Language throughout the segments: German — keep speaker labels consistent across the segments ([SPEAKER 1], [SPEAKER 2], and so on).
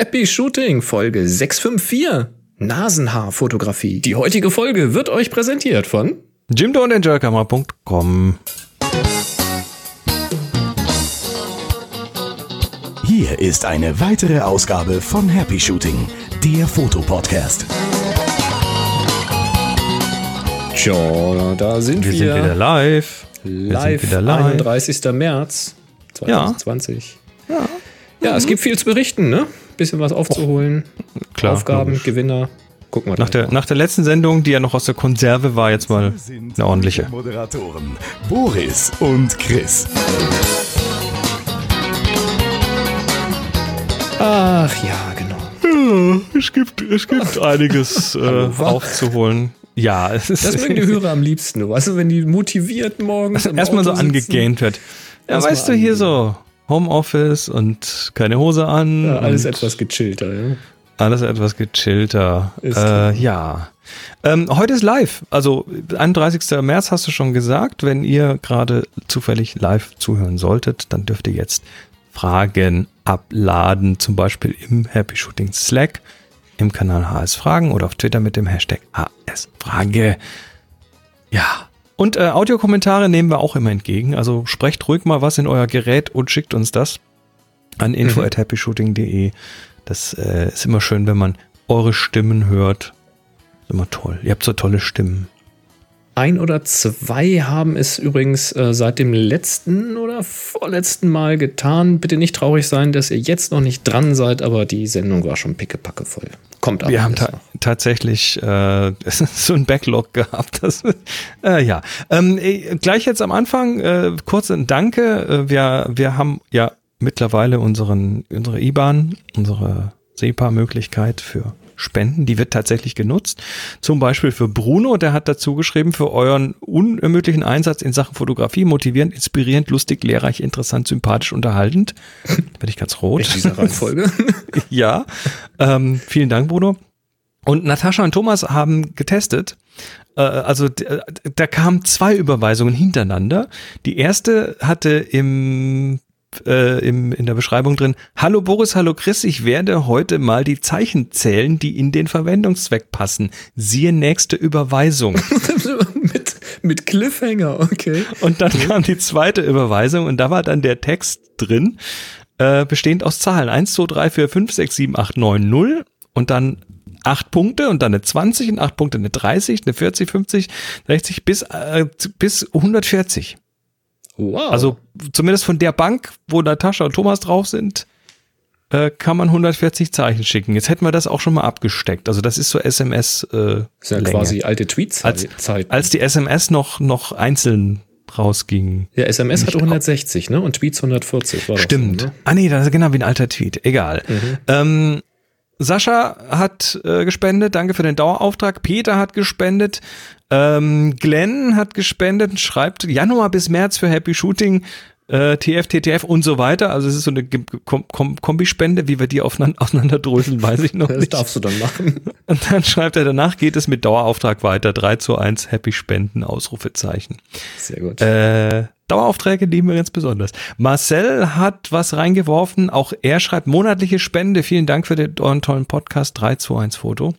[SPEAKER 1] Happy Shooting, Folge 654. Nasenhaarfotografie. Die heutige Folge wird euch präsentiert von
[SPEAKER 2] Jimdo und Enjoykamera.com.
[SPEAKER 3] Hier ist eine weitere Ausgabe von Happy Shooting, der Fotopodcast.
[SPEAKER 1] Tja, da sind wir.
[SPEAKER 2] Wir sind wieder live.
[SPEAKER 1] Live,
[SPEAKER 2] wieder live.
[SPEAKER 1] 31. März 2020.
[SPEAKER 2] Ja.
[SPEAKER 1] Ja, es gibt viel zu berichten, ne? Bisschen was aufzuholen.
[SPEAKER 2] Klar,
[SPEAKER 1] Aufgaben,
[SPEAKER 2] logisch.
[SPEAKER 1] Gewinner. Gucken wir
[SPEAKER 2] Nach der, nach der letzten Sendung, die ja noch aus der Konserve war, jetzt mal eine ordentliche.
[SPEAKER 3] Moderatoren Boris und Chris.
[SPEAKER 1] Ach ja, genau.
[SPEAKER 2] Es gibt, es gibt einiges äh, aufzuholen. Ja, es ist
[SPEAKER 1] Das mögen die Hörer am liebsten. Weißt du, wenn die motiviert morgens.
[SPEAKER 2] erstmal so angegähnt wird. Ja, weißt du, hier so Homeoffice und keine Hose an.
[SPEAKER 1] Ja, alles etwas gechillter, ja.
[SPEAKER 2] Alles etwas gechillter. Äh, ja. Ähm, heute ist live. Also 31. März hast du schon gesagt. Wenn ihr gerade zufällig live zuhören solltet, dann dürft ihr jetzt Fragen abladen. Zum Beispiel im Happy Shooting Slack, im Kanal HS Fragen oder auf Twitter mit dem Hashtag HS Frage. Ja. Und äh, Audiokommentare nehmen wir auch immer entgegen. Also sprecht ruhig mal was in euer Gerät und schickt uns das an info at happyshooting.de. Das äh, ist immer schön, wenn man eure Stimmen hört. Ist immer toll. Ihr habt so tolle Stimmen.
[SPEAKER 1] Ein oder zwei haben es übrigens äh, seit dem letzten oder vorletzten Mal getan. Bitte nicht traurig sein, dass ihr jetzt noch nicht dran seid, aber die Sendung war schon pickepacke voll. Kommt aber
[SPEAKER 2] Wir haben ta
[SPEAKER 1] noch.
[SPEAKER 2] tatsächlich äh, so ein Backlog gehabt. Das, äh, ja, ähm, äh, gleich jetzt am Anfang äh, kurz ein Danke. Äh, wir, wir haben ja mittlerweile unseren, unsere IBAN, unsere SEPA-Möglichkeit für Spenden, die wird tatsächlich genutzt. Zum Beispiel für Bruno, der hat dazu geschrieben, für euren unermüdlichen Einsatz in Sachen Fotografie, motivierend, inspirierend, lustig, lehrreich, interessant, sympathisch, unterhaltend. Da werde ich ganz rot.
[SPEAKER 1] In dieser Reihenfolge.
[SPEAKER 2] Ja, ähm, vielen Dank, Bruno. Und Natascha und Thomas haben getestet. Äh, also äh, da kamen zwei Überweisungen hintereinander. Die erste hatte im, äh, im, in der Beschreibung drin, Hallo Boris, hallo Chris, ich werde heute mal die Zeichen zählen, die in den Verwendungszweck passen. Siehe nächste Überweisung.
[SPEAKER 1] mit, mit Cliffhanger, okay.
[SPEAKER 2] Und dann kam die zweite Überweisung und da war dann der Text drin, äh, bestehend aus Zahlen 1, 2, 3, 4, 5, 6, 7, 8, 9, 0 und dann acht Punkte und dann eine 20 und acht Punkte, eine 30, eine 40, 50, 60 bis, äh, bis 140.
[SPEAKER 1] Wow.
[SPEAKER 2] Also zumindest von der Bank, wo Natascha und Thomas drauf sind, äh, kann man 140 Zeichen schicken. Jetzt hätten wir das auch schon mal abgesteckt. Also das ist so SMS. Äh,
[SPEAKER 1] das ist ja
[SPEAKER 2] Länge.
[SPEAKER 1] quasi alte Tweets.
[SPEAKER 2] als, als die SMS noch, noch einzeln rausgingen.
[SPEAKER 1] ja, SMS hat
[SPEAKER 2] nicht
[SPEAKER 1] 160, ne? Und Tweets 140. War das
[SPEAKER 2] Stimmt.
[SPEAKER 1] So, ne?
[SPEAKER 2] Ah nee, das ist genau wie ein alter Tweet. Egal.
[SPEAKER 1] Mhm.
[SPEAKER 2] Ähm, Sascha hat äh, gespendet, danke für den Dauerauftrag. Peter hat gespendet. Ähm, Glenn hat gespendet, und schreibt Januar bis März für Happy Shooting, äh, TF, TTF und so weiter. Also es ist so eine Kom Kom Kombispende, wie wir die aufeinander, auseinanderdröseln, weiß ich noch
[SPEAKER 1] Das
[SPEAKER 2] nicht.
[SPEAKER 1] darfst du dann machen.
[SPEAKER 2] Und dann schreibt er, danach geht es mit Dauerauftrag weiter. 3 zu 1, Happy Spenden, Ausrufezeichen.
[SPEAKER 1] Sehr gut.
[SPEAKER 2] Äh, Daueraufträge lieben wir ganz besonders. Marcel hat was reingeworfen. Auch er schreibt monatliche Spende. Vielen Dank für den tollen Podcast 321 Foto.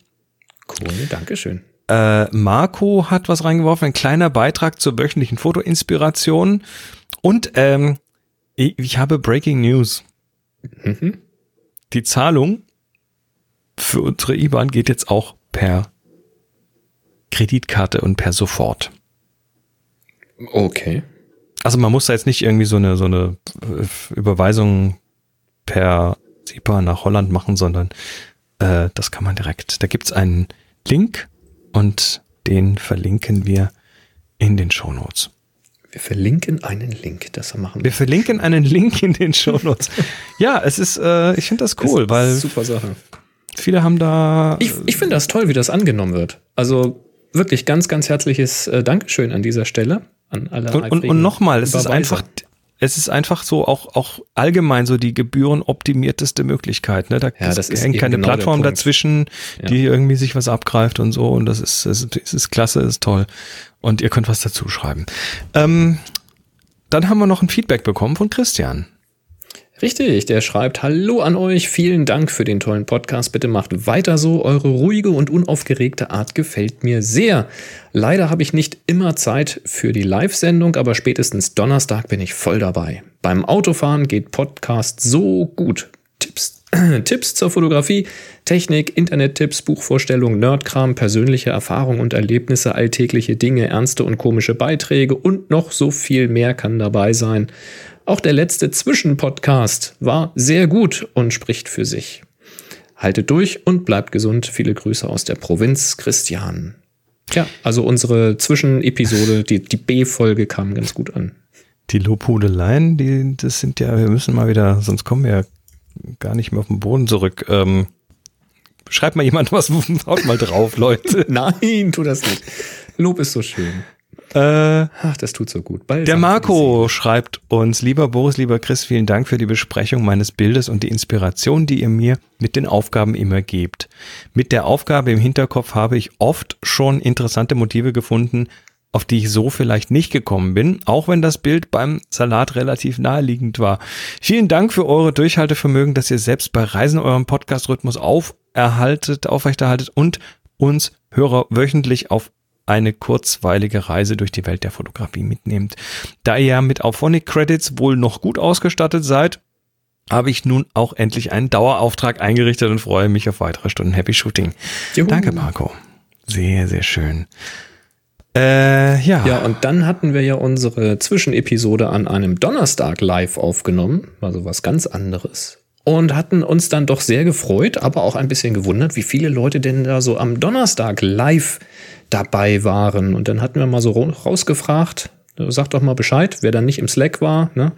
[SPEAKER 1] Cool, Dankeschön.
[SPEAKER 2] Äh, Marco hat was reingeworfen. Ein kleiner Beitrag zur wöchentlichen Fotoinspiration. Und ähm, ich, ich habe Breaking News.
[SPEAKER 1] Mhm.
[SPEAKER 2] Die Zahlung für unsere IBAN geht jetzt auch per Kreditkarte und per Sofort.
[SPEAKER 1] Okay.
[SPEAKER 2] Also man muss da jetzt nicht irgendwie so eine, so eine äh, Überweisung per SEPA nach Holland machen, sondern äh, das kann man direkt. Da gibt's einen Link und den verlinken wir in den Shownotes.
[SPEAKER 1] Wir verlinken einen Link, das machen wir.
[SPEAKER 2] Wir verlinken einen Link in den Shownotes. ja, es ist, äh, ich finde das cool,
[SPEAKER 1] Ist
[SPEAKER 2] weil
[SPEAKER 1] Super Sache.
[SPEAKER 2] viele haben da.
[SPEAKER 1] Ich, ich finde das toll, wie das angenommen wird. Also wirklich ganz, ganz herzliches äh, Dankeschön an dieser Stelle an alle.
[SPEAKER 2] und, und, und nochmal, es ist einfach, es ist einfach so auch, auch allgemein so die gebührenoptimierteste Möglichkeit. Ne? Da
[SPEAKER 1] Ja, das ist
[SPEAKER 2] hängt keine
[SPEAKER 1] genau
[SPEAKER 2] Plattform dazwischen,
[SPEAKER 1] Ja.
[SPEAKER 2] die irgendwie sich was abgreift und so. Und das ist, es ist, es ist klasse, ist toll. Und ihr könnt was dazu schreiben. Ähm, dann haben wir noch ein Feedback bekommen von Christian.
[SPEAKER 1] Richtig, der schreibt Hallo an euch, vielen Dank für den tollen Podcast. Bitte macht weiter so. Eure ruhige und unaufgeregte Art gefällt mir sehr. Leider habe ich nicht immer Zeit für die Live-Sendung, aber spätestens Donnerstag bin ich voll dabei. Beim Autofahren geht Podcast so gut. Tipps, Tipps zur Fotografie, Technik, Internettipps, Buchvorstellungen, Nerdkram, persönliche Erfahrungen und Erlebnisse, alltägliche Dinge, ernste und komische Beiträge und noch so viel mehr kann dabei sein. Auch der letzte Zwischenpodcast war sehr gut und spricht für sich. Haltet durch und bleibt gesund. Viele Grüße aus der Provinz, Christian. Ja, also unsere Zwischenepisode, die, die B-Folge kam ganz gut an.
[SPEAKER 2] Die Lobhudeleien, die, das sind ja, wir müssen mal wieder, sonst kommen wir ja gar nicht mehr auf den Boden zurück. Ähm, schreibt mal jemand was, haut mal drauf, Leute.
[SPEAKER 1] Nein, tu das nicht. Lob ist so schön.
[SPEAKER 2] Äh,
[SPEAKER 1] Ach, das tut so gut. Bald
[SPEAKER 2] der Marco schreibt uns, lieber Boris, lieber Chris, vielen Dank für die Besprechung meines Bildes und die Inspiration, die ihr mir mit den Aufgaben immer gebt. Mit der Aufgabe im Hinterkopf habe ich oft schon interessante Motive gefunden, auf die ich so vielleicht nicht gekommen bin, auch wenn das Bild beim Salat relativ naheliegend war. Vielen Dank für eure Durchhaltevermögen, dass ihr selbst bei Reisen euren Podcast-Rhythmus auferhaltet, aufrechterhaltet und uns Hörer wöchentlich auf eine kurzweilige Reise durch die Welt der Fotografie mitnehmt. Da ihr ja mit Auphonic Credits wohl noch gut ausgestattet seid, habe ich nun auch endlich einen Dauerauftrag eingerichtet und freue mich auf weitere Stunden Happy Shooting. Juhu. Danke, Marco. Sehr, sehr schön.
[SPEAKER 1] Äh, ja. Ja, und dann hatten wir ja unsere Zwischenepisode an einem Donnerstag live aufgenommen, also was ganz anderes. Und hatten uns dann doch sehr gefreut, aber auch ein bisschen gewundert, wie viele Leute denn da so am Donnerstag live dabei waren. Und dann hatten wir mal so rausgefragt, sagt doch mal Bescheid, wer dann nicht im Slack war, ne?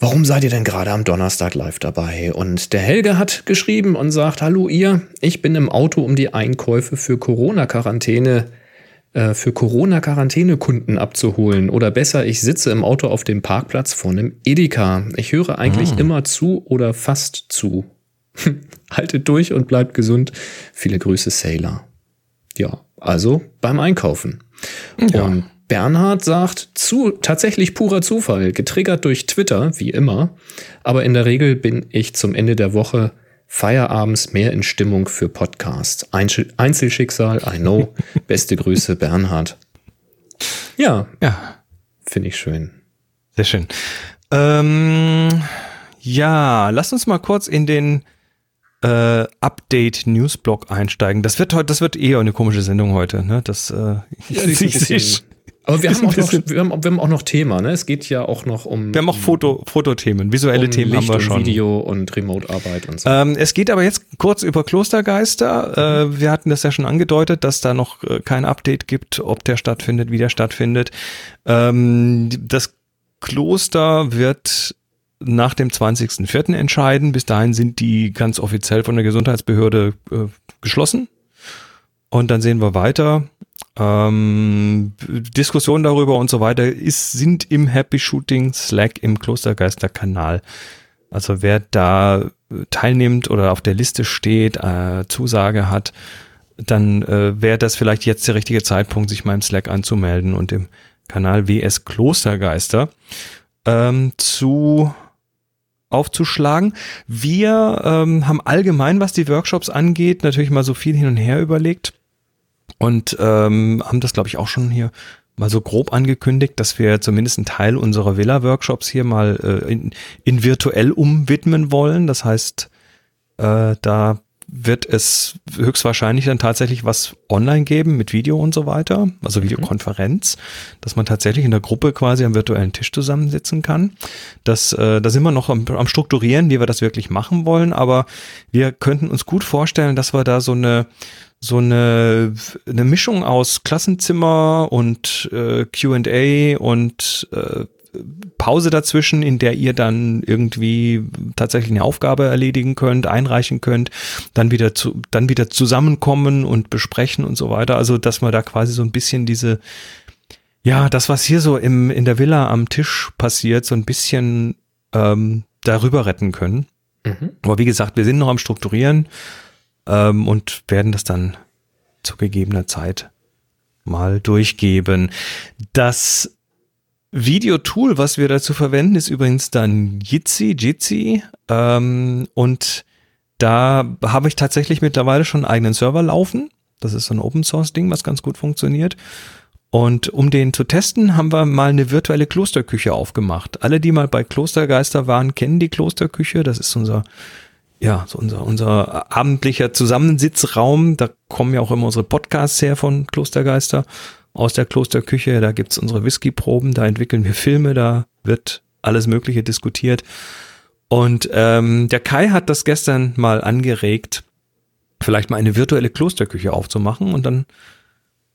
[SPEAKER 1] Warum seid ihr denn gerade am Donnerstag live dabei? Und der Helge hat geschrieben und sagt, hallo ihr, ich bin im Auto, um die Einkäufe für Corona-Quarantäne äh, für Corona-Quarantänekunden abzuholen. Oder besser, ich sitze im Auto auf dem Parkplatz vor einem Edeka. Ich höre eigentlich ah. immer zu oder fast zu. Haltet durch und bleibt gesund. Viele Grüße, Sailor. Ja, also beim Einkaufen. Ja. Und Bernhard sagt, zu, tatsächlich purer Zufall, getriggert durch Twitter, wie immer. Aber in der Regel bin ich zum Ende der Woche Feierabends mehr in Stimmung für Podcasts. Einzelschicksal, I know. Beste Grüße, Bernhard. Ja. Ja. Finde ich schön.
[SPEAKER 2] Sehr schön. Ähm, ja, lass uns mal kurz in den äh, Update Newsblog einsteigen. Das wird heute, das wird eh eine komische Sendung heute. Ne? Das äh,
[SPEAKER 1] ja, ich, ich, aber wir haben, auch noch, wir, haben, wir haben auch noch Thema, ne? Es geht ja auch noch um.
[SPEAKER 2] Wir haben auch Foto, Fotothemen, visuelle um Themen Licht haben wir schon.
[SPEAKER 1] Video und Remote-Arbeit und so.
[SPEAKER 2] Ähm, es geht aber jetzt kurz über Klostergeister. Mhm. Äh, wir hatten das ja schon angedeutet, dass da noch äh, kein Update gibt, ob der stattfindet, wie der stattfindet. Ähm, das Kloster wird nach dem 20.04. entscheiden. Bis dahin sind die ganz offiziell von der Gesundheitsbehörde äh, geschlossen. Und dann sehen wir weiter. Ähm, Diskussionen darüber und so weiter ist, sind im Happy Shooting Slack im Klostergeister Kanal. Also wer da teilnimmt oder auf der Liste steht, äh, Zusage hat, dann äh, wäre das vielleicht jetzt der richtige Zeitpunkt, sich mal im Slack anzumelden und im Kanal WS Klostergeister ähm, zu aufzuschlagen. Wir ähm, haben allgemein, was die Workshops angeht, natürlich mal so viel hin und her überlegt und ähm, haben das, glaube ich, auch schon hier mal so grob angekündigt, dass wir zumindest einen Teil unserer Villa-Workshops hier mal äh, in, in virtuell umwidmen wollen. Das heißt, äh, da wird es höchstwahrscheinlich dann tatsächlich was online geben mit Video und so weiter, also Videokonferenz, dass man tatsächlich in der Gruppe quasi am virtuellen Tisch zusammensitzen kann. Das, äh, da sind wir noch am, am Strukturieren, wie wir das wirklich machen wollen, aber wir könnten uns gut vorstellen, dass wir da so eine so eine, eine Mischung aus Klassenzimmer und äh, QA und äh, Pause dazwischen, in der ihr dann irgendwie tatsächlich eine Aufgabe erledigen könnt, einreichen könnt, dann wieder zu, dann wieder zusammenkommen und besprechen und so weiter. Also, dass man da quasi so ein bisschen diese, ja, das, was hier so im, in der Villa am Tisch passiert, so ein bisschen ähm, darüber retten können. Mhm. Aber wie gesagt, wir sind noch am Strukturieren ähm, und werden das dann zu gegebener Zeit mal durchgeben. Das Videotool, was wir dazu verwenden, ist übrigens dann Jitsi, Jitsi. Ähm, und da habe ich tatsächlich mittlerweile schon einen eigenen Server laufen. Das ist so ein Open Source Ding, was ganz gut funktioniert. Und um den zu testen, haben wir mal eine virtuelle Klosterküche aufgemacht. Alle, die mal bei Klostergeister waren, kennen die Klosterküche. Das ist unser, ja, so unser, unser abendlicher Zusammensitzraum. Da kommen ja auch immer unsere Podcasts her von Klostergeister aus der Klosterküche. Da gibt's unsere Whiskyproben, da entwickeln wir Filme, da wird alles Mögliche diskutiert. Und ähm, der Kai hat das gestern mal angeregt, vielleicht mal eine virtuelle Klosterküche aufzumachen. Und dann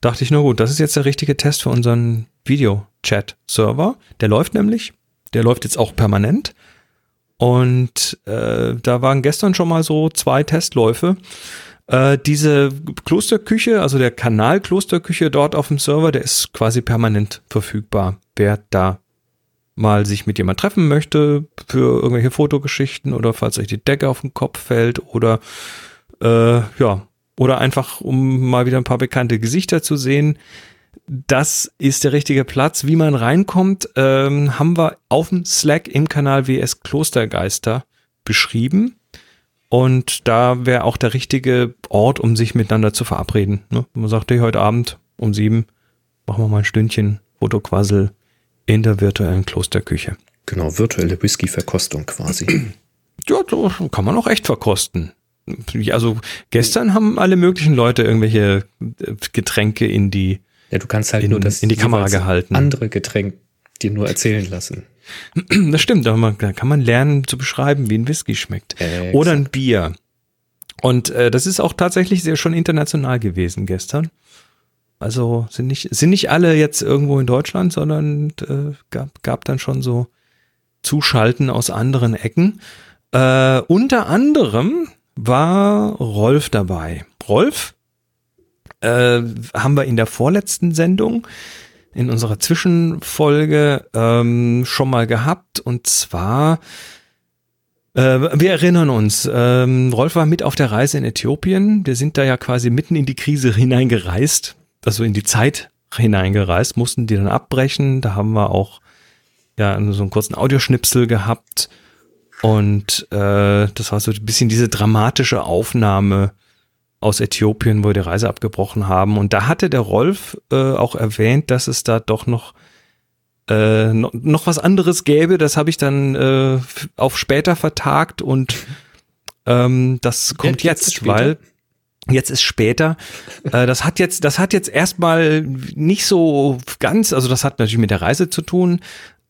[SPEAKER 2] dachte ich, na gut, das ist jetzt der richtige Test für unseren Video-Chat-Server. Der läuft nämlich. Der läuft jetzt auch permanent. Und äh, da waren gestern schon mal so zwei Testläufe. Äh, diese Klosterküche, also der Kanal Klosterküche dort auf dem Server, der ist quasi permanent verfügbar. Wer da mal sich mit jemand treffen möchte für irgendwelche Fotogeschichten oder falls euch die Decke auf den Kopf fällt oder äh, ja, oder einfach um mal wieder ein paar bekannte Gesichter zu sehen. Das ist der richtige Platz. Wie man reinkommt, ähm, haben wir auf dem Slack im Kanal WS Klostergeister beschrieben. Und da wäre auch der richtige Ort, um sich miteinander zu verabreden. Ne? Man sagt, hey, heute Abend um sieben machen wir mal ein Stündchen Fotoquassel in der virtuellen Klosterküche.
[SPEAKER 1] Genau, virtuelle Whisky-Verkostung quasi.
[SPEAKER 2] Ja, so kann man auch echt verkosten. Also gestern haben alle möglichen Leute irgendwelche äh, Getränke in die
[SPEAKER 1] Ja, du kannst halt
[SPEAKER 2] in,
[SPEAKER 1] nur das
[SPEAKER 2] in die Kamera gehalten.
[SPEAKER 1] andere Getränk dir nur erzählen lassen.
[SPEAKER 2] Das stimmt, aber man, da kann man lernen zu beschreiben, wie ein Whisky schmeckt.
[SPEAKER 1] Exakt.
[SPEAKER 2] Oder ein Bier. Und äh, das ist auch tatsächlich sehr schon international gewesen gestern. Also sind nicht, sind nicht alle jetzt irgendwo in Deutschland, sondern äh, gab, gab dann schon so Zuschalten aus anderen Ecken. Äh, unter anderem war Rolf dabei. Rolf äh, haben wir in der vorletzten Sendung in unserer Zwischenfolge ähm, schon mal gehabt. Und zwar, äh, wir erinnern uns, ähm, Rolf war mit auf der Reise in Äthiopien. Wir sind da ja quasi mitten in die Krise hineingereist, also in die Zeit hineingereist, mussten die dann abbrechen. Da haben wir auch ja so einen kurzen Audioschnipsel gehabt. Und äh, das war so ein bisschen diese dramatische Aufnahme aus Äthiopien, wo wir die Reise abgebrochen haben. Und da hatte der Rolf äh, auch erwähnt, dass es da doch noch, äh, noch, noch was anderes gäbe. Das habe ich dann äh, auf später vertagt und ähm, das kommt
[SPEAKER 1] jetzt
[SPEAKER 2] jetzt, weil jetzt ist später. äh, das hat jetzt, das hat jetzt erstmal nicht so ganz, also das hat natürlich mit der Reise zu tun.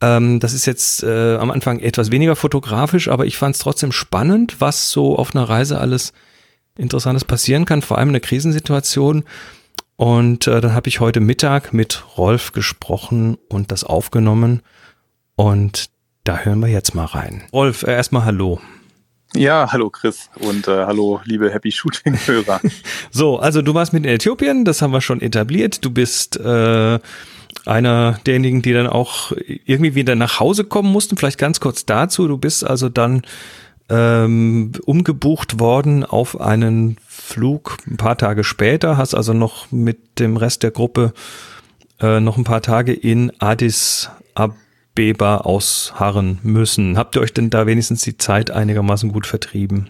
[SPEAKER 2] Ähm, das ist jetzt äh, am Anfang etwas weniger fotografisch, aber ich fand es trotzdem spannend, was so auf einer Reise alles Interessantes passieren kann, vor allem in einer Krisensituation. Und äh, dann habe ich heute Mittag mit Rolf gesprochen und das aufgenommen. Und da hören wir jetzt mal rein. Rolf, äh, erstmal Hallo.
[SPEAKER 4] Ja, hallo Chris und äh, hallo liebe Happy Shooting Hörer.
[SPEAKER 2] So, also du warst mit in Äthiopien, das haben wir schon etabliert. Du bist äh, einer derjenigen, die dann auch irgendwie wieder nach Hause kommen mussten. Vielleicht ganz kurz dazu. Du bist also dann ähm, umgebucht worden auf einen Flug ein paar Tage später, hast also noch mit dem Rest der Gruppe äh, noch ein paar Tage in Addis Abeba ausharren müssen. Habt ihr euch denn da wenigstens die Zeit einigermaßen gut vertrieben?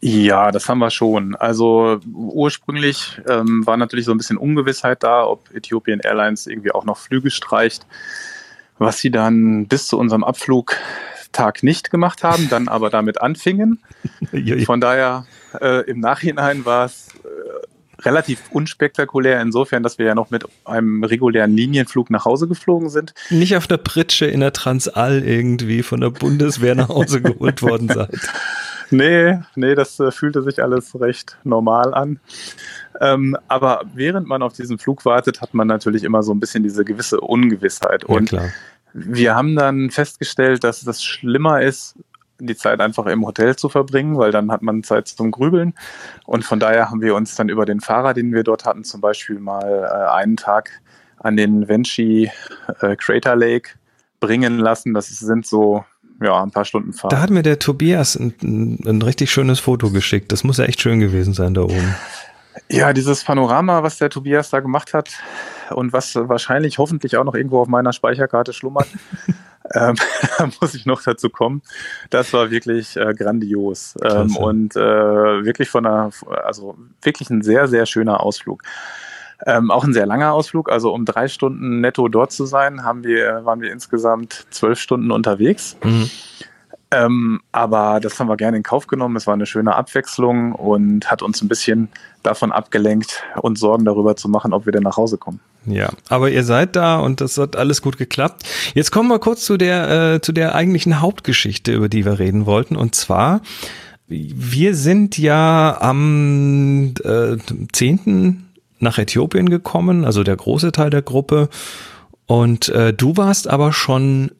[SPEAKER 4] ja, das haben wir schon. Also ursprünglich ähm, war natürlich so ein bisschen Ungewissheit da, ob Ethiopian Airlines irgendwie auch noch Flüge streicht, was sie dann bis zu unserem Abflugtag nicht gemacht haben, dann aber damit anfingen. Von daher äh, im Nachhinein war es äh, relativ unspektakulär insofern, dass wir ja noch mit einem regulären Linienflug nach Hause geflogen sind.
[SPEAKER 2] nicht auf der Pritsche in der Transall irgendwie von der Bundeswehr nach Hause geholt worden seid.
[SPEAKER 4] Nee, nee, das äh, fühlte sich alles recht normal an. Ähm, aber während man auf diesen Flug wartet, hat man natürlich immer so ein bisschen diese gewisse Ungewissheit. Und
[SPEAKER 2] klar.
[SPEAKER 4] Wir haben dann festgestellt, dass das schlimmer ist, die Zeit einfach im Hotel zu verbringen, weil dann hat man Zeit zum Grübeln. Und von daher haben wir uns dann über den Fahrer, den wir dort hatten, zum Beispiel mal äh, einen Tag an den Venchi äh, Crater Lake bringen lassen. Das sind so ja, ein paar Stunden Fahrt.
[SPEAKER 2] Da hat mir der Tobias ein, ein richtig schönes Foto geschickt. Das muss ja echt schön gewesen sein da oben.
[SPEAKER 4] Ja, dieses Panorama, was der Tobias da gemacht hat und was wahrscheinlich hoffentlich auch noch irgendwo auf meiner Speicherkarte schlummert, ähm, muss ich noch dazu kommen. Das war wirklich äh, grandios ähm, und äh, wirklich von einer, also wirklich ein sehr, sehr schöner Ausflug. Ähm, auch ein sehr langer Ausflug, also um drei Stunden netto dort zu sein, haben wir, waren wir insgesamt zwölf Stunden unterwegs. Mhm. Ähm, aber das haben wir gerne in Kauf genommen. Es war eine schöne Abwechslung und hat uns ein bisschen davon abgelenkt, uns Sorgen darüber zu machen, ob wir denn nach Hause kommen.
[SPEAKER 2] Ja, aber ihr seid da und das hat alles gut geklappt. Jetzt kommen wir kurz zu der, äh, zu der eigentlichen Hauptgeschichte, über die wir reden wollten. Und zwar, wir sind ja am äh, 10. nach Äthiopien gekommen, also der große Teil der Gruppe. Und äh, du warst aber schon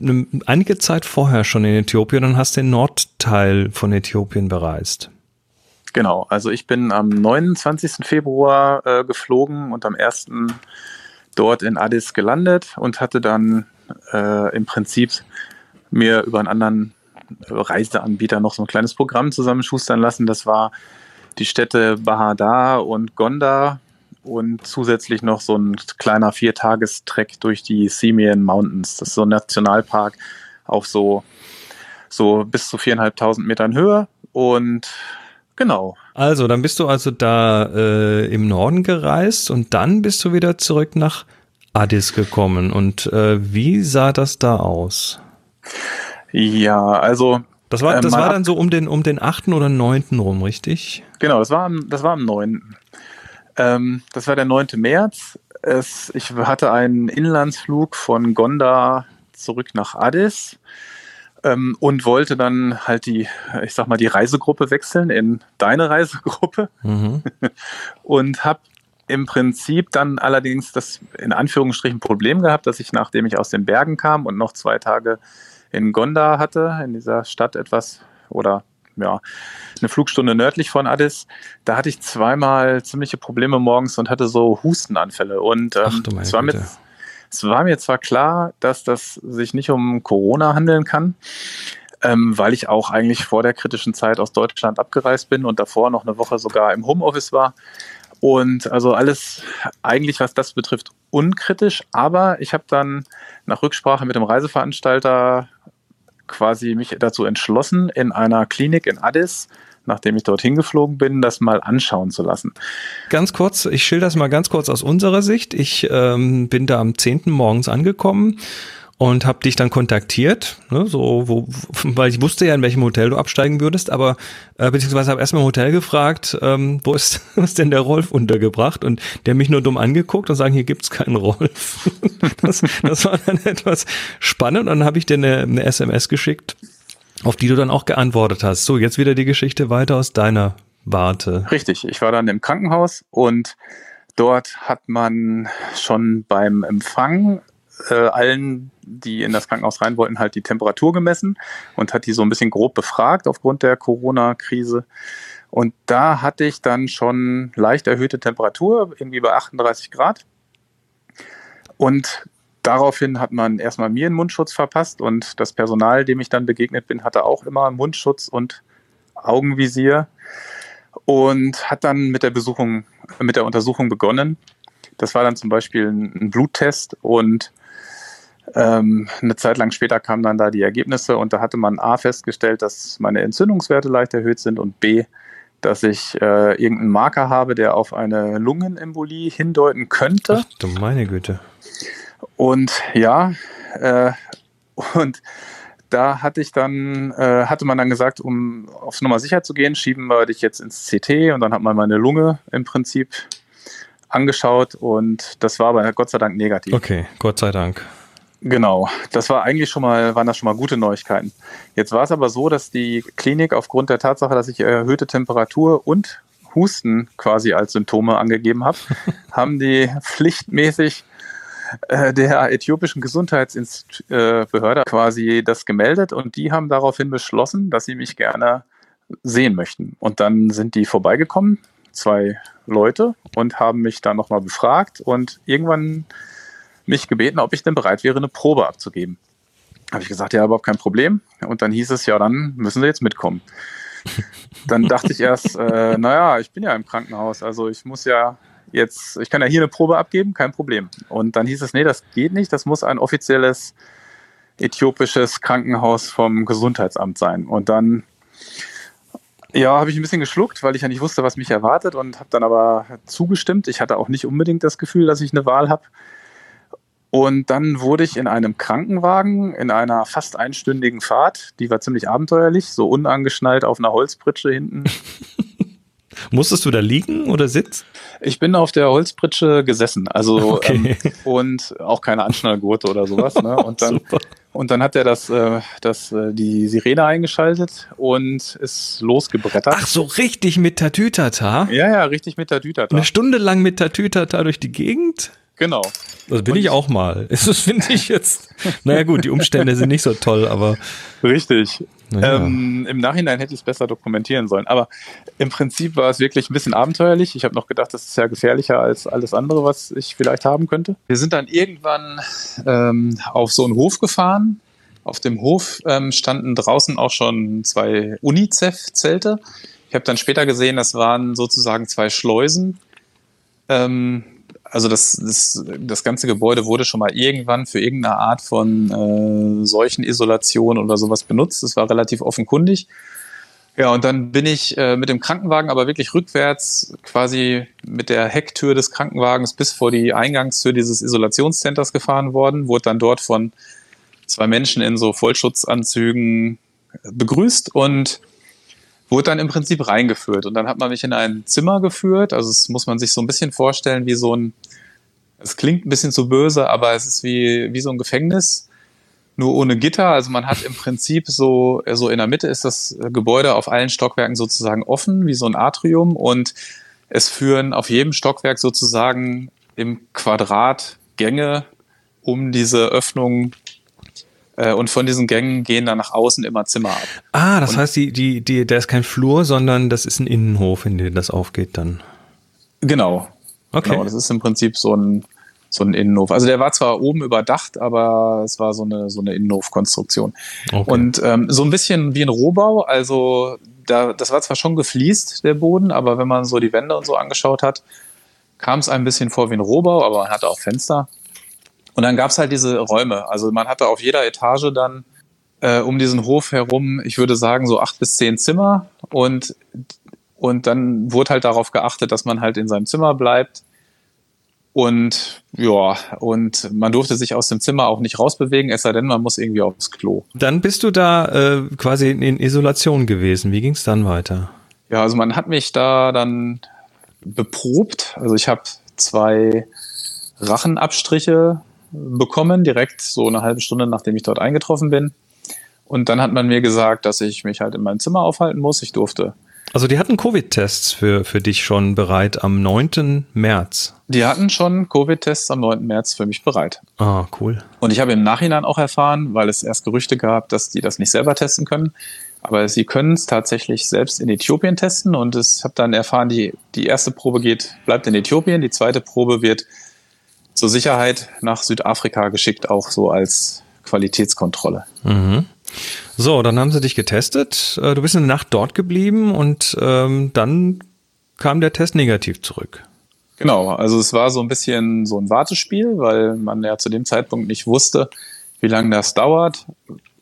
[SPEAKER 2] eine, einige Zeit vorher schon in Äthiopien und hast den Nordteil von Äthiopien bereist.
[SPEAKER 4] Genau, also ich bin am 29. Februar äh, geflogen und am 1. dort in Addis gelandet und hatte dann äh, im Prinzip mir über einen anderen Reiseanbieter noch so ein kleines Programm zusammenschustern lassen. Das war die Städte Bahadar und Gondar und zusätzlich noch so ein kleiner Viertagestrek durch die Simeon Mountains. Das ist so ein Nationalpark auf so, so bis zu viereinhalbtausend Metern Höhe und genau.
[SPEAKER 2] Also, dann bist du also da äh, im Norden gereist und dann bist du wieder zurück nach Addis gekommen. Und äh, wie sah das da aus?
[SPEAKER 4] Ja, also
[SPEAKER 2] das war, das äh, war dann so um den, um den 8. oder 9. rum, richtig?
[SPEAKER 4] Genau, das war, das war am 9. Ähm, das war der 9. März. Es, ich hatte einen Inlandsflug von Gonda zurück nach Addis ähm, und wollte dann halt die, ich sag mal, die Reisegruppe wechseln in deine Reisegruppe mhm. und habe im Prinzip dann allerdings das in Anführungsstrichen Problem gehabt, dass ich, nachdem ich aus den Bergen kam und noch zwei Tage in Gonda hatte, in dieser Stadt etwas oder ja, eine Flugstunde nördlich von Addis. Da hatte ich zweimal ziemliche Probleme morgens und hatte so Hustenanfälle. Und ähm, Ach, es, war mir, es war mir zwar klar, dass das sich nicht um Corona handeln kann, ähm, weil ich auch eigentlich vor der kritischen Zeit aus Deutschland abgereist bin und davor noch eine Woche sogar im Homeoffice war. Und also alles eigentlich, was das betrifft, unkritisch. Aber ich habe dann nach Rücksprache mit dem Reiseveranstalter quasi mich dazu entschlossen, in einer Klinik in Addis nachdem ich dorthin geflogen bin, das mal anschauen zu lassen.
[SPEAKER 2] Ganz kurz, ich schilder das mal ganz kurz aus unserer Sicht. Ich ähm, bin da am 10. morgens angekommen und habe dich dann kontaktiert, ne, so, wo, weil ich wusste ja, in welchem Hotel du absteigen würdest, aber äh, beziehungsweise habe erstmal im Hotel gefragt, ähm, wo ist, wo ist denn der Rolf untergebracht? Und der mich nur dumm angeguckt und sagen, hier gibt's keinen Rolf. das, das war dann etwas spannend und dann habe ich dir eine, eine SMS geschickt, auf die du dann auch geantwortet hast. So, jetzt wieder die Geschichte weiter aus deiner Warte.
[SPEAKER 4] Richtig, ich war dann im Krankenhaus und dort hat man schon beim Empfang äh, allen, die in das Krankenhaus rein wollten, halt die Temperatur gemessen und hat die so ein bisschen grob befragt aufgrund der Corona-Krise. Und da hatte ich dann schon leicht erhöhte Temperatur, irgendwie bei 38 Grad. Und daraufhin hat man erstmal mir einen Mundschutz verpasst und das Personal, dem ich dann begegnet bin, hatte auch immer Mundschutz und Augenvisier und hat dann mit der Besuchung, mit der Untersuchung begonnen. Das war dann zum Beispiel ein Bluttest und ähm, eine Zeit lang später kamen dann da die Ergebnisse und da hatte man A festgestellt, dass meine Entzündungswerte leicht erhöht sind und B, dass ich äh, irgendeinen Marker habe, der auf eine Lungenembolie hindeuten könnte.
[SPEAKER 2] Ach du meine Güte.
[SPEAKER 4] Und ja, äh, und da hatte ich dann, äh, hatte man dann gesagt, um aufs Nummer sicher zu gehen, schieben wir dich jetzt ins CT und dann hat man meine Lunge im Prinzip angeschaut und das war aber Gott sei Dank negativ.
[SPEAKER 2] Okay, Gott sei Dank.
[SPEAKER 4] Genau, das war eigentlich schon mal, waren das schon mal gute Neuigkeiten. Jetzt war es aber so, dass die Klinik aufgrund der Tatsache, dass ich erhöhte Temperatur und Husten quasi als Symptome angegeben habe, haben die pflichtmäßig äh, der äthiopischen Gesundheitsbehörde quasi das gemeldet und die haben daraufhin beschlossen, dass sie mich gerne sehen möchten. Und dann sind die vorbeigekommen, zwei Leute, und haben mich dann nochmal befragt und irgendwann mich gebeten, ob ich denn bereit wäre, eine Probe abzugeben. Habe ich gesagt, ja, überhaupt kein Problem. Und dann hieß es, ja, dann müssen Sie jetzt mitkommen. dann dachte ich erst, äh, naja, ich bin ja im Krankenhaus, also ich muss ja jetzt, ich kann ja hier eine Probe abgeben, kein Problem. Und dann hieß es, nee, das geht nicht, das muss ein offizielles äthiopisches Krankenhaus vom Gesundheitsamt sein. Und dann, ja, habe ich ein bisschen geschluckt, weil ich ja nicht wusste, was mich erwartet und habe dann aber zugestimmt. Ich hatte auch nicht unbedingt das Gefühl, dass ich eine Wahl habe. Und dann wurde ich in einem Krankenwagen in einer fast einstündigen Fahrt, die war ziemlich abenteuerlich, so unangeschnallt auf einer Holzpritsche hinten.
[SPEAKER 2] Musstest du da liegen oder sitzen?
[SPEAKER 4] Ich bin auf der Holzpritsche gesessen, also okay. ähm, und auch keine Anschnallgurte oder sowas. Ne? Und dann und dann hat er das, äh, das, äh, die Sirene eingeschaltet und ist losgebrettert.
[SPEAKER 2] Ach so, richtig mit Tatütata?
[SPEAKER 4] Ja, ja, richtig mit Tatütata.
[SPEAKER 2] Eine Stunde lang mit Tatütata durch die Gegend?
[SPEAKER 4] Genau.
[SPEAKER 2] Das will und ich auch mal. Das finde ich jetzt. Naja, gut, die Umstände sind nicht so toll, aber.
[SPEAKER 4] Richtig. Ja. Ähm, Im Nachhinein hätte ich es besser dokumentieren sollen. Aber im Prinzip war es wirklich ein bisschen abenteuerlich. Ich habe noch gedacht, das ist ja gefährlicher als alles andere, was ich vielleicht haben könnte. Wir sind dann irgendwann ähm, auf so einen Hof gefahren. Auf dem Hof ähm, standen draußen auch schon zwei UNICEF-Zelte. Ich habe dann später gesehen, das waren sozusagen zwei Schleusen. Ähm, also das, das, das ganze Gebäude wurde schon mal irgendwann für irgendeine Art von äh, Seuchenisolation oder sowas benutzt. Das war relativ offenkundig. Ja, und dann bin ich äh, mit dem Krankenwagen aber wirklich rückwärts quasi mit der Hecktür des Krankenwagens bis vor die Eingangstür dieses Isolationscenters gefahren worden, wurde dann dort von zwei Menschen in so Vollschutzanzügen begrüßt und wurde dann im Prinzip reingeführt. Und dann hat man mich in ein Zimmer geführt. Also es muss man sich so ein bisschen vorstellen wie so ein, es klingt ein bisschen zu böse, aber es ist wie, wie so ein Gefängnis, nur ohne Gitter. Also man hat im Prinzip so, so in der Mitte ist das Gebäude auf allen Stockwerken sozusagen offen, wie so ein Atrium. Und es führen auf jedem Stockwerk sozusagen im Quadrat Gänge um diese Öffnung und von diesen Gängen gehen dann nach außen immer Zimmer ab.
[SPEAKER 2] Ah, das und, heißt, die, die, die, der ist kein Flur, sondern das ist ein Innenhof, in den das aufgeht dann.
[SPEAKER 4] Genau. Okay. Genau, das ist im Prinzip so ein, so ein Innenhof. Also der war zwar oben überdacht, aber es war so eine, so eine Innenhofkonstruktion. Okay. Und ähm, so ein bisschen wie ein Rohbau, also da, das war zwar schon gefliest, der Boden, aber wenn man so die Wände und so angeschaut hat, kam es ein bisschen vor wie ein Rohbau, aber man hatte auch Fenster. Und dann gab's halt diese Räume. Also man hatte auf jeder Etage dann äh, um diesen Hof herum, ich würde sagen, so acht bis zehn Zimmer. Und, und dann wurde halt darauf geachtet, dass man halt in seinem Zimmer bleibt. Und ja, und man durfte sich aus dem Zimmer auch nicht rausbewegen, es sei denn, man muss irgendwie aufs Klo.
[SPEAKER 2] Dann bist du da äh, quasi in Isolation gewesen. Wie ging's dann weiter?
[SPEAKER 4] Ja, also man hat mich da dann beprobt. Also ich habe zwei Rachenabstriche bekommen, direkt so eine halbe Stunde, nachdem ich dort eingetroffen bin. Und dann hat man mir gesagt, dass ich mich halt in meinem Zimmer aufhalten muss. Ich durfte.
[SPEAKER 2] Also die hatten Covid-Tests für, für dich schon bereit am 9. März.
[SPEAKER 4] Die hatten schon Covid-Tests am 9. März für mich bereit.
[SPEAKER 2] Ah, cool.
[SPEAKER 4] Und ich habe im Nachhinein auch erfahren, weil es erst Gerüchte gab, dass die das nicht selber testen können. Aber sie können es tatsächlich selbst in Äthiopien testen. Und ich habe dann erfahren, die, die erste Probe geht, bleibt in Äthiopien, die zweite Probe wird zur Sicherheit nach Südafrika geschickt, auch so als Qualitätskontrolle.
[SPEAKER 2] Mhm. So, dann haben sie dich getestet. Äh, du bist eine Nacht dort geblieben und ähm, dann kam der Test negativ zurück.
[SPEAKER 4] Genau, also es war so ein bisschen so ein Wartespiel, weil man ja zu dem Zeitpunkt nicht wusste, wie lange das dauert,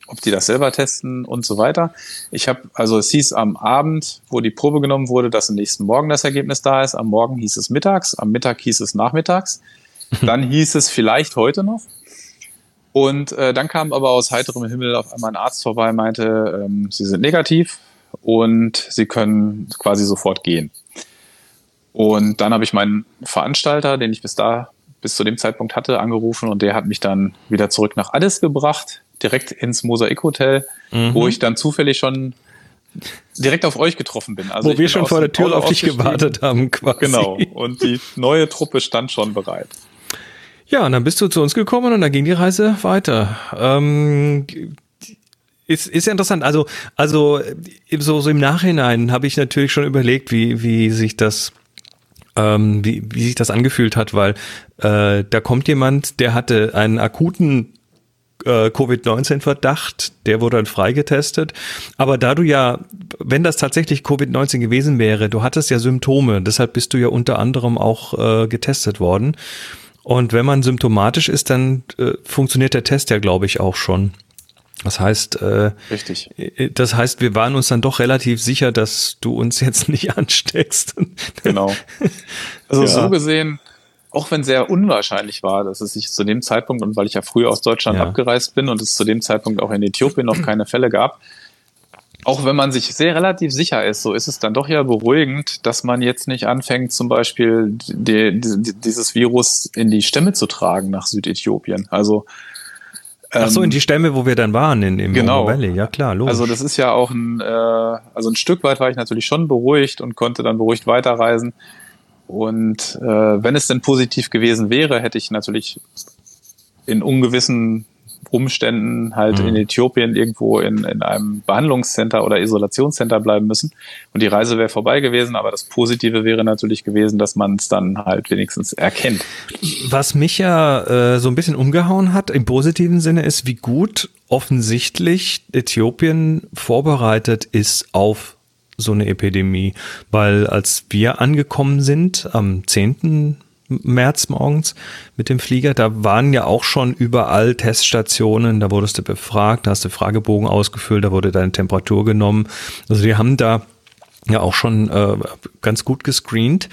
[SPEAKER 4] ob die das selber testen und so weiter. Ich habe, also es hieß am Abend, wo die Probe genommen wurde, dass am nächsten Morgen das Ergebnis da ist. Am Morgen hieß es mittags, am Mittag hieß es nachmittags. Dann hieß es vielleicht heute noch. Und äh, dann kam aber aus heiterem Himmel auf einmal ein Arzt vorbei, meinte, ähm, sie sind negativ und sie können quasi sofort gehen. Und dann habe ich meinen Veranstalter, den ich bis da bis zu dem Zeitpunkt hatte, angerufen und der hat mich dann wieder zurück nach Addis gebracht, direkt ins Mosaikhotel, mhm. wo ich dann zufällig schon direkt auf euch getroffen bin.
[SPEAKER 2] Also wo wir schon vor der Tür auf dich gewartet haben,
[SPEAKER 4] quasi. Genau. Und die neue Truppe stand schon bereit.
[SPEAKER 2] Ja, und dann bist du zu uns gekommen und dann ging die Reise weiter. Ähm, ist, ist ja interessant. Also, also so, so im Nachhinein habe ich natürlich schon überlegt, wie, wie sich das ähm, wie, wie sich das angefühlt hat, weil äh, da kommt jemand, der hatte einen akuten äh, Covid-19-Verdacht, der wurde dann freigetestet. Aber da du ja, wenn das tatsächlich Covid-19 gewesen wäre, du hattest ja Symptome, deshalb bist du ja unter anderem auch äh, getestet worden. Und wenn man symptomatisch ist, dann äh, funktioniert der Test ja, glaube ich, auch schon. Das heißt, äh,
[SPEAKER 4] Richtig.
[SPEAKER 2] äh, das heißt, wir waren uns dann doch relativ sicher, dass du uns jetzt nicht ansteckst.
[SPEAKER 4] Genau. Also
[SPEAKER 2] Ja.
[SPEAKER 4] so gesehen, auch wenn sehr unwahrscheinlich war, dass es sich zu dem Zeitpunkt, und weil ich ja früher aus Deutschland
[SPEAKER 2] Ja.
[SPEAKER 4] abgereist bin und es zu dem Zeitpunkt auch in Äthiopien noch keine Fälle gab, auch wenn man sich sehr relativ sicher ist, so ist es dann doch ja beruhigend, dass man jetzt nicht anfängt, zum Beispiel die, die, dieses Virus in die Stämme zu tragen nach Südäthiopien. Also
[SPEAKER 2] Ach so,
[SPEAKER 4] ähm,
[SPEAKER 2] in die Stämme, wo wir dann waren, in, im
[SPEAKER 4] Genau.
[SPEAKER 2] Valley. Ja klar, logisch.
[SPEAKER 4] Also das ist ja auch ein, äh, also ein Stück weit war ich natürlich schon beruhigt und konnte dann beruhigt weiterreisen. Und äh, wenn es denn positiv gewesen wäre, hätte ich natürlich in ungewissen Umständen halt
[SPEAKER 2] Mhm.
[SPEAKER 4] in Äthiopien irgendwo in, in einem Behandlungscenter oder Isolationscenter bleiben müssen. Und die Reise wäre vorbei gewesen, aber das Positive wäre natürlich gewesen, dass man es dann halt wenigstens erkennt.
[SPEAKER 2] Was mich ja äh, so ein bisschen umgehauen hat, im positiven Sinne, ist, wie gut offensichtlich Äthiopien vorbereitet ist auf so eine Epidemie. Weil als wir angekommen sind, am 10. März morgens mit dem Flieger, da waren ja auch schon überall Teststationen, da wurdest du befragt, da hast du Fragebogen ausgefüllt, da wurde deine Temperatur genommen. Also die haben da ja auch schon äh, ganz gut gescreent.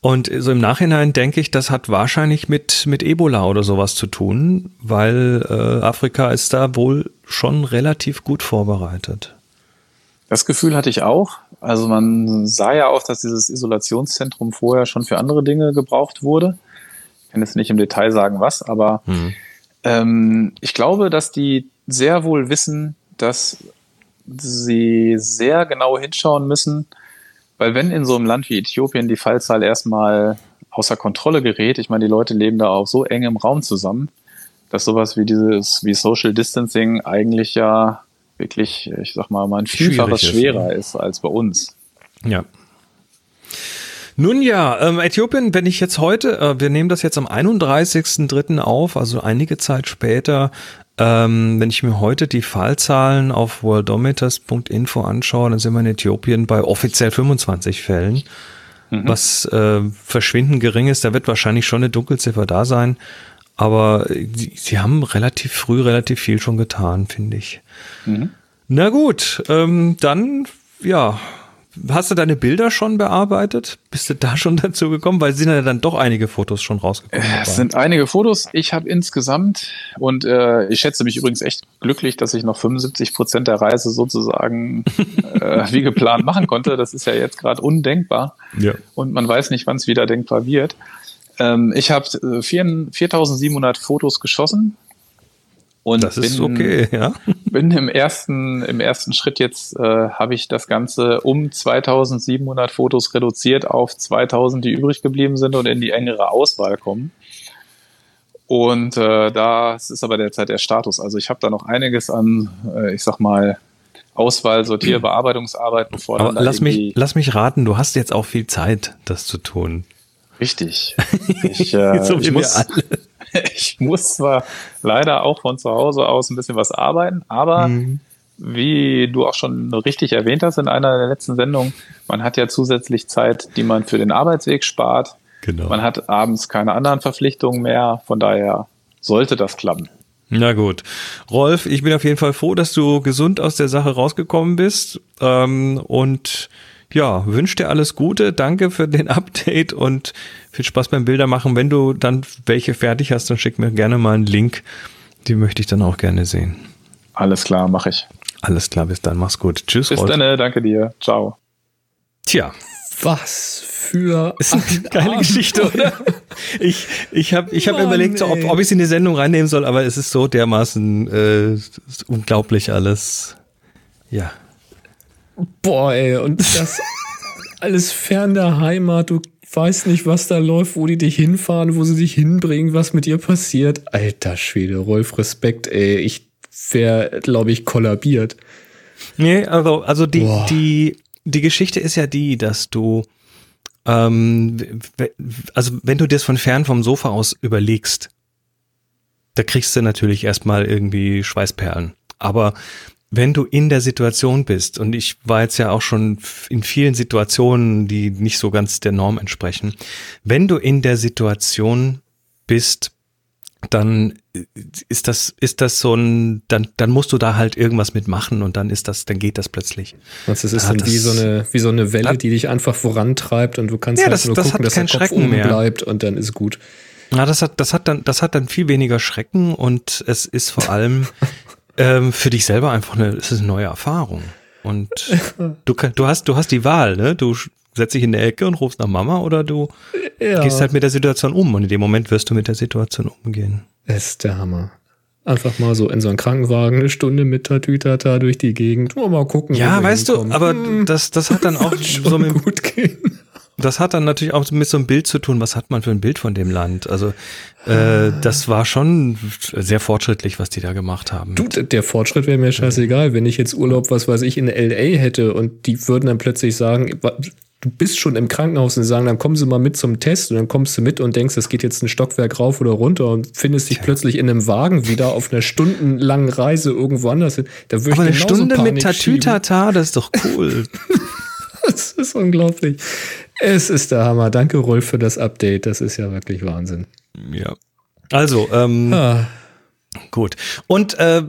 [SPEAKER 2] Und so im Nachhinein denke ich, das hat wahrscheinlich mit, mit Ebola oder sowas zu tun, weil äh, Afrika ist da wohl schon relativ gut vorbereitet.
[SPEAKER 4] Das Gefühl hatte ich auch. Also man sah ja auch, dass dieses Isolationszentrum vorher schon für andere Dinge gebraucht wurde. Ich kann jetzt nicht im Detail sagen, was, aber ähm, ich glaube, dass die sehr wohl wissen, dass sie sehr genau hinschauen müssen, weil wenn in so einem Land wie Äthiopien die Fallzahl erstmal außer Kontrolle gerät, ich meine, die Leute leben da auch so eng im Raum zusammen, dass sowas wie dieses, wie Social Distancing eigentlich ja wirklich, ich sag mal, mal ein Vielfaches
[SPEAKER 2] ist,
[SPEAKER 4] schwerer ist als bei uns.
[SPEAKER 2] Ja. Nun ja, ähm, Äthiopien, wenn ich jetzt heute, äh, wir nehmen das jetzt am 31.03. auf, also einige Zeit später, ähm, wenn ich mir heute die Fallzahlen auf worldometers.info anschaue, dann sind wir in Äthiopien bei offiziell 25 Fällen, was äh, verschwindend gering ist. Da wird wahrscheinlich schon eine Dunkelziffer da sein, aber äh, sie, sie haben relativ früh relativ viel schon getan, finde ich. Na gut, ähm, dann, ja, hast du deine Bilder schon bearbeitet? Bist du da schon dazu gekommen? Weil sind ja dann doch einige Fotos schon rausgekommen. dabei.
[SPEAKER 4] Es sind einige Fotos. Ich habe insgesamt, und äh, ich schätze mich übrigens echt glücklich, dass ich noch 75 Prozent der Reise sozusagen äh, wie geplant machen konnte. Das ist ja jetzt gerade undenkbar.
[SPEAKER 2] Ja.
[SPEAKER 4] Und man weiß nicht, wann es wieder denkbar wird. Ähm, ich habe äh, 4700 Fotos geschossen. Und
[SPEAKER 2] Das ist
[SPEAKER 4] bin,
[SPEAKER 2] okay, ja.
[SPEAKER 4] bin im ersten, im ersten Schritt jetzt, äh, habe ich das Ganze um 2700 Fotos reduziert auf 2000, die übrig geblieben sind und in die engere Auswahl kommen. Und äh, das ist aber derzeit der Status. Also ich habe da noch einiges an, äh, ich sag mal, Auswahl, Sortier, Bearbeitungsarbeit, bevor
[SPEAKER 2] Aber
[SPEAKER 4] dann da
[SPEAKER 2] lass mich, lass mich raten, du hast jetzt auch viel Zeit, das zu tun.
[SPEAKER 4] Richtig. Ich, äh,
[SPEAKER 2] So
[SPEAKER 4] ich, muss, ich muss zwar leider auch von zu Hause aus ein bisschen was arbeiten, aber
[SPEAKER 2] Mhm.
[SPEAKER 4] wie du auch schon richtig erwähnt hast in einer der letzten Sendungen, man hat ja zusätzlich Zeit, die man für den Arbeitsweg spart.
[SPEAKER 2] Genau.
[SPEAKER 4] Man hat abends keine anderen Verpflichtungen mehr, von daher sollte das klappen.
[SPEAKER 2] Na gut. Rolf, ich bin auf jeden Fall froh, dass du gesund aus der Sache rausgekommen bist. Ähm, und ja, wünsche dir alles Gute. Danke für den Update und viel Spaß beim Bildermachen. Wenn du dann welche fertig hast, dann schick mir gerne mal einen Link. Die möchte ich dann auch gerne sehen.
[SPEAKER 4] Alles klar, mache ich.
[SPEAKER 2] Alles klar, bis dann. Mach's gut. Tschüss,
[SPEAKER 4] Bis
[SPEAKER 2] Rolf.
[SPEAKER 4] dann, äh, danke dir. Ciao.
[SPEAKER 2] Tja,
[SPEAKER 1] Was für
[SPEAKER 2] ist eine
[SPEAKER 1] ein
[SPEAKER 2] geile Geschichte,
[SPEAKER 1] Abenteuer.
[SPEAKER 2] oder? Ich, ich habe ich hab
[SPEAKER 1] Mann,
[SPEAKER 2] überlegt, so, ob, ob ich sie in die Sendung reinnehmen soll, aber es ist so dermaßen äh, ist unglaublich alles. Ja.
[SPEAKER 1] Boah, ey, und das alles fern der Heimat. Du weißt nicht, was da läuft, wo die dich hinfahren, wo sie dich hinbringen, was mit dir passiert. Alter Schwede, Rolf, Respekt, ey. Ich wäre, glaube ich, kollabiert.
[SPEAKER 2] Nee, also, also die,
[SPEAKER 1] Boah.
[SPEAKER 2] die, die Geschichte ist ja die, dass du, ähm, also wenn du dir das von fern vom Sofa aus überlegst, da kriegst du natürlich erstmal irgendwie Schweißperlen. Aber wenn du in der Situation bist, und ich war jetzt ja auch schon in vielen Situationen, die nicht so ganz der Norm entsprechen, wenn du in der Situation bist, dann ist das, ist das so ein, dann, dann musst du da halt irgendwas mitmachen und dann ist das, dann geht das plötzlich.
[SPEAKER 1] Also es ist ja, dann wie so eine, wie so eine Welle, das, die dich einfach vorantreibt und du kannst ja, halt
[SPEAKER 2] das,
[SPEAKER 1] nur
[SPEAKER 2] das
[SPEAKER 1] gucken, dass der Kopf oben bleibt und dann ist gut.
[SPEAKER 2] Ja, das hat, das hat dann, das hat dann viel weniger Schrecken und es ist vor allem ähm, für dich selber einfach eine, es ist eine neue Erfahrung. Und du, du hast, du hast die Wahl, ne? Du setzt dich in der Ecke und rufst nach Mama oder du ja. gehst halt mit der Situation um und in dem Moment wirst du mit der Situation umgehen.
[SPEAKER 1] Das ist der Hammer. Einfach mal so in so einen Krankenwagen eine Stunde mit Tatütata durch die Gegend. Oh, mal gucken.
[SPEAKER 2] Ja, weißt du, aber hm, das, das hat dann auch so mit, gut gehen. Das hat dann natürlich auch mit so einem Bild zu tun. Was hat man für ein Bild von dem Land? Also äh, das war schon sehr fortschrittlich, was die da gemacht haben.
[SPEAKER 1] Du, der Fortschritt wäre mir scheißegal, wenn ich jetzt Urlaub, was weiß ich, in LA hätte und die würden dann plötzlich sagen, du bist schon im Krankenhaus und sagen, dann kommen Sie mal mit zum Test und dann kommst du mit und denkst, es geht jetzt ein Stockwerk rauf oder runter und findest dich ja. plötzlich in einem Wagen wieder auf einer stundenlangen Reise irgendwo anders hin.
[SPEAKER 2] Da würde ich Aber eine Stunde Panik mit Tatütata, das ist doch cool.
[SPEAKER 1] das ist unglaublich. Es ist der Hammer. Danke, Rolf, für das Update. Das ist ja wirklich Wahnsinn.
[SPEAKER 2] Ja. Also, ähm, ah. gut. Und äh,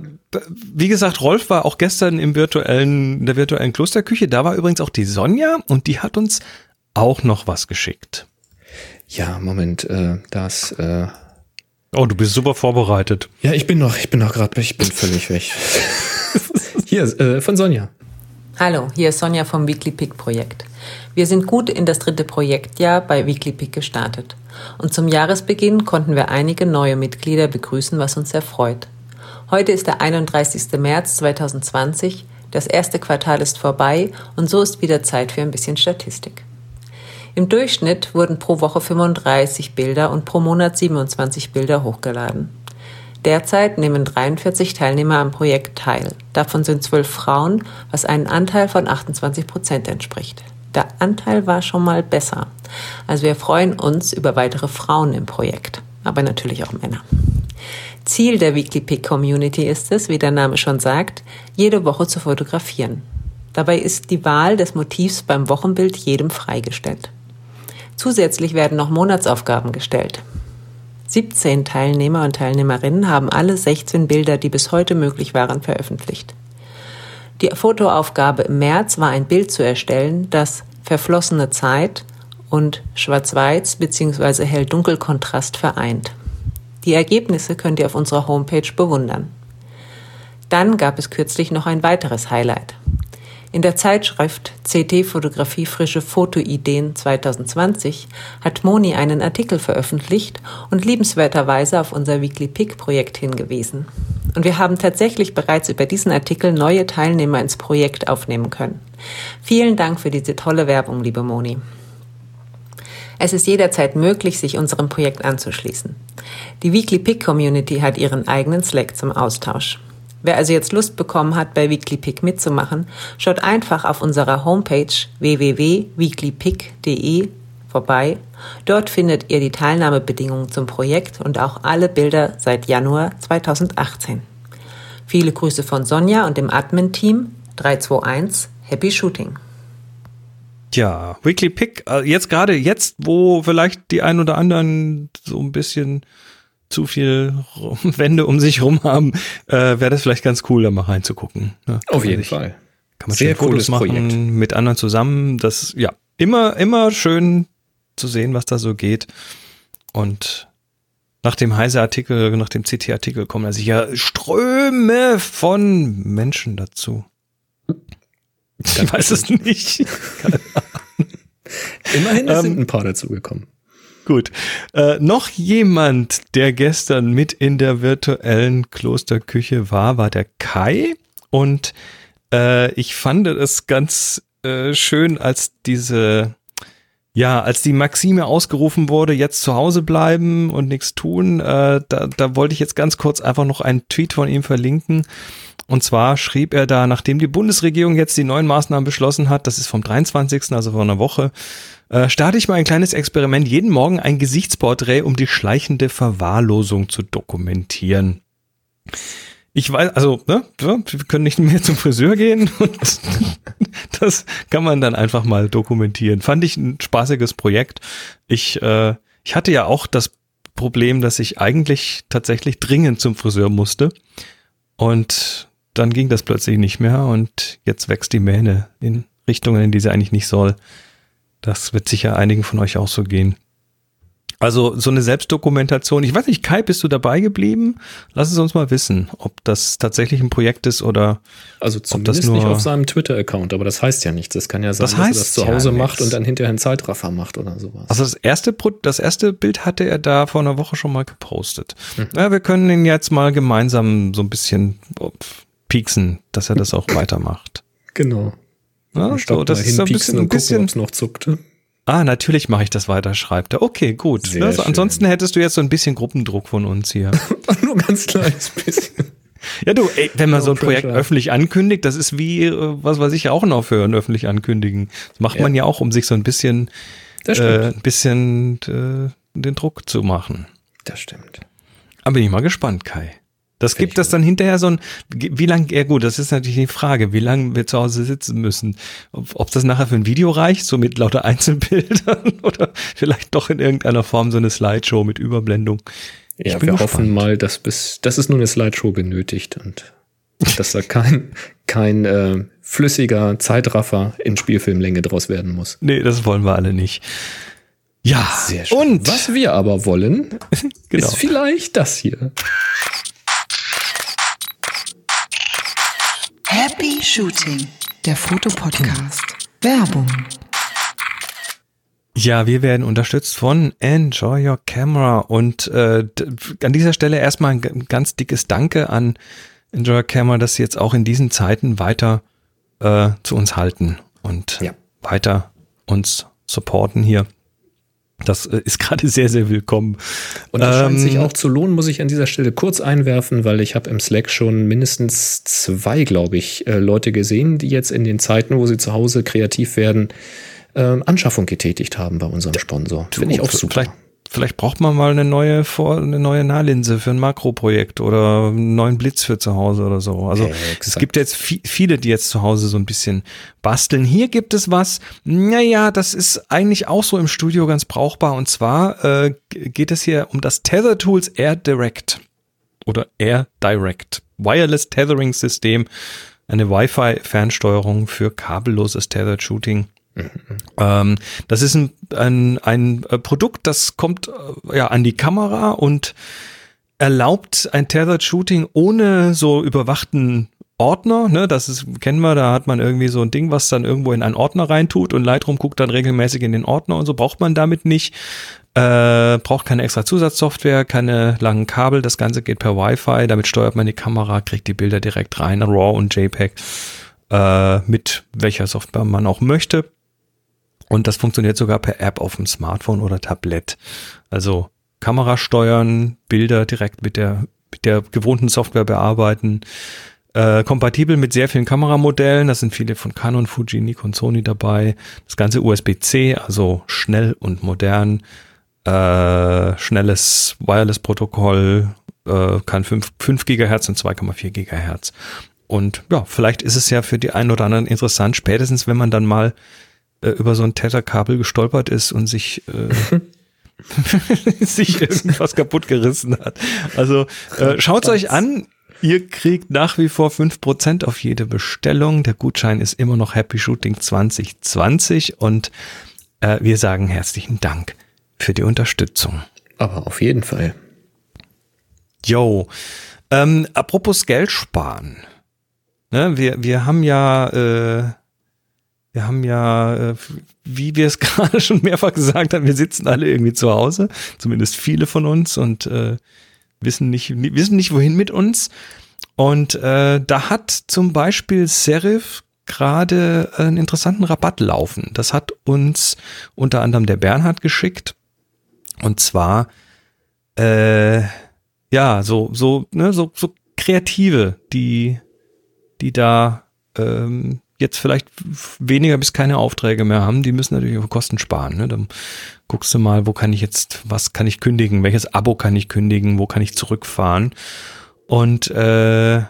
[SPEAKER 2] wie gesagt, Rolf war auch gestern im virtuellen, der virtuellen Klosterküche. Da war übrigens auch die Sonja und die hat uns auch noch was geschickt.
[SPEAKER 1] Ja, Moment, äh, das. Äh
[SPEAKER 2] oh, du bist super vorbereitet.
[SPEAKER 1] Ja, ich bin noch, ich bin noch gerade, ich bin völlig weg. Hier, äh, von Sonja.
[SPEAKER 5] Hallo, hier ist Sonja vom Weekly Pick Projekt. Wir sind gut in das dritte Projektjahr bei Weekly Pick gestartet. Und zum Jahresbeginn konnten wir einige neue Mitglieder begrüßen, was uns sehr freut. Heute ist der 31. März 2020, das erste Quartal ist vorbei und so ist wieder Zeit für ein bisschen Statistik. Im Durchschnitt wurden pro Woche 35 Bilder und pro Monat 27 Bilder hochgeladen. Derzeit nehmen 43 Teilnehmer am Projekt teil. Davon sind 12 Frauen, was einen Anteil von 28 Prozent entspricht. Der Anteil war schon mal besser. Also wir freuen uns über weitere Frauen im Projekt, aber natürlich auch Männer. Ziel der Weekly Pick Community ist es, wie der Name schon sagt, jede Woche zu fotografieren. Dabei ist die Wahl des Motivs beim Wochenbild jedem freigestellt. Zusätzlich werden noch Monatsaufgaben gestellt. 17 Teilnehmer und Teilnehmerinnen haben alle 16 Bilder, die bis heute möglich waren, veröffentlicht. Die Fotoaufgabe im März war ein Bild zu erstellen, das verflossene Zeit und Schwarz-Weiß bzw. Hell-Dunkel-Kontrast vereint. Die Ergebnisse könnt ihr auf unserer Homepage bewundern. Dann gab es kürzlich noch ein weiteres Highlight. In der Zeitschrift CT Fotografie Frische Fotoideen 2020 hat Moni einen Artikel veröffentlicht und liebenswerterweise auf unser Weekly Pick Projekt hingewiesen. Und wir haben tatsächlich bereits über diesen Artikel neue Teilnehmer ins Projekt aufnehmen können. Vielen Dank für diese tolle Werbung, liebe Moni. Es ist jederzeit möglich, sich unserem Projekt anzuschließen. Die Weekly Pick Community hat ihren eigenen Slack zum Austausch. Wer also jetzt Lust bekommen hat, bei Weekly Pick mitzumachen, schaut einfach auf unserer Homepage www.weeklypick.de vorbei. Dort findet ihr die Teilnahmebedingungen zum Projekt und auch alle Bilder seit Januar 2018. Viele Grüße von Sonja und dem Admin-Team 321 Happy Shooting.
[SPEAKER 2] Tja, Weekly Pick, äh, jetzt gerade jetzt, wo vielleicht die ein oder anderen so ein bisschen zu viel Wände um sich rum haben, äh, wäre das vielleicht ganz cool, da mal reinzugucken.
[SPEAKER 1] Ne? Auf jeden sich, Fall.
[SPEAKER 2] Kann man Sehr Fotos machen Projekt. mit anderen zusammen. Das, ja, immer, immer schön zu sehen, was da so geht. Und nach dem Heise-Artikel, nach dem CT-Artikel kommen da sicher Ströme von Menschen dazu. Ich weiß es nicht.
[SPEAKER 1] Immerhin ähm, sind ein paar dazugekommen.
[SPEAKER 2] Gut. Äh, noch jemand, der gestern mit in der virtuellen Klosterküche war, war der Kai. Und äh, ich fand es ganz äh, schön, als diese, ja, als die Maxime ausgerufen wurde, jetzt zu Hause bleiben und nichts tun. Äh, da, da wollte ich jetzt ganz kurz einfach noch einen Tweet von ihm verlinken. Und zwar schrieb er da, nachdem die Bundesregierung jetzt die neuen Maßnahmen beschlossen hat, das ist vom 23., also vor einer Woche, äh, starte ich mal ein kleines Experiment, jeden Morgen ein Gesichtsporträt, um die schleichende Verwahrlosung zu dokumentieren. Ich weiß, also, ne, wir können nicht mehr zum Friseur gehen und das kann man dann einfach mal dokumentieren. Fand ich ein spaßiges Projekt. Ich, äh, ich hatte ja auch das Problem, dass ich eigentlich tatsächlich dringend zum Friseur musste. Und dann ging das plötzlich nicht mehr und jetzt wächst die Mähne in Richtungen, in die sie eigentlich nicht soll. Das wird sicher einigen von euch auch so gehen. Also so eine Selbstdokumentation. Ich weiß nicht, Kai, bist du dabei geblieben? Lass es uns mal wissen, ob das tatsächlich ein Projekt ist oder
[SPEAKER 1] also zumindest ob das nur nicht auf seinem Twitter-Account. Aber das heißt ja nichts. Das kann ja sein,
[SPEAKER 2] das
[SPEAKER 1] dass er das zu Hause ja macht und dann hinterher einen Zeitraffer macht oder sowas.
[SPEAKER 2] Also das erste, das erste Bild hatte er da vor einer Woche schon mal gepostet. Mhm. Ja, wir können ihn jetzt mal gemeinsam so ein bisschen pieksen, dass er das auch weitermacht.
[SPEAKER 1] Genau.
[SPEAKER 2] Ja, so, das ist so ein bisschen, ein bisschen
[SPEAKER 1] gucken, noch zuckt.
[SPEAKER 2] Ah, natürlich mache ich das weiter, schreibt er. Okay, gut. Ne, also, ansonsten hättest du jetzt so ein bisschen Gruppendruck von uns hier.
[SPEAKER 1] Nur ganz kleines bisschen.
[SPEAKER 2] Ja, du, ey, wenn man no so ein Projekt pressure. öffentlich ankündigt, das ist wie, äh, was weiß ich, auch ein Aufhören öffentlich ankündigen. Das macht ja. man ja auch, um sich so ein bisschen, äh, ein bisschen äh, den Druck zu machen.
[SPEAKER 1] Das stimmt.
[SPEAKER 2] Aber bin ich mal gespannt, Kai. Das gibt das dann hinterher so ein, wie lang, ja gut, das ist natürlich die Frage, wie lange wir zu Hause sitzen müssen. Ob, ob das nachher für ein Video reicht, so mit lauter Einzelbildern oder vielleicht doch in irgendeiner Form so eine Slideshow mit Überblendung.
[SPEAKER 1] Ich ja, wir gespannt. hoffen mal, dass bis, dass es nur eine Slideshow benötigt und dass da kein, kein äh, flüssiger Zeitraffer in Spielfilmlänge draus werden muss.
[SPEAKER 2] Nee, das wollen wir alle nicht. Ja,
[SPEAKER 1] Sehr schön. und was wir aber wollen, genau. ist vielleicht das hier.
[SPEAKER 6] Happy Shooting, der Fotopodcast. Werbung.
[SPEAKER 2] Ja, wir werden unterstützt von Enjoy Your Camera und äh, an dieser Stelle erstmal ein ganz dickes Danke an Enjoy Your Camera, dass sie jetzt auch in diesen Zeiten weiter äh, zu uns halten und ja. weiter uns supporten hier. Das äh, ist gerade sehr, sehr willkommen.
[SPEAKER 1] Und das ähm, scheint sich auch zu lohnen, muss ich an dieser Stelle kurz einwerfen, weil ich habe im Slack schon mindestens zwei, glaube ich, äh, Leute gesehen, die jetzt in den Zeiten, wo sie zu Hause kreativ werden, äh, Anschaffung getätigt haben bei unserem Sponsor.
[SPEAKER 2] Finde ich auch super. Vielleicht Vielleicht braucht man mal eine neue Vor eine neue Nahlinse für ein Makroprojekt oder einen neuen Blitz für zu Hause oder so. Also Exakt. es gibt jetzt viele, die jetzt zu Hause so ein bisschen basteln. Hier gibt es was, naja, das ist eigentlich auch so im Studio ganz brauchbar. Und zwar äh, geht es hier um das Tether Tools Air Direct oder Air Direct Wireless Tethering System, eine Wi-Fi-Fernsteuerung für kabelloses Tethered Shooting. Ähm, das ist ein, ein, ein äh, Produkt, das kommt äh, ja an die Kamera und erlaubt ein Tethered Shooting ohne so überwachten Ordner, ne, das ist, kennen wir, da hat man irgendwie so ein Ding, was dann irgendwo in einen Ordner reintut und Lightroom guckt dann regelmäßig in den Ordner und so braucht man damit nicht. Äh, braucht keine extra Zusatzsoftware, keine langen Kabel, das Ganze geht per Wi-Fi, damit steuert man die Kamera, kriegt die Bilder direkt rein, RAW und JPEG, äh, mit welcher Software man auch möchte. Und das funktioniert sogar per App auf dem Smartphone oder Tablet. Also Kamera steuern, Bilder direkt mit der, mit der gewohnten Software bearbeiten. Äh, kompatibel mit sehr vielen Kameramodellen. Da sind viele von Canon, Fuji, Nikon, Sony dabei. Das ganze USB-C, also schnell und modern. Äh, schnelles Wireless-Protokoll, äh, kann 5, 5 Gigahertz und 2,4 Gigahertz. Und ja, vielleicht ist es ja für die einen oder anderen interessant, spätestens wenn man dann mal äh, über so ein Tetherkabel gestolpert ist und sich äh, sich irgendwas kaputt gerissen hat. Also äh, schaut euch an. Ihr kriegt nach wie vor fünf Prozent auf jede Bestellung. Der Gutschein ist immer noch Happy Shooting 2020 und äh, wir sagen herzlichen Dank für die Unterstützung.
[SPEAKER 1] Aber auf jeden Fall.
[SPEAKER 2] Yo. Ähm, apropos Geld sparen. Ne, wir, wir haben ja äh, wir haben ja, äh, wie wir es gerade schon mehrfach gesagt haben, wir sitzen alle irgendwie zu Hause, zumindest viele von uns und äh, wissen nicht, wissen nicht wohin mit uns. Und äh, da hat zum Beispiel Serif gerade einen interessanten Rabatt laufen. Das hat uns unter anderem der Bernhard geschickt. Und zwar, äh, ja, so, so, ne, so, so Kreative, die die da ähm, jetzt vielleicht weniger bis keine Aufträge mehr haben, die müssen natürlich auch Kosten sparen. Ne? Dann guckst du mal, wo kann ich jetzt, was kann ich kündigen, welches Abo kann ich kündigen, wo kann ich zurückfahren. Und äh,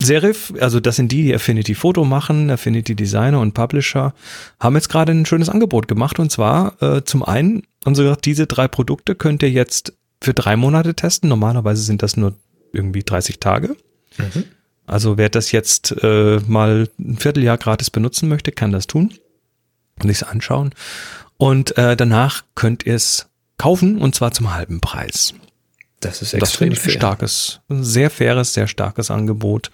[SPEAKER 2] Serif, also das sind die, die Affinity Photo machen, Affinity Designer und Publisher, haben jetzt gerade ein schönes Angebot gemacht und zwar äh, zum einen haben sie gesagt, diese drei Produkte könnt ihr jetzt für drei Monate testen. Normalerweise sind das nur irgendwie 30 Tage. Mhm. Also wer das jetzt äh, mal ein Vierteljahr gratis benutzen möchte, kann das tun und sich anschauen. Und äh, danach könnt ihr es kaufen und zwar zum halben Preis.
[SPEAKER 1] Das ist
[SPEAKER 2] extrem das fair. ein starkes, ein sehr faires, sehr starkes Angebot.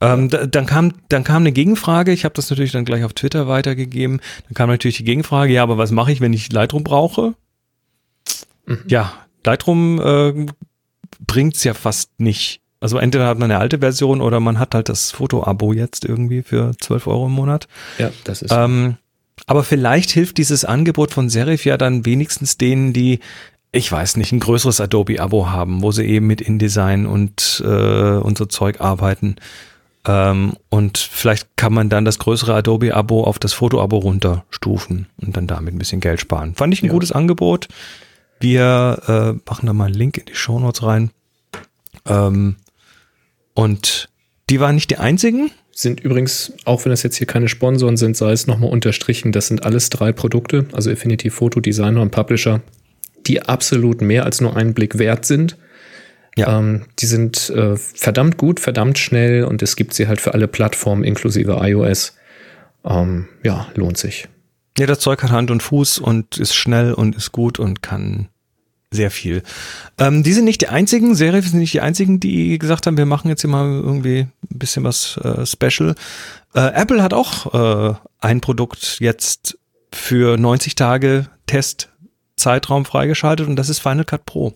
[SPEAKER 2] Ähm, da, dann kam, dann kam eine Gegenfrage. Ich habe das natürlich dann gleich auf Twitter weitergegeben. Dann kam natürlich die Gegenfrage: Ja, aber was mache ich, wenn ich Lightroom brauche? Mhm. Ja, Lightroom äh, bringt's ja fast nicht. Also entweder hat man eine alte Version oder man hat halt das Foto-Abo jetzt irgendwie für 12 Euro im Monat.
[SPEAKER 1] Ja, das ist.
[SPEAKER 2] Ähm, aber vielleicht hilft dieses Angebot von Serif ja dann wenigstens denen, die ich weiß nicht, ein größeres Adobe-Abo haben, wo sie eben mit InDesign und, äh, und so Zeug arbeiten. Ähm, und vielleicht kann man dann das größere Adobe-Abo auf das Foto-Abo runterstufen und dann damit ein bisschen Geld sparen. Fand ich ein ja. gutes Angebot. Wir äh, machen da mal einen Link in die Show Notes rein. Ähm, und die waren nicht die einzigen.
[SPEAKER 1] Sind übrigens, auch wenn das jetzt hier keine Sponsoren sind, sei es nochmal unterstrichen, das sind alles drei Produkte, also Affinity Photo, Designer und Publisher, die absolut mehr als nur einen Blick wert sind. Ja. Ähm, die sind äh, verdammt gut, verdammt schnell und es gibt sie halt für alle Plattformen inklusive iOS. Ähm, ja, lohnt sich.
[SPEAKER 2] Ja, das Zeug hat Hand und Fuß und ist schnell und ist gut und kann sehr viel. Ähm, die sind nicht die einzigen, Serif sind nicht die einzigen, die gesagt haben, wir machen jetzt hier mal irgendwie ein bisschen was äh, Special. Äh, Apple hat auch äh, ein Produkt jetzt für 90 Tage Test Zeitraum freigeschaltet und das ist Final Cut Pro.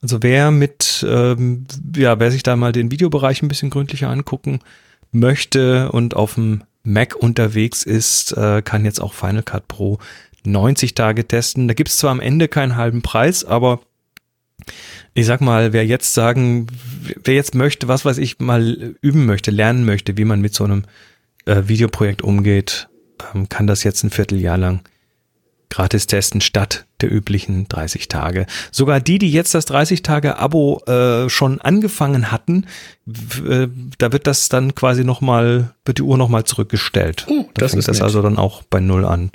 [SPEAKER 2] Also wer mit, ähm, ja, wer sich da mal den Videobereich ein bisschen gründlicher angucken möchte und auf dem Mac unterwegs ist, äh, kann jetzt auch Final Cut Pro 90 Tage testen. Da gibt es zwar am Ende keinen halben Preis, aber ich sag mal, wer jetzt sagen, wer jetzt möchte, was weiß ich, mal üben möchte, lernen möchte, wie man mit so einem äh, Videoprojekt umgeht, ähm, kann das jetzt ein Vierteljahr lang gratis testen statt der üblichen 30 Tage. Sogar die, die jetzt das 30 Tage Abo äh, schon angefangen hatten, äh, da wird das dann quasi nochmal, wird die Uhr nochmal zurückgestellt. Oh, das da fängt das also dann auch bei Null an.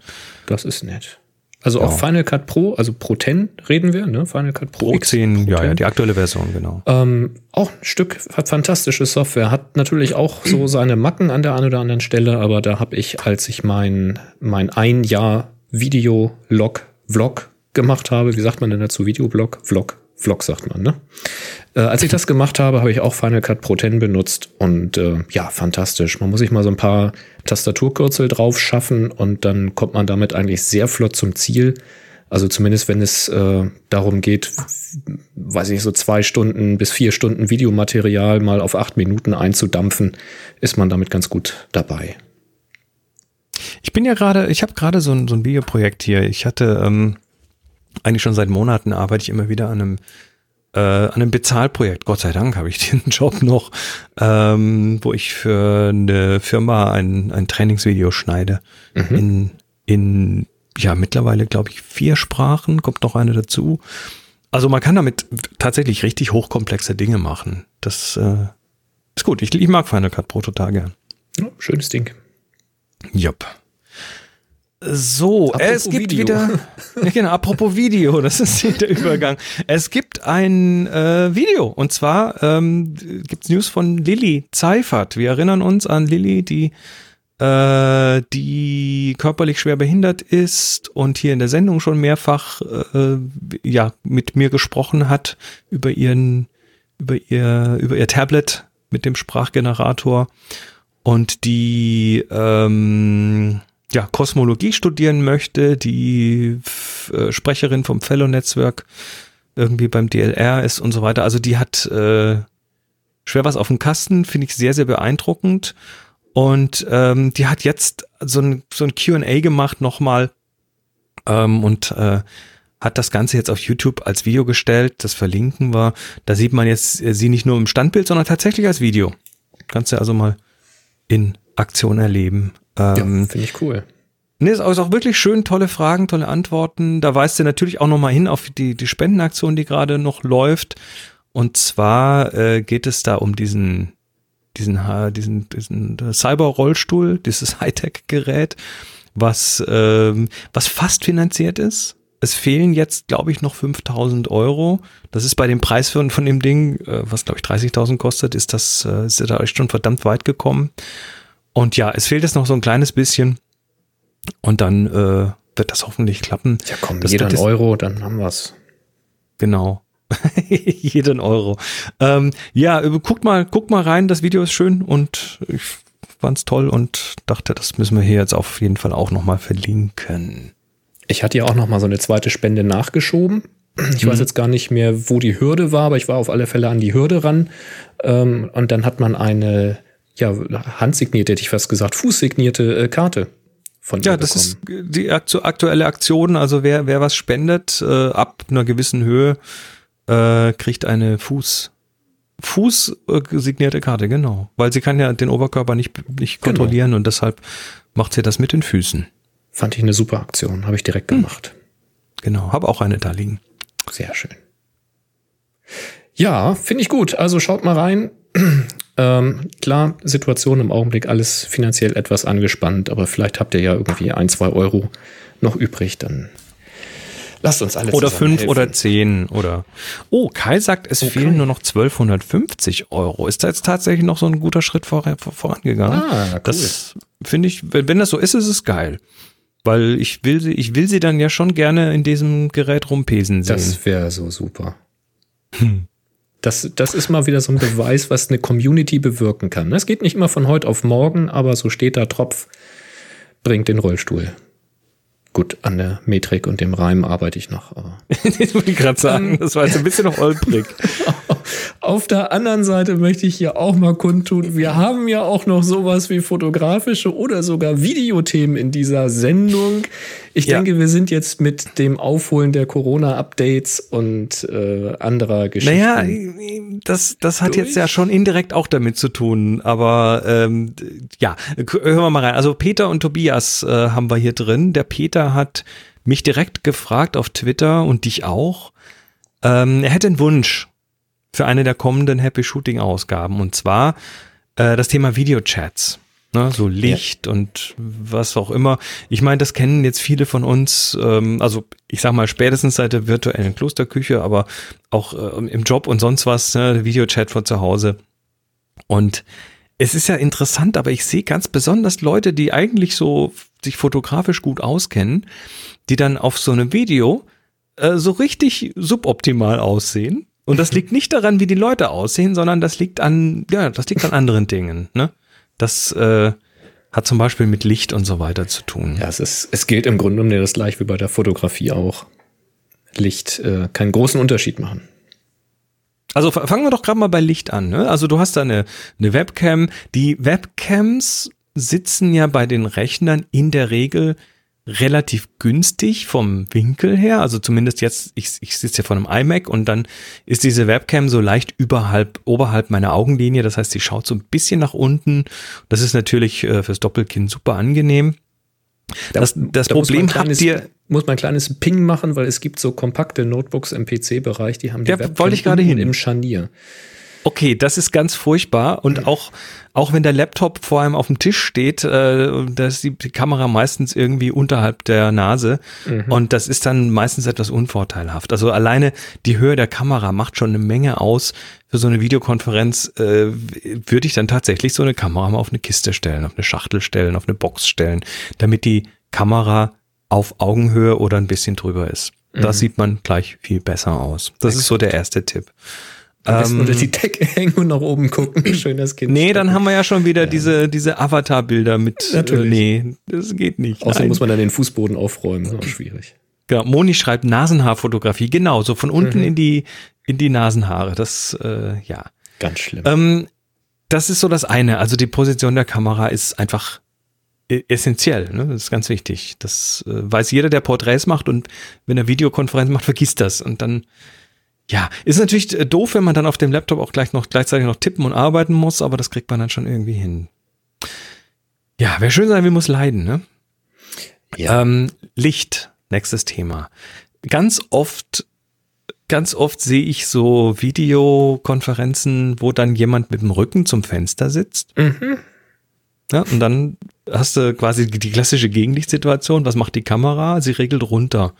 [SPEAKER 1] Das ist nett. Also ja. auch Final Cut Pro, also Pro 10 reden wir, ne? Final Cut Pro,
[SPEAKER 2] Pro X. 10, Pro ja, 10. ja, die aktuelle Version, genau.
[SPEAKER 1] Ähm, auch ein Stück hat fantastische Software, hat natürlich auch so seine Macken an der einen oder anderen Stelle, aber da habe ich, als ich mein, mein ein Jahr Video-Log, Vlog gemacht habe. Wie sagt man denn dazu? Videoblog? Vlog. Vlog sagt man, ne? Äh, als ich das gemacht habe, habe ich auch Final Cut Pro 10 benutzt und äh, ja, fantastisch. Man muss sich mal so ein paar Tastaturkürzel drauf schaffen und dann kommt man damit eigentlich sehr flott zum Ziel. Also zumindest wenn es äh, darum geht, weiß ich so zwei Stunden bis vier Stunden Videomaterial mal auf acht Minuten einzudampfen, ist man damit ganz gut dabei.
[SPEAKER 2] Ich bin ja gerade, ich habe gerade so ein, so ein Videoprojekt hier. Ich hatte ähm, eigentlich schon seit Monaten arbeite ich immer wieder an einem äh, an einem Bezahlprojekt. Gott sei Dank habe ich den Job noch, ähm, wo ich für eine Firma ein, ein Trainingsvideo schneide. Mhm. In, in ja mittlerweile glaube ich vier Sprachen, kommt noch eine dazu. Also man kann damit tatsächlich richtig hochkomplexe Dinge machen. Das äh, ist gut. Ich, ich mag Final Cut Pro total gern.
[SPEAKER 1] Ja, schönes Ding.
[SPEAKER 2] Jupp. So, apropos es gibt Video. wieder. Genau, apropos Video, das ist der Übergang. Es gibt ein äh, Video und zwar ähm, gibt News von Lilly Zeifert. Wir erinnern uns an Lilly, die äh, die körperlich schwer behindert ist und hier in der Sendung schon mehrfach äh, ja mit mir gesprochen hat über ihren über ihr über ihr Tablet mit dem Sprachgenerator und die ähm, ja, Kosmologie studieren möchte, die äh, Sprecherin vom Fellow-Netzwerk irgendwie beim DLR ist und so weiter. Also die hat äh, schwer was auf dem Kasten, finde ich sehr, sehr beeindruckend. Und ähm, die hat jetzt so ein, so ein QA gemacht nochmal ähm, und äh, hat das Ganze jetzt auf YouTube als Video gestellt. Das verlinken wir. Da sieht man jetzt sie nicht nur im Standbild, sondern tatsächlich als Video. Kannst du also mal in Aktion erleben. Ähm,
[SPEAKER 1] ja, finde ich cool.
[SPEAKER 2] Nee, ist auch wirklich schön, tolle Fragen, tolle Antworten. Da weist du natürlich auch nochmal hin auf die, die Spendenaktion, die gerade noch läuft. Und zwar äh, geht es da um diesen, diesen, diesen, diesen Cyber-Rollstuhl, dieses Hightech-Gerät, was, ähm, was fast finanziert ist. Es fehlen jetzt, glaube ich, noch 5000 Euro. Das ist bei dem Preis von, von dem Ding, äh, was glaube ich 30.000 kostet, ist das, äh, ist da echt schon verdammt weit gekommen. Und ja, es fehlt jetzt noch so ein kleines bisschen. Und dann äh, wird das hoffentlich klappen.
[SPEAKER 1] Ja, komm,
[SPEAKER 2] das
[SPEAKER 1] jeder ein Euro, dann haben wir's.
[SPEAKER 2] Genau. jeden Euro. Ähm, ja, guckt mal, guckt mal rein, das Video ist schön und ich fand's toll und dachte, das müssen wir hier jetzt auf jeden Fall auch nochmal verlinken.
[SPEAKER 1] Ich hatte ja auch nochmal so eine zweite Spende nachgeschoben. Ich mhm. weiß jetzt gar nicht mehr, wo die Hürde war, aber ich war auf alle Fälle an die Hürde ran. Ähm, und dann hat man eine, ja, handsignierte, hätte ich fast gesagt, fußsignierte äh, Karte von
[SPEAKER 2] Ja, das ist die aktuelle Aktion. Also wer, wer was spendet, äh, ab einer gewissen Höhe, äh, kriegt eine Fuß, Fuß äh, signierte Karte, genau. Weil sie kann ja den Oberkörper nicht, nicht genau. kontrollieren und deshalb macht sie das mit den Füßen.
[SPEAKER 1] Fand ich eine super Aktion, habe ich direkt hm. gemacht.
[SPEAKER 2] Genau, habe auch eine da liegen.
[SPEAKER 1] Sehr schön. Ja, finde ich gut. Also schaut mal rein. Ähm, klar, Situation im Augenblick alles finanziell etwas angespannt, aber vielleicht habt ihr ja irgendwie ein, zwei Euro noch übrig, dann lasst uns alle
[SPEAKER 2] Oder fünf helfen. oder zehn oder. Oh, Kai sagt, es okay. fehlen nur noch 1250 Euro. Ist da jetzt tatsächlich noch so ein guter Schritt vor, vorangegangen? Ah, cool. Das finde ich, wenn das so ist, ist es geil. Weil ich will sie, ich will sie dann ja schon gerne in diesem Gerät rumpesen sehen.
[SPEAKER 1] Das wäre so super. Hm. Das, das ist mal wieder so ein Beweis, was eine Community bewirken kann. Es geht nicht immer von heute auf morgen, aber so steht da Tropf, bringt den Rollstuhl. Gut, an der Metrik und dem Reim arbeite ich noch.
[SPEAKER 2] ich wollte gerade sagen, das war jetzt ein bisschen noch holprig.
[SPEAKER 1] Auf der anderen Seite möchte ich hier auch mal kundtun, wir haben ja auch noch sowas wie fotografische oder sogar Videothemen in dieser Sendung. Ich ja. denke, wir sind jetzt mit dem Aufholen der Corona-Updates und äh, anderer Geschichten.
[SPEAKER 2] Naja, das, das hat durch. jetzt ja schon indirekt auch damit zu tun. Aber ähm, ja, hören wir mal rein. Also Peter und Tobias äh, haben wir hier drin. Der Peter hat mich direkt gefragt auf Twitter und dich auch. Ähm, er hätte einen Wunsch für eine der kommenden Happy Shooting Ausgaben und zwar äh, das Thema Videochats. Ne, so Licht ja. und was auch immer. Ich meine, das kennen jetzt viele von uns, ähm, also ich sag mal spätestens seit der virtuellen Klosterküche, aber auch äh, im Job und sonst was, ne, Videochat von zu Hause. Und es ist ja interessant, aber ich sehe ganz besonders Leute, die eigentlich so sich fotografisch gut auskennen, die dann auf so einem Video äh, so richtig suboptimal aussehen. Und das liegt nicht daran, wie die Leute aussehen, sondern das liegt an, ja, das liegt an anderen Dingen, ne? Das äh, hat zum Beispiel mit Licht und so weiter zu tun.
[SPEAKER 1] Ja, es, ist, es gilt im Grunde genommen das gleich wie bei der Fotografie auch. Licht äh, kann großen Unterschied machen.
[SPEAKER 2] Also fangen wir doch gerade mal bei Licht an. Ne? Also du hast da eine, eine Webcam. Die Webcams sitzen ja bei den Rechnern in der Regel relativ günstig vom Winkel her. Also zumindest jetzt, ich, ich sitze ja vor einem iMac und dann ist diese Webcam so leicht überhalb, oberhalb meiner Augenlinie. Das heißt, sie schaut so ein bisschen nach unten. Das ist natürlich äh, fürs Doppelkinn super angenehm.
[SPEAKER 1] Das, das da Problem kleines, hat dir. Muss man ein kleines Ping machen, weil es gibt so kompakte Notebooks im PC-Bereich, die haben die
[SPEAKER 2] ja, Webcam wollte ich gerade hin.
[SPEAKER 1] im Scharnier.
[SPEAKER 2] Okay, das ist ganz furchtbar und mhm. auch auch wenn der Laptop vor einem auf dem Tisch steht, äh, da ist die, die Kamera meistens irgendwie unterhalb der Nase mhm. und das ist dann meistens etwas unvorteilhaft. Also alleine die Höhe der Kamera macht schon eine Menge aus. Für so eine Videokonferenz äh, würde ich dann tatsächlich so eine Kamera mal auf eine Kiste stellen, auf eine Schachtel stellen, auf eine Box stellen, damit die Kamera auf Augenhöhe oder ein bisschen drüber ist. Mhm. Das sieht man gleich viel besser aus. Das Exakt. ist so der erste Tipp.
[SPEAKER 1] Am besten unter die Decke hängen und nach oben gucken. Schön das Kind.
[SPEAKER 2] Nee, dann haben wir ja schon wieder ja. diese, diese Avatar-Bilder mit.
[SPEAKER 1] Natürlich. Äh,
[SPEAKER 2] nee, das geht nicht.
[SPEAKER 1] Außerdem Nein. muss man dann den Fußboden aufräumen. Das ist auch schwierig.
[SPEAKER 2] Genau. Moni schreibt Nasenhaarfotografie. Genau, so von unten mhm. in die, in die Nasenhaare. Das, äh, ja.
[SPEAKER 1] Ganz schlimm.
[SPEAKER 2] Ähm, das ist so das eine. Also die Position der Kamera ist einfach e-, essentiell. Ne? Das ist ganz wichtig. Das äh, weiß jeder, der Porträts macht und wenn er Videokonferenz macht, vergisst das. Und dann Ja, ist natürlich doof, wenn man dann auf dem Laptop auch gleich noch gleichzeitig noch tippen und arbeiten muss, aber das kriegt man dann schon irgendwie hin. Ja, wer schön sein will, muss leiden, ne? Ja. Ähm, Licht, nächstes Thema. Ganz oft, ganz oft sehe ich so Videokonferenzen, wo dann jemand mit dem Rücken zum Fenster sitzt. Mhm. Ja, und dann hast du quasi die klassische Gegenlichtsituation. Was macht die Kamera? Sie regelt runter.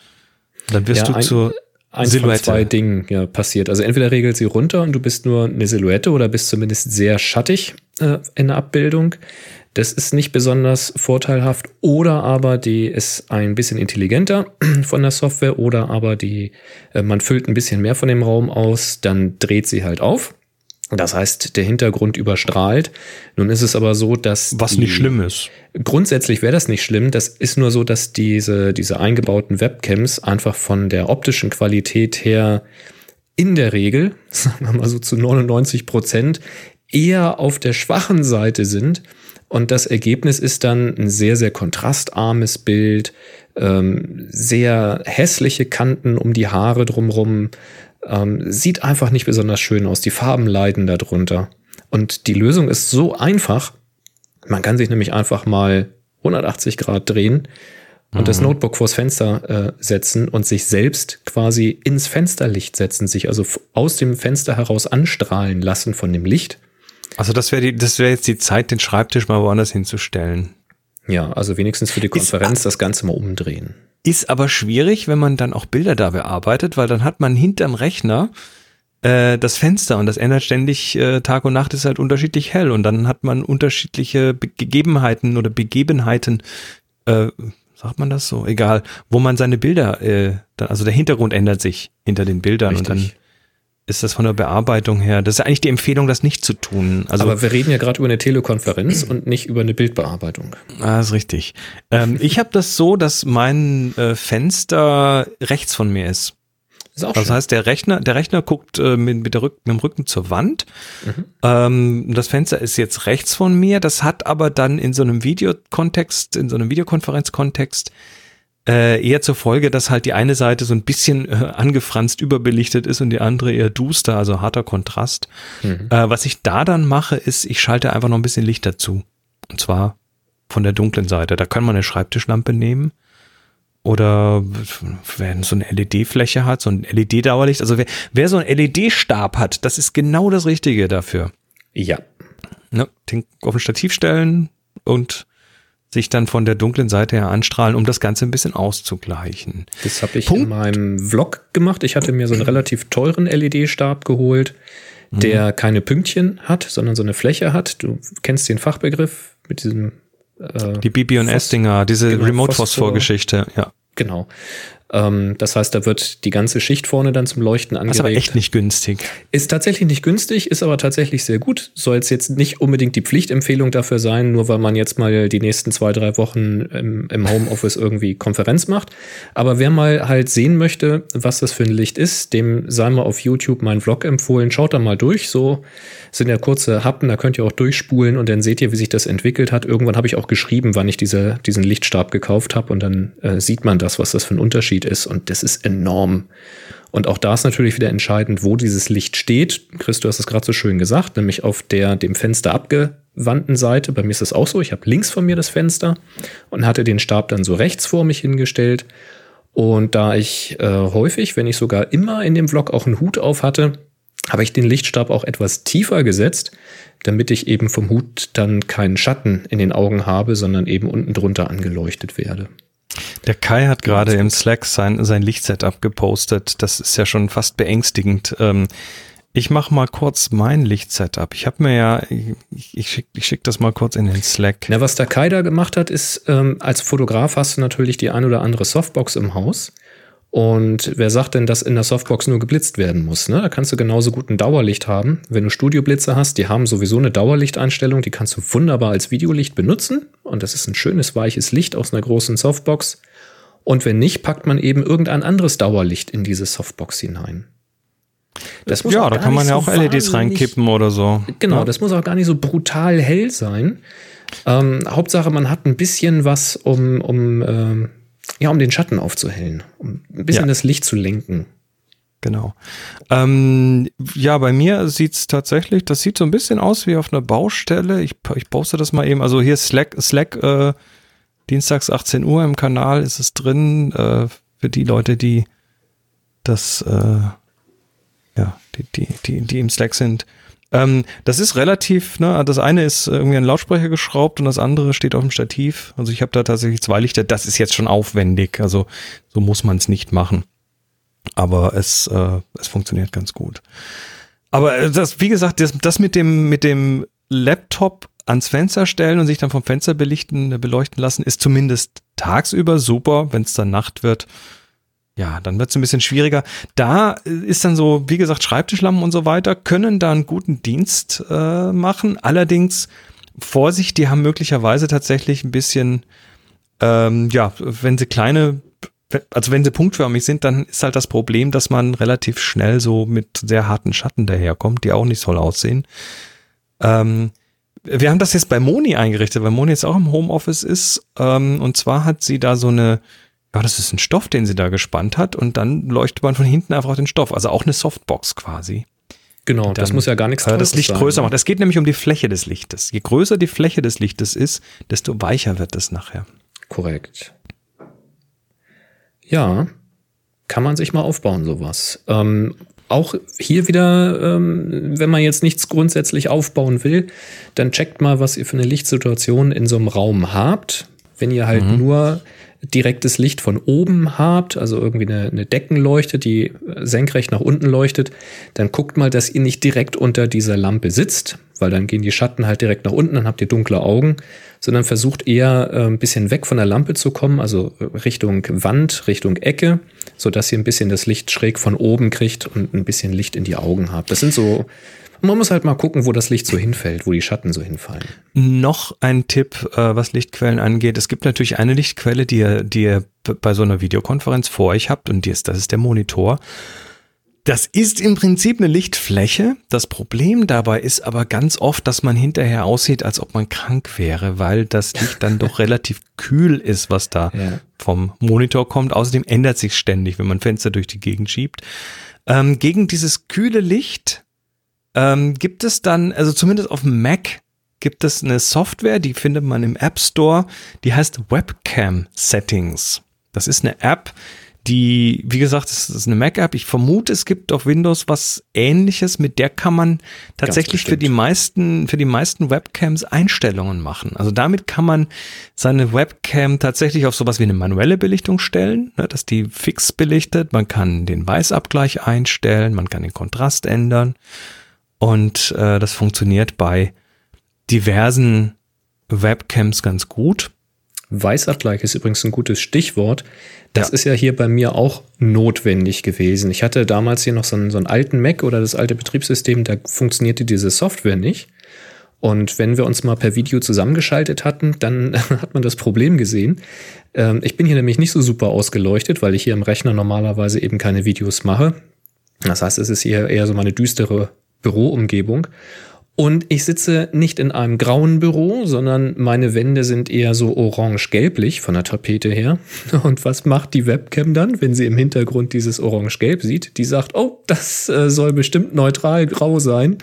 [SPEAKER 2] Und dann wirst ja, du zur
[SPEAKER 1] eins Silhouette. von zwei Dingen ja, passiert. Also entweder regelt sie runter und du bist nur eine Silhouette oder bist zumindest sehr schattig äh, in der Abbildung. Das ist nicht besonders vorteilhaft. Oder aber die ist ein bisschen intelligenter von der Software oder aber die, äh, man füllt ein bisschen mehr von dem Raum aus, dann dreht sie halt auf. Das heißt, der Hintergrund überstrahlt. Nun ist es aber so, dass.
[SPEAKER 2] Was die, nicht schlimm ist.
[SPEAKER 1] Grundsätzlich wäre das nicht schlimm. Das ist nur so, dass diese, diese eingebauten Webcams einfach von der optischen Qualität her in der Regel, sagen wir mal so zu 99 Prozent, eher auf der schwachen Seite sind. Und das Ergebnis ist dann ein sehr, sehr kontrastarmes Bild, ähm, sehr hässliche Kanten um die Haare drumrum, ähm, sieht einfach nicht besonders schön aus. Die Farben leiden darunter. Und die Lösung ist so einfach. Man kann sich nämlich einfach mal 180 Grad drehen und mhm. das Notebook vors Fenster äh, setzen und sich selbst quasi ins Fensterlicht setzen, sich also aus dem Fenster heraus anstrahlen lassen von dem Licht.
[SPEAKER 2] Also das wäre das wäre jetzt die Zeit, den Schreibtisch mal woanders hinzustellen.
[SPEAKER 1] Ja, also wenigstens für die Konferenz Ist, das Ganze mal umdrehen.
[SPEAKER 2] Ist aber schwierig, wenn man dann auch Bilder da bearbeitet, weil dann hat man hinterm Rechner äh, das Fenster und das ändert ständig äh, Tag und Nacht ist halt unterschiedlich hell und dann hat man unterschiedliche Be Gegebenheiten oder Begebenheiten, äh, sagt man das so? Egal, wo man seine Bilder, äh, dann, also der Hintergrund ändert sich hinter den Bildern Richtig. und dann ist das von der Bearbeitung her. Das ist eigentlich die Empfehlung, das nicht zu tun.
[SPEAKER 1] Also, Aber wir reden ja gerade über eine Telekonferenz und nicht über eine Bildbearbeitung.
[SPEAKER 2] Ah, ist richtig. Ähm, ich habe das so, dass mein äh, Fenster rechts von mir ist. ist auch das schön. heißt, der Rechner, der Rechner guckt äh, mit, mit, der Rück mit dem Rücken zur Wand. Mhm. Ähm, das Fenster ist jetzt rechts von mir. Das hat aber dann in so einem Videokontext, in so einem Videokonferenzkontext äh, eher zur Folge, dass halt die eine Seite so ein bisschen äh, angefranst überbelichtet ist und die andere eher duster, also harter Kontrast. Mhm. Äh, was ich da dann mache, ist, ich schalte einfach noch ein bisschen Licht dazu. Und zwar von der dunklen Seite. Da kann man eine Schreibtischlampe nehmen oder wer so eine LED-Fläche hat, so ein LED-Dauerlicht. Also wer, wer so einen LED-Stab hat, das ist genau das Richtige dafür.
[SPEAKER 1] Ja.
[SPEAKER 2] Ne, den auf ein Stativ stellen und sich dann von der dunklen Seite her anstrahlen, um das Ganze ein bisschen auszugleichen.
[SPEAKER 1] Das habe ich Punkt. in meinem Vlog gemacht. Ich hatte mir so einen relativ teuren LED-Stab geholt, der mhm. keine Pünktchen hat, sondern so eine Fläche hat. Du kennst den Fachbegriff mit diesem
[SPEAKER 2] äh, Die BB&S-Dinger, diese genau, Remote-Phosphor-Geschichte, ja.
[SPEAKER 1] Genau. Ähm, das heißt, da wird die ganze Schicht vorne dann zum Leuchten angeregt. Das ist aber
[SPEAKER 2] echt nicht günstig.
[SPEAKER 1] Ist tatsächlich nicht günstig, ist aber tatsächlich sehr gut. Soll es jetzt nicht unbedingt die Pflichtempfehlung dafür sein, nur weil man jetzt mal die nächsten zwei, drei Wochen im, im Homeoffice irgendwie Konferenz macht. Aber wer mal halt sehen möchte, was das für ein Licht ist, dem sei mal auf YouTube mein Vlog empfohlen. Schaut da mal durch. So sind ja kurze Happen, da könnt ihr auch durchspulen und dann seht ihr, wie sich das entwickelt hat. Irgendwann habe ich auch geschrieben, wann ich diese, diesen Lichtstab gekauft habe und dann äh, sieht man das, was das für ein Unterschied Unterschied ist und das ist enorm. Und auch da ist natürlich wieder entscheidend, wo dieses Licht steht. Chris, du hast es gerade so schön gesagt, nämlich auf der dem Fenster abgewandten Seite. Bei mir ist es auch so. Ich habe links von mir das Fenster und hatte den Stab dann so rechts vor mich hingestellt. Und da ich äh, häufig, wenn nicht sogar immer in dem Vlog auch einen Hut auf hatte, habe ich den Lichtstab auch etwas tiefer gesetzt, damit ich eben vom Hut dann keinen Schatten in den Augen habe, sondern eben unten drunter angeleuchtet werde.
[SPEAKER 2] Der Kai hat gerade im Slack sein, sein Lichtsetup gepostet. Das ist ja schon fast beängstigend. Ähm, ich mache mal kurz mein Lichtsetup. Ich habe mir ja, ich, ich schicke ich schick das mal kurz in den Slack.
[SPEAKER 1] Na, was der Kai da gemacht hat, ist, ähm, als Fotograf hast du natürlich die ein oder andere Softbox im Haus. Und wer sagt denn, dass in der Softbox nur geblitzt werden muss? Ne? Da kannst du genauso gut ein Dauerlicht haben. Wenn du Studioblitze hast, die haben sowieso eine Dauerlichteinstellung, die kannst du wunderbar als Videolicht benutzen. Und das ist ein schönes, weiches Licht aus einer großen Softbox. Und wenn nicht, packt man eben irgendein anderes Dauerlicht in diese Softbox hinein.
[SPEAKER 2] Das muss ja, da kann man ja auch LEDs reinkippen oder so.
[SPEAKER 1] Genau,
[SPEAKER 2] ja.
[SPEAKER 1] das muss auch gar nicht so brutal hell sein. Ähm, Hauptsache, man hat ein bisschen was, um, um ähm, ja, um den Schatten aufzuhellen, um ein bisschen ja. das Licht zu lenken.
[SPEAKER 2] Genau. Ähm, ja, bei mir sieht's tatsächlich, das sieht so ein bisschen aus wie auf einer Baustelle. Ich, ich poste das mal eben. Also hier Slack, Slack äh, dienstags 18 Uhr im Kanal ist es drin. Äh, für die Leute, die das, äh, ja, die, die, die, die im Slack sind. Ähm, das ist relativ, ne, das eine ist irgendwie ein Lautsprecher geschraubt und das andere steht auf dem Stativ. Also ich habe da tatsächlich zwei Lichter. Das ist jetzt schon aufwendig. Also so muss man es nicht machen. Aber es, äh, es funktioniert ganz gut. Aber äh, das, wie gesagt, das, das mit dem, mit dem Laptop ans Fenster stellen und sich dann vom Fenster belichten, beleuchten lassen, ist zumindest tagsüber super. Wenn es dann Nacht wird, ja, dann wird es ein bisschen schwieriger. Da ist dann so, wie gesagt, Schreibtischlampen und so weiter können da einen guten Dienst äh, machen. Allerdings Vorsicht, die haben möglicherweise tatsächlich ein bisschen, ähm, ja, wenn sie kleine also wenn sie punktförmig sind, dann ist halt das Problem, dass man relativ schnell so mit sehr harten Schatten daherkommt, die auch nicht toll aussehen. Ähm, wir haben das jetzt bei Moni eingerichtet, weil Moni jetzt auch im Homeoffice ist. Ähm, und zwar hat sie da so eine, ja, das ist ein Stoff, den sie da gespannt hat und dann leuchtet man von hinten einfach den Stoff. Also auch eine Softbox quasi.
[SPEAKER 1] Genau, das muss ja gar nichts
[SPEAKER 2] äh, Das Licht sein, größer ne? macht. Es geht nämlich um die Fläche des Lichtes. Je größer die Fläche des Lichtes ist, desto weicher wird es nachher.
[SPEAKER 1] Korrekt. Ja, kann man sich mal aufbauen, sowas. Ähm, auch hier wieder, ähm, wenn man jetzt nichts grundsätzlich aufbauen will, dann checkt mal, was ihr für eine Lichtsituation in so einem Raum habt. Wenn ihr halt mhm. nur direktes Licht von oben habt, also irgendwie eine, eine Deckenleuchte, die senkrecht nach unten leuchtet, dann guckt mal, dass ihr nicht direkt unter dieser Lampe sitzt, weil dann gehen die Schatten halt direkt nach unten, dann habt ihr dunkle Augen, sondern versucht eher äh, ein bisschen weg von der Lampe zu kommen, also Richtung Wand, Richtung Ecke, so dass ihr ein bisschen das Licht schräg von oben kriegt und ein bisschen Licht in die Augen habt. Das sind so man muss halt mal gucken, wo das Licht so hinfällt, wo die Schatten so hinfallen.
[SPEAKER 2] Noch ein Tipp, äh, was Lichtquellen angeht. Es gibt natürlich eine Lichtquelle, die ihr, die ihr bei so einer Videokonferenz vor euch habt und die ist, das ist der Monitor. Das ist im Prinzip eine Lichtfläche. Das Problem dabei ist aber ganz oft, dass man hinterher aussieht, als ob man krank wäre, weil das Licht dann doch relativ kühl ist, was da ja. vom Monitor kommt. Außerdem ändert sich ständig, wenn man Fenster durch die Gegend schiebt. Ähm, gegen dieses kühle Licht ähm, gibt es dann, also zumindest auf dem Mac, gibt es eine Software, die findet man im App Store, die heißt Webcam Settings. Das ist eine App, die, wie gesagt, das ist eine Mac-App. Ich vermute, es gibt auf Windows was ähnliches. Mit der kann man tatsächlich für die meisten, für die meisten Webcams Einstellungen machen. Also damit kann man seine Webcam tatsächlich auf sowas wie eine manuelle Belichtung stellen, ne, dass die fix belichtet. Man kann den Weißabgleich einstellen, man kann den Kontrast ändern. Und äh, das funktioniert bei diversen Webcams ganz gut.
[SPEAKER 1] Weißabgleich ist übrigens ein gutes Stichwort. Das ja. ist ja hier bei mir auch notwendig gewesen. Ich hatte damals hier noch so einen, so einen alten Mac oder das alte Betriebssystem, da funktionierte diese Software nicht. Und wenn wir uns mal per Video zusammengeschaltet hatten, dann hat man das Problem gesehen. Ähm, ich bin hier nämlich nicht so super ausgeleuchtet, weil ich hier im Rechner normalerweise eben keine Videos mache. Das heißt, es ist hier eher so meine düstere Büroumgebung. Und ich sitze nicht in einem grauen Büro, sondern meine Wände sind eher so orange-gelblich von der Tapete her. Und was macht die Webcam dann, wenn sie im Hintergrund dieses orange-gelb sieht? Die sagt, oh, das äh, soll bestimmt neutral grau sein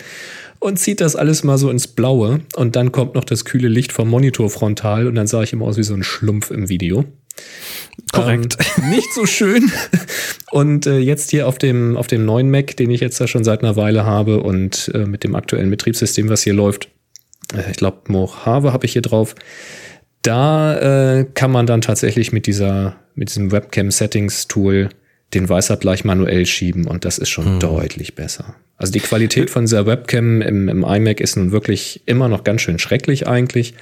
[SPEAKER 1] und zieht das alles mal so ins Blaue. Und dann kommt noch das kühle Licht vom Monitor frontal und dann sah ich immer aus wie so ein Schlumpf im Video.
[SPEAKER 2] Korrekt.
[SPEAKER 1] Ähm, nicht so schön. Und äh, jetzt hier auf dem, auf dem neuen Mac, den ich jetzt da schon seit einer Weile habe und äh, mit dem aktuellen Betriebssystem, was hier läuft, äh, ich glaube Mojave habe ich hier drauf, da äh, kann man dann tatsächlich mit dieser, mit diesem Webcam-Settings-Tool den Weißabgleich manuell schieben und das ist schon hm. deutlich besser. Also die Qualität von dieser Webcam im, im iMac ist nun wirklich immer noch ganz schön schrecklich eigentlich.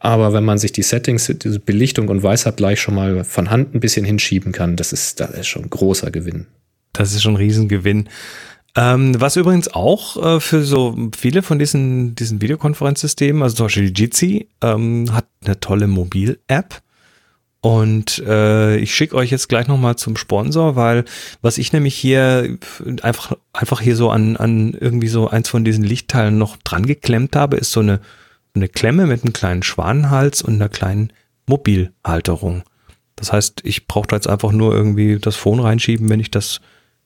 [SPEAKER 1] Aber wenn man sich die Settings, diese Belichtung und Weißabgleich schon mal von Hand ein bisschen hinschieben kann, das ist, das ist schon ein großer Gewinn.
[SPEAKER 2] Das ist schon ein Riesengewinn. Ähm, was übrigens auch äh, für so viele von diesen, diesen Videokonferenzsystemen, also zum Beispiel Jitsi, ähm, hat eine tolle Mobil-App. Und äh, ich schicke euch jetzt gleich nochmal zum Sponsor, weil was ich nämlich hier einfach, einfach hier so an, an irgendwie so eins von diesen Lichtteilen noch dran geklemmt habe, ist so eine eine Klemme mit einem kleinen Schwanenhals und einer kleinen Mobilhalterung. Das heißt, ich brauche da jetzt einfach nur irgendwie das Phone reinschieben, wenn ich das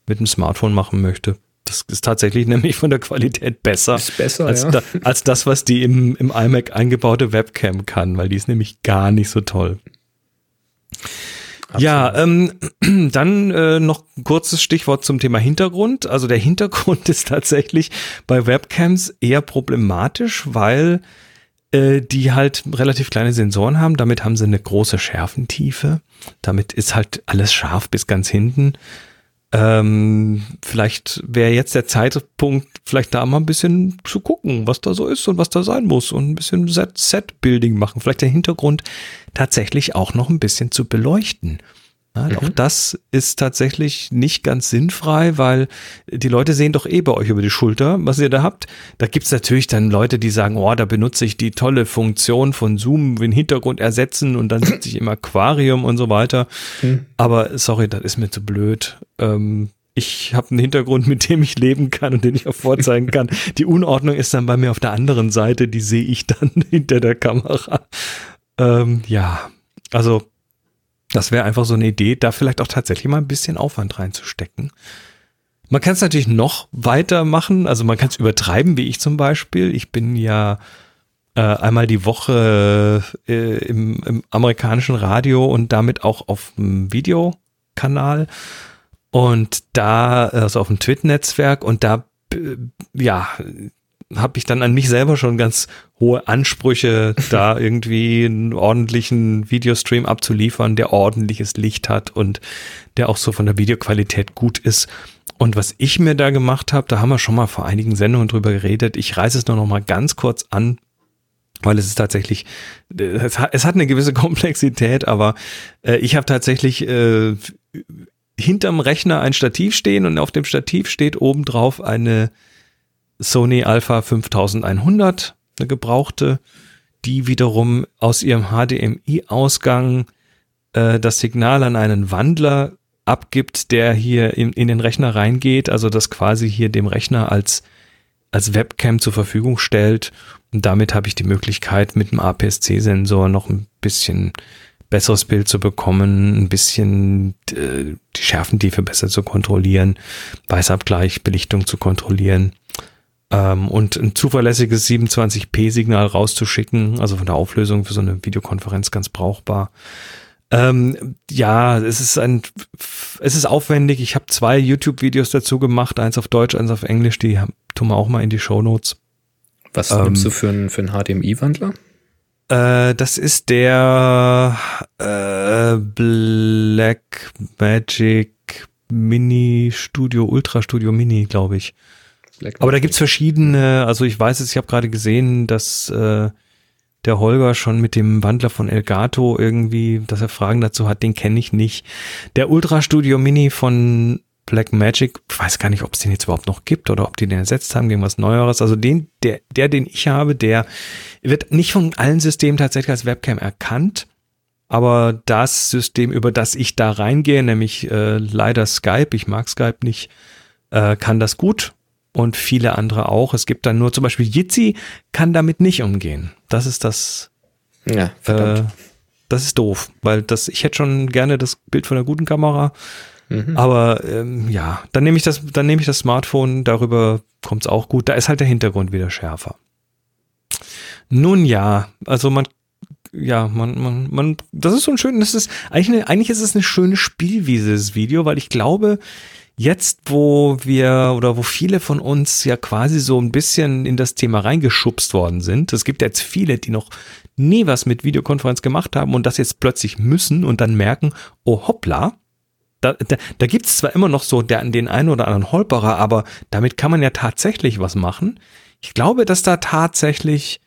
[SPEAKER 2] mit dem Smartphone machen möchte. Das ist tatsächlich nämlich von der Qualität besser,
[SPEAKER 1] Ist besser,
[SPEAKER 2] als,
[SPEAKER 1] ja.
[SPEAKER 2] da, als das, was die im, im iMac eingebaute Webcam kann, weil die ist nämlich gar nicht so toll. Ja, ähm, dann äh, noch ein kurzes Stichwort zum Thema Hintergrund. Also der Hintergrund ist tatsächlich bei Webcams eher problematisch, weil äh, die halt relativ kleine Sensoren haben. Damit haben sie eine große Schärfentiefe. Damit ist halt alles scharf bis ganz hinten. Ähm, vielleicht wäre jetzt der Zeitpunkt, vielleicht da mal ein bisschen zu gucken, was da so ist und was da sein muss und ein bisschen Set- Set-Building machen. Vielleicht den Hintergrund tatsächlich auch noch ein bisschen zu beleuchten. Ja, Auch das ist tatsächlich nicht ganz sinnfrei, weil die Leute sehen doch eh bei euch über die Schulter, was ihr da habt. Da gibt's natürlich dann Leute, die sagen, oh, da benutze ich die tolle Funktion von Zoom, den Hintergrund ersetzen und dann sitze ich im Aquarium und so weiter. Aber sorry, das ist mir zu blöd. Ähm, ich habe einen Hintergrund, mit dem ich leben kann und den ich auch vorzeigen kann. Die Unordnung ist dann bei mir auf der anderen Seite, die sehe ich dann hinter der Kamera. Ähm, ja, also das wäre einfach so eine Idee, da vielleicht auch tatsächlich mal ein bisschen Aufwand reinzustecken. Man kann es natürlich noch weitermachen, also man kann es übertreiben, wie ich zum Beispiel. Ich bin ja äh, einmal die Woche äh, im, im amerikanischen Radio und damit auch auf dem Videokanal und da, also auf dem Twit-Netzwerk und da, äh, ja, habe ich dann an mich selber schon ganz hohe Ansprüche, da irgendwie einen ordentlichen Videostream abzuliefern, der ordentliches Licht hat und der auch so von der Videoqualität gut ist. Und was ich mir da gemacht habe, da haben wir schon mal vor einigen Sendungen drüber geredet. Ich reiße es nur noch mal ganz kurz an, weil es ist tatsächlich, äh, es hat, es hat eine gewisse Komplexität, aber äh, ich habe tatsächlich äh, hinterm Rechner ein Stativ stehen und auf dem Stativ steht obendrauf eine Sony Alpha 5100, eine gebrauchte, die wiederum aus ihrem HDMI-Ausgang äh, das Signal an einen Wandler abgibt, der hier in, in den Rechner reingeht, also das quasi hier dem Rechner als, als Webcam zur Verfügung stellt. Und damit habe ich die Möglichkeit, mit dem APS-C-Sensor noch ein bisschen besseres Bild zu bekommen, ein bisschen äh, die Schärfentiefe besser zu kontrollieren, Weißabgleich, Belichtung zu kontrollieren ähm, und ein zuverlässiges 27p-Signal rauszuschicken, also von der Auflösung für so eine Videokonferenz ganz brauchbar. Ähm, ja, es ist ein, es ist aufwendig. Ich habe zwei YouTube-Videos dazu gemacht, eins auf Deutsch, eins auf Englisch. Die tun wir auch mal in die Shownotes.
[SPEAKER 1] Was
[SPEAKER 2] Ähm,
[SPEAKER 1] nimmst du für einen für einen HDMI-Wandler?
[SPEAKER 2] Äh, das ist der äh, Black Magic Mini Studio, Ultra Studio Mini, glaube ich. Aber da gibt's verschiedene, also ich weiß es, ich habe gerade gesehen, dass äh, der Holger schon mit dem Wandler von Elgato irgendwie, dass er Fragen dazu hat, den kenne ich nicht. Der Ultra Studio Mini von Black Magic, ich weiß gar nicht, ob es den jetzt überhaupt noch gibt oder ob die den ersetzt haben gegen was Neueres. Also den, der, der, den ich habe, der wird nicht von allen Systemen tatsächlich als Webcam erkannt. Aber das System, über das ich da reingehe, nämlich äh, leider Skype, ich mag Skype nicht, äh, kann das gut und viele andere auch. Es gibt dann nur zum Beispiel Jitsi kann damit nicht umgehen. Das ist das,
[SPEAKER 1] Ja,
[SPEAKER 2] äh,
[SPEAKER 1] verdammt.
[SPEAKER 2] das ist doof, weil das, ich hätte schon gerne das Bild von einer guten Kamera,
[SPEAKER 1] Mhm.
[SPEAKER 2] aber ähm, ja, dann nehme ich das, dann nehme ich das Smartphone, darüber kommt's auch gut. Da ist halt der Hintergrund wieder schärfer. Nun ja, also man, ja, man, man, man, das ist so ein schön, das ist eigentlich, eine, eigentlich ist es eine schöne Spielwiese, das Video, weil ich glaube, jetzt, wo wir oder wo viele von uns ja quasi so ein bisschen in das Thema reingeschubst worden sind, es gibt jetzt viele, die noch nie was mit Videokonferenz gemacht haben und das jetzt plötzlich müssen und dann merken, oh hoppla, da, da, da gibt es zwar immer noch so der, den einen oder anderen Holperer, aber damit kann man ja tatsächlich was machen. Ich glaube, dass da tatsächlich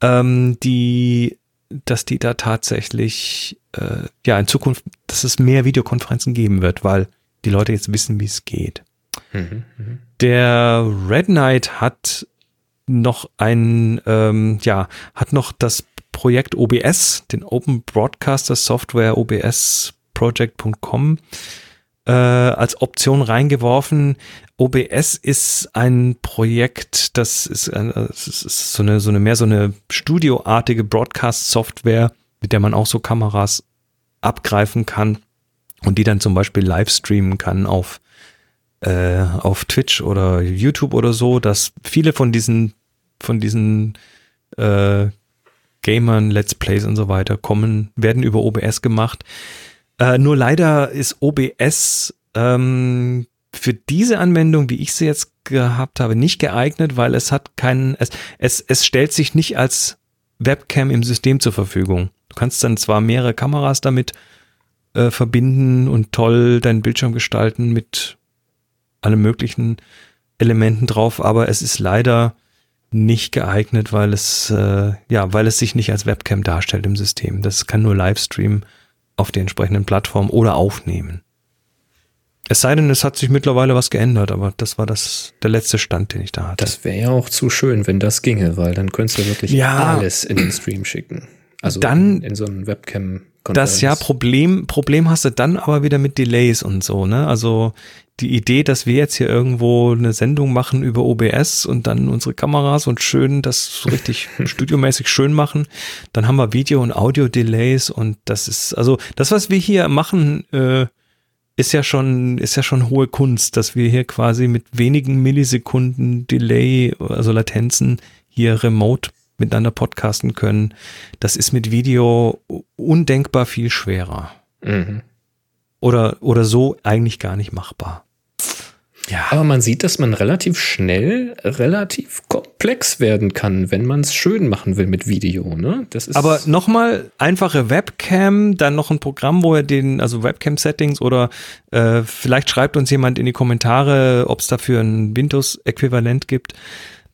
[SPEAKER 2] ähm, die, dass die da tatsächlich äh, ja in Zukunft, dass es mehr Videokonferenzen geben wird, weil die Leute jetzt wissen, wie es geht.
[SPEAKER 1] Mhm. Mhm.
[SPEAKER 2] Der Red Knight hat noch ein, ähm, ja, hat noch das Projekt OBS, den Open Broadcaster Software OBS Project.com äh, als Option reingeworfen. OBS ist ein Projekt, das ist, ein, das ist so eine, so eine mehr so eine studioartige Broadcast-Software, mit der man auch so Kameras abgreifen kann und die dann zum Beispiel live streamen kann auf äh, auf Twitch oder YouTube oder so, dass viele von diesen, von diesen äh, Gamern, Let's Plays und so weiter kommen, werden über OBS gemacht. Äh, nur leider ist OBS ähm, für diese Anwendung, wie ich sie jetzt gehabt habe, nicht geeignet, weil es hat keinen, es, es, es stellt sich nicht als Webcam im System zur Verfügung. Du kannst dann zwar mehrere Kameras damit äh, verbinden und toll deinen Bildschirm gestalten mit allen möglichen Elementen drauf, aber es ist leider nicht geeignet, weil es äh, ja, weil es sich nicht als Webcam darstellt im System. Das kann nur Livestream auf den entsprechenden Plattformen oder aufnehmen. Es sei denn, es hat sich mittlerweile was geändert, aber das war das der letzte Stand, den ich da hatte.
[SPEAKER 1] Das wäre ja auch zu schön, wenn das ginge, weil dann könntest du wirklich
[SPEAKER 2] Ja.
[SPEAKER 1] alles in den Stream schicken. Also
[SPEAKER 2] Dann-
[SPEAKER 1] in, in so einen webcam
[SPEAKER 2] Das ja Problem, Problem hast du dann aber wieder mit Delays und so, ne? Also die Idee, dass wir jetzt hier irgendwo eine Sendung machen über OBS und dann unsere Kameras und schön das so richtig studiomäßig schön machen, dann haben wir Video- und Audio-Delays und das ist, also das, was wir hier machen, äh, ist ja schon, ist ja schon hohe Kunst, dass wir hier quasi mit wenigen Millisekunden Delay, also Latenzen hier remote miteinander podcasten können. Das ist mit Video undenkbar viel schwerer.
[SPEAKER 1] Mhm.
[SPEAKER 2] Oder, oder so eigentlich gar nicht machbar. Ja.
[SPEAKER 1] Aber man sieht, dass man relativ schnell relativ komplex werden kann, wenn man es schön machen will mit Video. Ne? Das ist
[SPEAKER 2] Aber nochmal einfache Webcam, dann noch ein Programm, wo er den, also Webcam-Settings oder äh, vielleicht schreibt uns jemand in die Kommentare, ob es dafür ein Windows-Äquivalent gibt.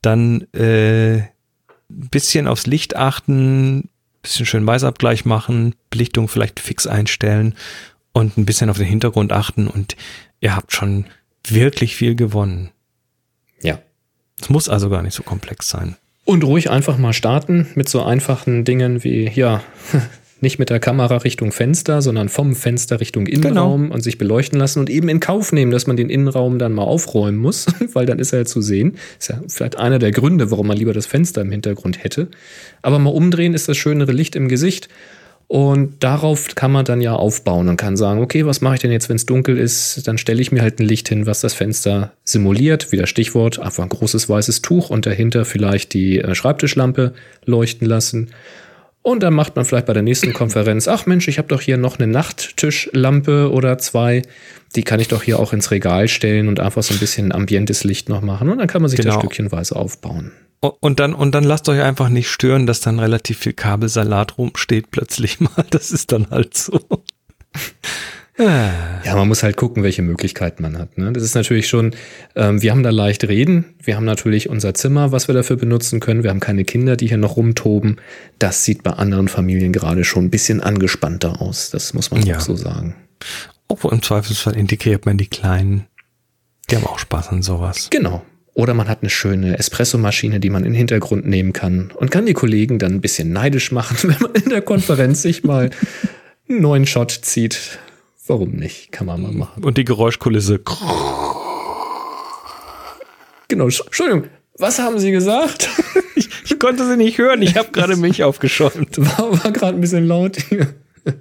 [SPEAKER 2] Dann äh, bisschen aufs Licht achten, bisschen schön Weißabgleich machen, Belichtung vielleicht fix einstellen und ein bisschen auf den Hintergrund achten und ihr habt schon wirklich viel gewonnen.
[SPEAKER 1] ja.
[SPEAKER 2] Es muss also gar nicht so komplex sein.
[SPEAKER 1] Und ruhig einfach mal starten mit so einfachen Dingen wie, ja, nicht mit der Kamera Richtung Fenster, sondern vom Fenster Richtung Innenraum und sich beleuchten lassen und eben in Kauf nehmen, dass man den Innenraum dann mal aufräumen muss, weil dann ist er ja zu sehen. Ist ja vielleicht einer der Gründe, warum man lieber das Fenster im Hintergrund hätte. Aber mal umdrehen ist das schönere Licht im Gesicht. Und darauf kann man dann ja aufbauen und kann sagen, okay, was mache ich denn jetzt, wenn es dunkel ist? Dann stelle ich mir halt ein Licht hin, was das Fenster simuliert. Wieder Stichwort, einfach ein großes weißes Tuch und dahinter vielleicht die äh, Schreibtischlampe leuchten lassen. Und dann macht man vielleicht bei der nächsten Konferenz, ach Mensch, ich habe doch hier noch eine Nachttischlampe oder zwei. Die kann ich doch hier auch ins Regal stellen und einfach so ein bisschen ambientes Licht noch machen. Und dann kann man sich das
[SPEAKER 2] Genau.
[SPEAKER 1] stückchenweise aufbauen.
[SPEAKER 2] Und dann, und dann lasst euch einfach nicht stören, dass dann relativ viel Kabelsalat rumsteht plötzlich mal. Das ist dann halt so.
[SPEAKER 1] Ja, man muss halt gucken, welche Möglichkeiten man hat. Ne? Das ist natürlich schon, ähm, wir haben da leicht reden. Wir haben natürlich unser Zimmer, was wir dafür benutzen können. Wir haben keine Kinder, die hier noch rumtoben. Das sieht bei anderen Familien gerade schon ein bisschen angespannter aus. Das muss man
[SPEAKER 2] Ja.
[SPEAKER 1] auch so sagen.
[SPEAKER 2] Obwohl im Zweifelsfall integriert man die Kleinen. Die haben auch Spaß an sowas.
[SPEAKER 1] Genau. Oder man hat eine schöne Espressomaschine, die man in den Hintergrund nehmen kann und kann die Kollegen dann ein bisschen neidisch machen, wenn man in der Konferenz sich mal einen neuen Shot zieht. Warum nicht? Kann man mal machen.
[SPEAKER 2] Und die Geräuschkulisse.
[SPEAKER 1] Genau. Entschuldigung. Was haben Sie gesagt?
[SPEAKER 2] Ich konnte sie nicht hören. Ich habe gerade Milch aufgeschäumt.
[SPEAKER 1] War, war gerade ein bisschen laut hier.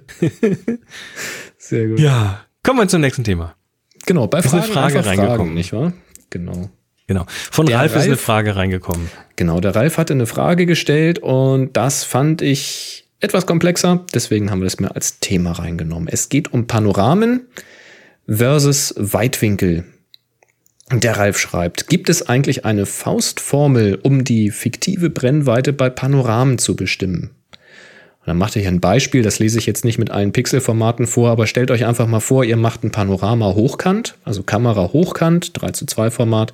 [SPEAKER 1] Sehr gut.
[SPEAKER 2] Ja. Kommen wir zum nächsten Thema.
[SPEAKER 1] Genau, bei
[SPEAKER 2] Ist eine
[SPEAKER 1] Fragen
[SPEAKER 2] Frage reingekommen.
[SPEAKER 1] Fragen, nicht wahr? Genau.
[SPEAKER 2] Genau. Von
[SPEAKER 1] Der
[SPEAKER 2] Ralf ist eine
[SPEAKER 1] Ralf-
[SPEAKER 2] Frage reingekommen.
[SPEAKER 1] Genau, der Ralf hatte eine Frage gestellt und das fand ich etwas komplexer, deswegen haben wir es mir als Thema reingenommen. Es geht um Panoramen versus Weitwinkel. Der Ralf schreibt, gibt es eigentlich eine Faustformel, um die fiktive Brennweite bei Panoramen zu bestimmen? Und dann macht er hier ein Beispiel, das lese ich jetzt nicht mit allen Pixelformaten vor, aber stellt euch einfach mal vor, ihr macht ein Panorama hochkant, also Kamera hochkant, 3 zu 2 Format,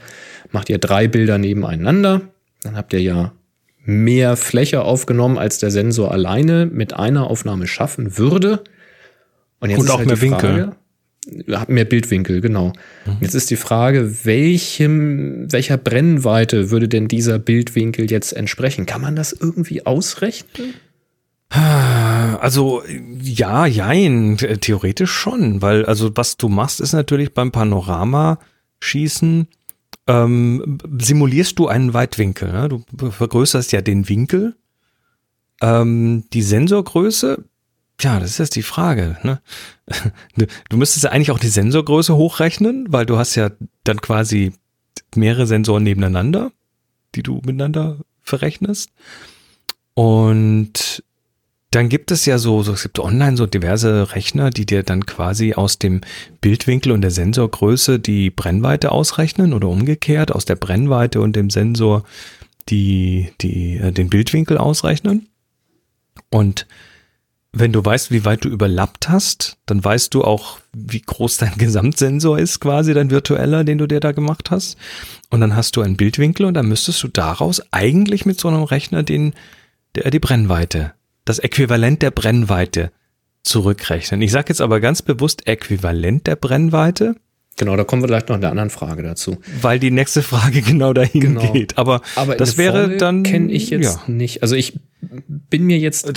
[SPEAKER 1] macht ihr drei Bilder nebeneinander, dann habt ihr ja mehr Fläche aufgenommen, als der Sensor alleine mit einer Aufnahme schaffen würde. Und jetzt
[SPEAKER 2] Und
[SPEAKER 1] ist
[SPEAKER 2] auch
[SPEAKER 1] halt
[SPEAKER 2] mehr Winkel.
[SPEAKER 1] Frage, hat mehr Bildwinkel, genau. Jetzt ist die Frage, welchem, welcher Brennweite würde denn dieser Bildwinkel jetzt entsprechen? Kann man das irgendwie ausrechnen?
[SPEAKER 2] Also ja, jein, äh, theoretisch schon, weil also was du machst, ist natürlich beim Panorama-Schießen ähm, simulierst du einen Weitwinkel. Ne? Du vergrößerst ja den Winkel. Ähm, die Sensorgröße ja, das ist jetzt die Frage. Ne? Du, du müsstest ja eigentlich auch die Sensorgröße hochrechnen, weil du hast ja dann quasi mehrere Sensoren nebeneinander, die du miteinander verrechnest. Und dann gibt es ja so, so, es gibt online so diverse Rechner, die dir dann quasi aus dem Bildwinkel und der Sensorgröße die Brennweite ausrechnen oder umgekehrt aus der Brennweite und dem Sensor die, die, äh, den Bildwinkel ausrechnen. Und wenn du weißt, wie weit du überlappt hast, dann weißt du auch, wie groß dein Gesamtsensor ist, quasi dein virtueller, den du dir da gemacht hast. Und dann hast du einen Bildwinkel und dann müsstest du daraus eigentlich mit so einem Rechner den, der, die Brennweite das Äquivalent der Brennweite zurückrechnen. Ich sage jetzt aber ganz bewusst Äquivalent der Brennweite.
[SPEAKER 1] Genau, da kommen wir gleich noch in der anderen Frage dazu.
[SPEAKER 2] Weil die nächste Frage genau dahin genau. geht. Aber,
[SPEAKER 1] aber
[SPEAKER 2] das wäre
[SPEAKER 1] Formel
[SPEAKER 2] dann.
[SPEAKER 1] Kenne ich jetzt ja. nicht. Also ich bin mir jetzt.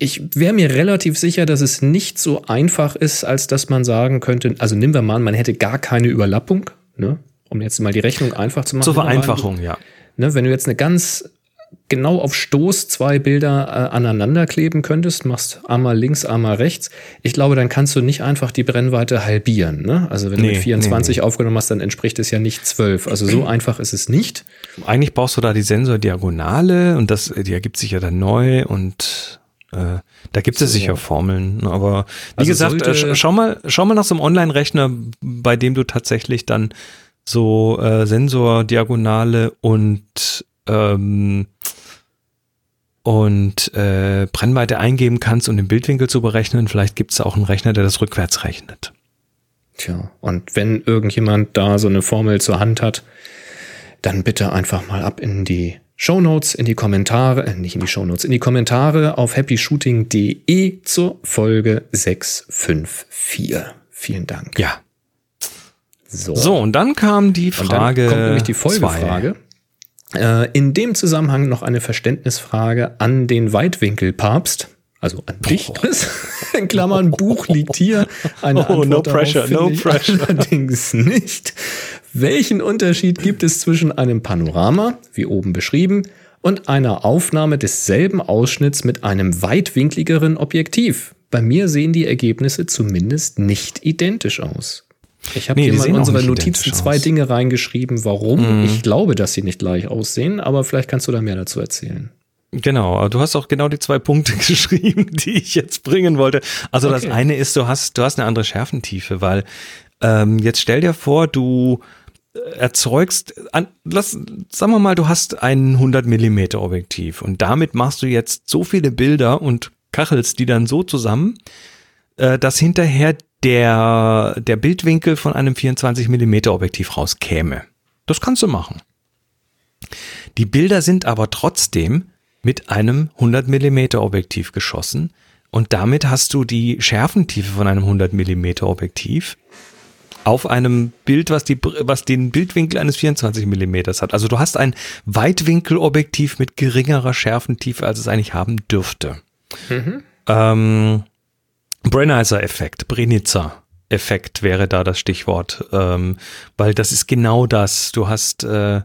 [SPEAKER 1] Ich wäre mir relativ sicher, dass es nicht so einfach ist, als dass man sagen könnte, also nehmen wir mal an, man hätte gar keine Überlappung, ne? um jetzt mal die Rechnung einfach zu machen.
[SPEAKER 2] Zur Vereinfachung, ja.
[SPEAKER 1] Ne, wenn du jetzt eine ganz genau auf Stoß zwei Bilder äh, aneinander kleben könntest, machst einmal links, einmal rechts, ich glaube, dann kannst du nicht einfach die Brennweite halbieren. Ne? Also wenn nee, du mit 24 nee, nee. aufgenommen hast, dann entspricht es ja nicht 12. Also so einfach ist es nicht.
[SPEAKER 2] Eigentlich brauchst du da die Sensordiagonale und das, die ergibt sich ja dann neu und äh, da gibt es sicher Formeln. Aber wie also gesagt, äh, schau mal, schau mal nach so einem Online-Rechner, bei dem du tatsächlich dann so äh, Sensordiagonale und ähm, und äh, Brennweite eingeben kannst, um den Bildwinkel zu berechnen. Vielleicht gibt es auch einen Rechner, der das rückwärts rechnet.
[SPEAKER 1] Tja, und wenn irgendjemand da so eine Formel zur Hand hat, dann bitte einfach mal ab in die Show Notes, in die Kommentare, äh, nicht in die Show Notes, in die Kommentare auf happyshooting.de zur Folge 654. Vielen Dank.
[SPEAKER 2] Ja. So. so, und dann kam die Frage. Und dann
[SPEAKER 1] kommt nämlich die Folgefrage. Zwei. Äh, in dem Zusammenhang noch eine Verständnisfrage an den Weitwinkelpapst. Also an dich, Chris. In Klammern, Buch liegt hier. Eine oh, Antwort
[SPEAKER 2] no pressure, no pressure.
[SPEAKER 1] Allerdings nicht. Welchen Unterschied gibt es zwischen einem Panorama, wie oben beschrieben, und einer Aufnahme desselben Ausschnitts mit einem weitwinkligeren Objektiv? Bei mir sehen die Ergebnisse zumindest nicht identisch aus. Ich habe nee, hier mal in unsere Notizen zwei aus. Dinge reingeschrieben, warum. Mm. Ich glaube, dass sie nicht gleich aussehen, aber vielleicht kannst du da mehr dazu erzählen.
[SPEAKER 2] Genau, du hast auch genau die zwei Punkte geschrieben, die ich jetzt bringen wollte. Also okay. das eine ist, du hast, du hast eine andere Schärfentiefe, weil ähm, jetzt stell dir vor, du äh, erzeugst, an, lass, sagen wir mal, du hast ein 100 Millimeter Objektiv und damit machst du jetzt so viele Bilder und kachelst die dann so zusammen, äh, dass hinterher der, der Bildwinkel von einem 24 mm Objektiv rauskäme. Das kannst du machen. Die Bilder sind aber trotzdem mit einem 100 mm Objektiv geschossen und damit hast du die Schärfentiefe von einem 100 mm Objektiv auf einem Bild, was, die, was den Bildwinkel eines 24 mm hat. Also du hast ein Weitwinkelobjektiv mit geringerer Schärfentiefe, als es eigentlich haben dürfte. Mhm. Ähm, Brennizer-Effekt, Brenitzer-Effekt wäre da das Stichwort, ähm, weil das ist genau das. Du hast äh,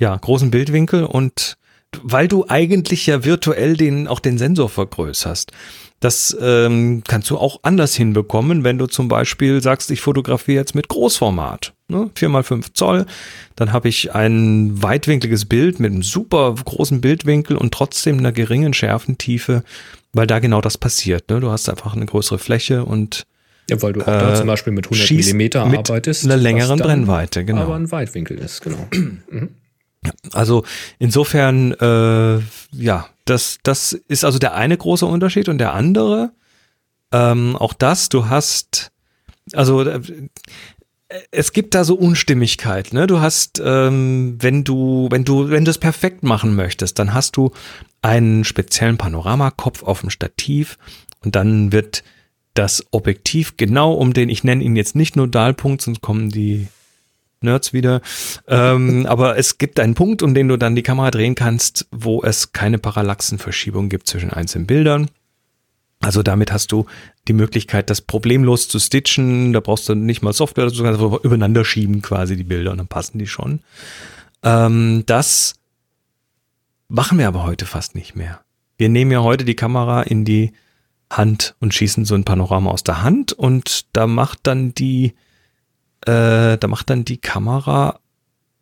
[SPEAKER 2] ja großen Bildwinkel und weil du eigentlich ja virtuell den auch den Sensor vergrößerst. Das ähm, kannst du auch anders hinbekommen, wenn du zum Beispiel sagst, ich fotografiere jetzt mit Großformat, ne, 4x5 Zoll, dann habe ich ein weitwinkliges Bild mit einem super großen Bildwinkel und trotzdem einer geringen Schärfentiefe weil da genau das passiert. Ne? Du hast einfach eine größere Fläche und
[SPEAKER 1] ja, weil du auch äh, da zum Beispiel mit 100 Millimeter
[SPEAKER 2] mit
[SPEAKER 1] arbeitest.
[SPEAKER 2] Einer längeren Brennweite, genau.
[SPEAKER 1] Aber ein Weitwinkel ist, genau.
[SPEAKER 2] mhm. Also insofern, äh, ja, das, das ist also der eine große Unterschied und der andere, ähm, auch das, du hast, also äh, es gibt da so Unstimmigkeit, ne? Du hast, ähm, wenn du, wenn du, wenn du es perfekt machen möchtest, dann hast du einen speziellen Panoramakopf auf dem Stativ und dann wird das Objektiv genau um den, ich nenne ihn jetzt nicht Nodalpunkt, sonst kommen die Nerds wieder. Ähm, aber es gibt einen Punkt, um den du dann die Kamera drehen kannst, wo es keine Parallaxenverschiebung gibt zwischen einzelnen Bildern. Also damit hast du die Möglichkeit, das problemlos zu stitchen. Da brauchst du nicht mal Software, du kannst einfach übereinander schieben quasi die Bilder und dann passen die schon. Ähm, das Machen wir aber heute fast nicht mehr. Wir nehmen ja heute die Kamera in die Hand und schießen so ein Panorama aus der Hand und da macht dann die, äh, da macht dann die Kamera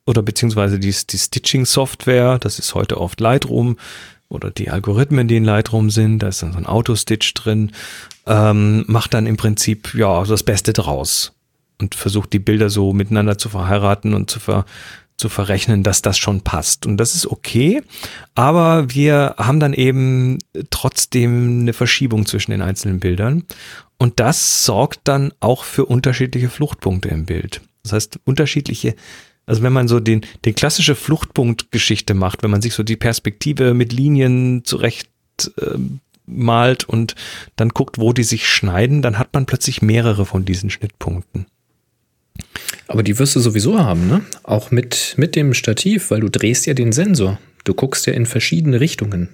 [SPEAKER 2] oder beziehungsweise die, die Stitching-Software, das ist heute oft Lightroom oder die Algorithmen, die in Lightroom sind, da ist dann so ein Autostitch drin, ähm, macht dann im Prinzip ja das Beste draus und versucht die Bilder so miteinander zu verheiraten und zu ver zu verrechnen, dass das schon passt. Und das ist okay, aber wir haben dann eben trotzdem eine Verschiebung zwischen den einzelnen Bildern. Und das sorgt dann auch für unterschiedliche Fluchtpunkte im Bild. Das heißt, unterschiedliche, also wenn man so den, den klassische Fluchtpunktgeschichte macht, wenn man sich so die Perspektive mit Linien zurecht äh, malt und dann guckt, wo die sich schneiden, dann hat man plötzlich mehrere von diesen Schnittpunkten.
[SPEAKER 1] Aber die wirst du sowieso haben, ne? Auch mit, mit dem Stativ, weil du drehst ja den Sensor. Du guckst ja in verschiedene Richtungen.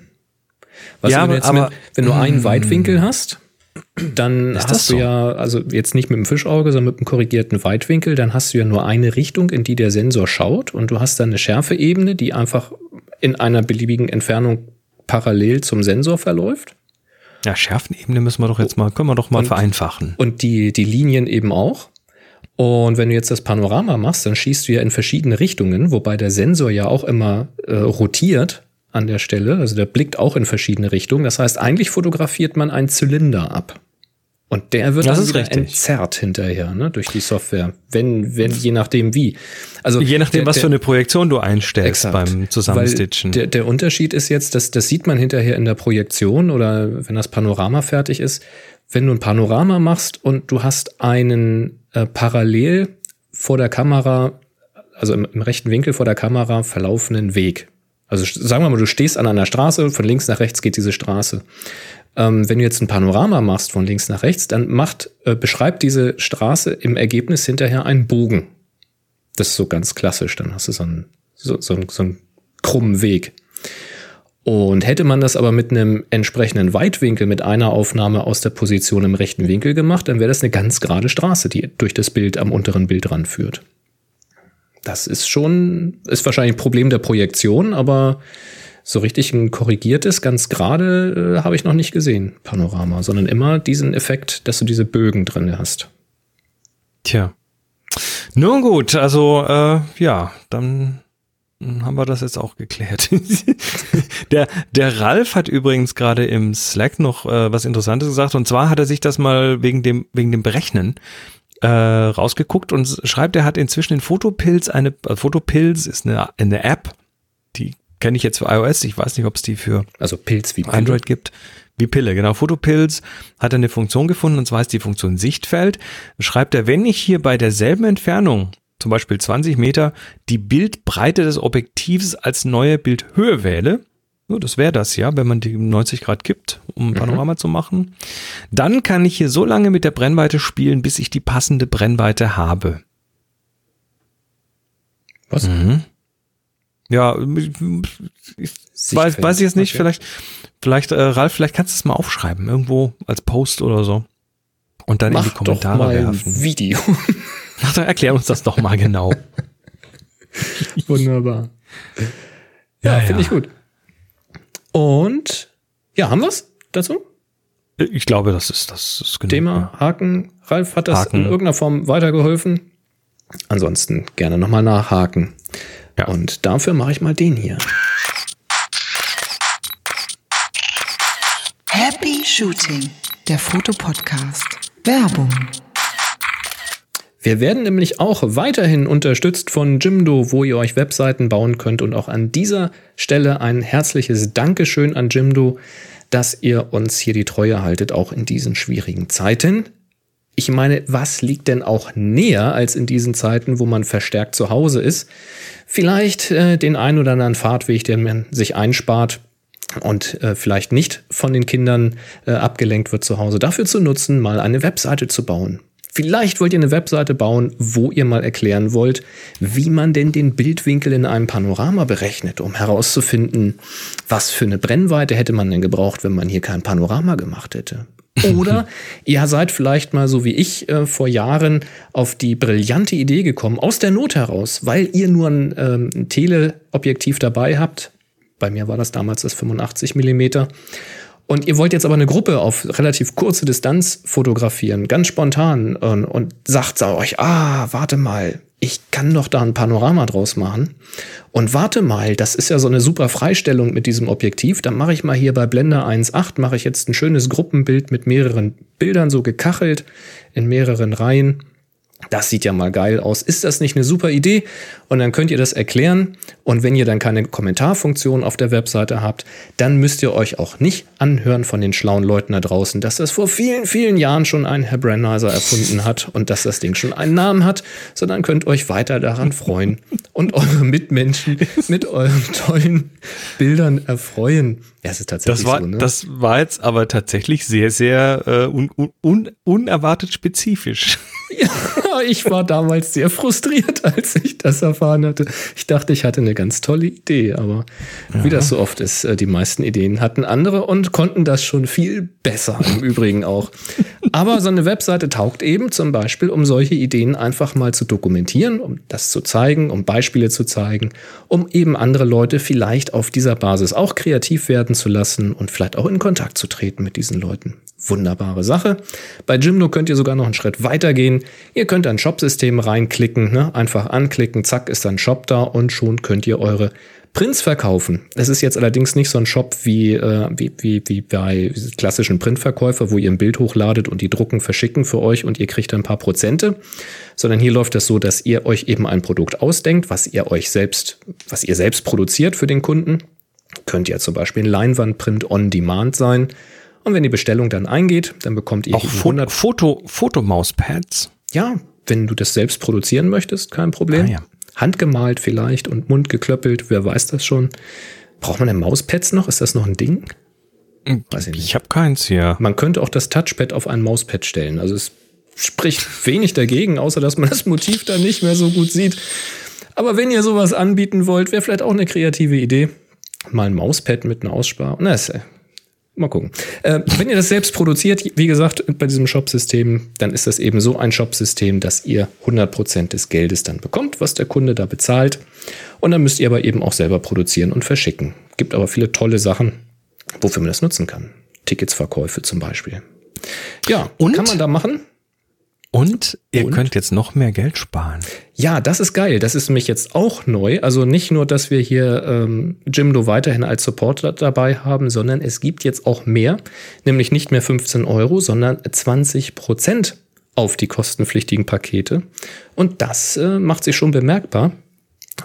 [SPEAKER 1] Was
[SPEAKER 2] Ja,
[SPEAKER 1] wenn du
[SPEAKER 2] aber-
[SPEAKER 1] jetzt
[SPEAKER 2] aber-
[SPEAKER 1] mit, wenn du einen
[SPEAKER 2] Mm.
[SPEAKER 1] Weitwinkel hast, dann hast
[SPEAKER 2] das
[SPEAKER 1] du
[SPEAKER 2] so?
[SPEAKER 1] ja, also jetzt nicht mit dem Fischauge, sondern mit dem korrigierten Weitwinkel, dann hast du ja nur eine Richtung, in die der Sensor schaut und du hast dann eine Schärfeebene, die einfach in einer beliebigen Entfernung parallel zum Sensor verläuft.
[SPEAKER 2] Ja, Schärfenebene müssen wir doch jetzt mal, können wir doch mal
[SPEAKER 1] Und-
[SPEAKER 2] vereinfachen.
[SPEAKER 1] Und die, die Linien eben auch. Und wenn du jetzt das Panorama machst, dann schießt du ja in verschiedene Richtungen, wobei der Sensor ja auch immer äh, rotiert an der Stelle. Also der blickt auch in verschiedene Richtungen. Das heißt, eigentlich fotografiert man einen Zylinder ab. Und der wird
[SPEAKER 2] Das
[SPEAKER 1] dann
[SPEAKER 2] ist
[SPEAKER 1] wieder
[SPEAKER 2] richtig.
[SPEAKER 1] entzerrt hinterher, ne, durch die Software. Wenn, wenn, je nachdem wie. Also
[SPEAKER 2] Je nachdem,
[SPEAKER 1] der-
[SPEAKER 2] was
[SPEAKER 1] der-
[SPEAKER 2] für eine Projektion du einstellst
[SPEAKER 1] Exakt.
[SPEAKER 2] beim Zusammenstitchen.
[SPEAKER 1] Der, der Unterschied ist jetzt, dass das sieht man hinterher in der Projektion oder wenn das Panorama fertig ist. Wenn du ein Panorama machst und du hast einen äh, parallel vor der Kamera, also im, im rechten Winkel vor der Kamera verlaufenden Weg. Also sagen wir mal, du stehst an einer Straße, von links nach rechts geht diese Straße. Ähm, wenn du jetzt ein Panorama machst von links nach rechts, dann macht, äh, beschreibt diese Straße im Ergebnis hinterher einen Bogen. Das ist so ganz klassisch. Dann hast du so einen, so, so, einen- so einen krummen Weg. Und hätte man das aber mit einem entsprechenden Weitwinkel, mit einer Aufnahme aus der Position im rechten Winkel gemacht, dann wäre das eine ganz gerade Straße, die durch das Bild am unteren Bildrand führt. Das ist schon, ist wahrscheinlich ein Problem der Projektion, aber so richtig ein korrigiertes, ganz gerade äh, habe ich noch nicht gesehen, Panorama, sondern immer diesen Effekt, dass du diese Bögen drin hast.
[SPEAKER 2] Tja. Nun gut, also äh, ja, dann haben wir das jetzt auch geklärt. der, der Ralf hat übrigens gerade im Slack noch äh, was Interessantes gesagt und zwar hat er sich das mal wegen dem, wegen dem Berechnen äh, rausgeguckt und schreibt, er hat inzwischen in Photopills eine, äh, Photopills ist eine, eine App, die kenne ich jetzt für iOS, ich weiß nicht, ob es die für
[SPEAKER 1] Also Pilz wie Pille.
[SPEAKER 2] Android gibt. Wie Pille, genau. Photopills hat er eine Funktion gefunden, und zwar ist die Funktion Sichtfeld. Schreibt er, wenn ich hier bei derselben Entfernung, zum Beispiel 20 Meter, die Bildbreite des Objektivs als neue Bildhöhe wähle, so, das wäre das ja, wenn man die 90 Grad gibt, um ein Panorama zu machen, dann kann ich hier so lange mit der Brennweite spielen, bis ich die passende Brennweite habe.
[SPEAKER 1] Was?
[SPEAKER 2] Mhm. Ja, ich weiß, weiß ich jetzt nicht,
[SPEAKER 1] Okay.
[SPEAKER 2] vielleicht, vielleicht, äh, Ralf, vielleicht kannst du es mal aufschreiben, irgendwo als Post oder so. Und dann in die
[SPEAKER 1] Mach doch
[SPEAKER 2] Kommentare
[SPEAKER 1] mal ein
[SPEAKER 2] werfen.
[SPEAKER 1] Video.
[SPEAKER 2] Ach, dann erklär uns das doch mal genau.
[SPEAKER 1] Wunderbar. Ja,
[SPEAKER 2] Ja,
[SPEAKER 1] finde
[SPEAKER 2] ja.
[SPEAKER 1] ich gut. Und ja, haben wir's dazu?
[SPEAKER 2] Ich glaube, das ist, das ist genug.
[SPEAKER 1] Thema Haken. Ralf hat das
[SPEAKER 2] Haken.
[SPEAKER 1] in irgendeiner Form weitergeholfen. Ansonsten gerne nochmal nachhaken.
[SPEAKER 2] Ja.
[SPEAKER 1] Und dafür mache ich mal den hier.
[SPEAKER 6] Happy Shooting, der Fotopodcast. Werbung.
[SPEAKER 1] Wir werden nämlich auch weiterhin unterstützt von Jimdo, wo ihr euch Webseiten bauen könnt. Und auch an dieser Stelle ein herzliches Dankeschön an Jimdo, dass ihr uns hier die Treue haltet, auch in diesen schwierigen Zeiten. Ich meine, was liegt denn auch näher als in diesen Zeiten, wo man verstärkt zu Hause ist? Vielleicht äh, den ein oder anderen Fahrtweg, den man sich einspart und äh, vielleicht nicht von den Kindern äh, abgelenkt wird zu Hause, dafür zu nutzen, mal eine Webseite zu bauen. Vielleicht wollt ihr eine Webseite bauen, wo ihr mal erklären wollt, wie man denn den Bildwinkel in einem Panorama berechnet, um herauszufinden, was für eine Brennweite hätte man denn gebraucht, wenn man hier kein Panorama gemacht hätte. Oder ihr seid vielleicht mal so wie ich äh, vor Jahren auf die brillante Idee gekommen, aus der Not heraus, weil ihr nur ein, ähm, ein Teleobjektiv dabei habt. Bei mir war das damals das 85 Millimeter. Und ihr wollt jetzt aber eine Gruppe auf relativ kurze Distanz fotografieren, ganz spontan und, und sagt euch, ah, warte mal, ich kann doch da ein Panorama draus machen. Und warte mal, das ist ja so eine super Freistellung mit diesem Objektiv. Dann mache ich mal hier bei Blender 1.8, mache ich jetzt ein schönes Gruppenbild mit mehreren Bildern, so gekachelt in mehreren Reihen. Das sieht ja mal geil aus. Ist das nicht eine super Idee? Und dann könnt ihr das erklären. Und wenn ihr dann keine Kommentarfunktion auf der Webseite habt, dann müsst ihr euch auch nicht anhören von den schlauen Leuten da draußen, dass das vor vielen, vielen Jahren schon ein Herr Brandheiser erfunden hat und dass das Ding schon einen Namen hat, sondern könnt euch weiter daran freuen und eure Mitmenschen mit euren tollen Bildern erfreuen.
[SPEAKER 2] Ja, es ist tatsächlich das war, so. Ne? Das war jetzt aber tatsächlich sehr, sehr äh, un, un, unerwartet spezifisch.
[SPEAKER 1] Ja, ich war damals sehr frustriert, als ich das erfahren hatte. Ich dachte, ich hatte eine ganz tolle Idee, aber ja. wie das so oft ist, äh, die meisten Ideen hatten andere und konnten das schon viel besser im Übrigen auch. Aber so eine Webseite taugt eben zum Beispiel, um solche Ideen einfach mal zu dokumentieren, um das zu zeigen, um Beispiele zu zeigen, um eben andere Leute vielleicht auf dieser Basis auch kreativ werden zu lassen und vielleicht auch in Kontakt zu treten mit diesen Leuten. Wunderbare Sache. Bei Jimdo könnt ihr sogar noch einen Schritt weiter gehen. Ihr könnt ein Shop-System reinklicken, ne? einfach anklicken, zack, ist dann Shop da und schon könnt ihr eure Prints verkaufen. Es ist jetzt allerdings nicht so ein Shop wie, äh, wie, wie, wie bei klassischen Printverkäufer, wo ihr ein Bild hochladet und die drucken, verschicken für euch und ihr kriegt ein paar Prozente, sondern hier läuft das so, dass ihr euch eben ein Produkt ausdenkt, was ihr euch selbst, was ihr selbst produziert für den Kunden. Könnt ja zum Beispiel ein Leinwandprint on Demand sein. Und wenn die Bestellung dann eingeht, dann bekommt ihr
[SPEAKER 2] auch 100 Foto, Fotomauspads.
[SPEAKER 1] Ja, wenn du das selbst produzieren möchtest, kein Problem. Ah, ja handgemalt vielleicht und mundgeklöppelt, wer weiß das schon. Braucht man denn Mauspads noch? Ist das noch ein Ding?
[SPEAKER 2] Weiß ich nicht. Ich habe keins hier.
[SPEAKER 1] Man könnte auch das Touchpad auf ein Mauspad stellen. Also es spricht wenig dagegen, außer dass man das Motiv da nicht mehr so gut sieht. Aber wenn ihr sowas anbieten wollt, wäre vielleicht auch eine kreative Idee. Mal ein Mauspad mit einer Aussparung. Na, ist Mal gucken. Äh, wenn ihr das selbst produziert, wie gesagt, bei diesem Shop-System, dann ist das eben so ein Shop-System, dass ihr 100% des Geldes dann bekommt, was der Kunde da bezahlt. Und dann müsst ihr aber eben auch selber produzieren und verschicken. Gibt aber viele tolle Sachen, wofür man das nutzen kann. Ticketsverkäufe zum Beispiel. Ja, und kann man da machen?
[SPEAKER 2] Und ihr und? könnt jetzt noch mehr Geld sparen.
[SPEAKER 1] Ja, das ist geil. Das ist nämlich jetzt auch neu. Also nicht nur, dass wir hier ähm, Jimdo weiterhin als Supporter dabei haben, sondern es gibt jetzt auch mehr. Nämlich nicht mehr 15 Euro, sondern 20 Prozent auf die kostenpflichtigen Pakete. Und das äh, macht sich schon bemerkbar.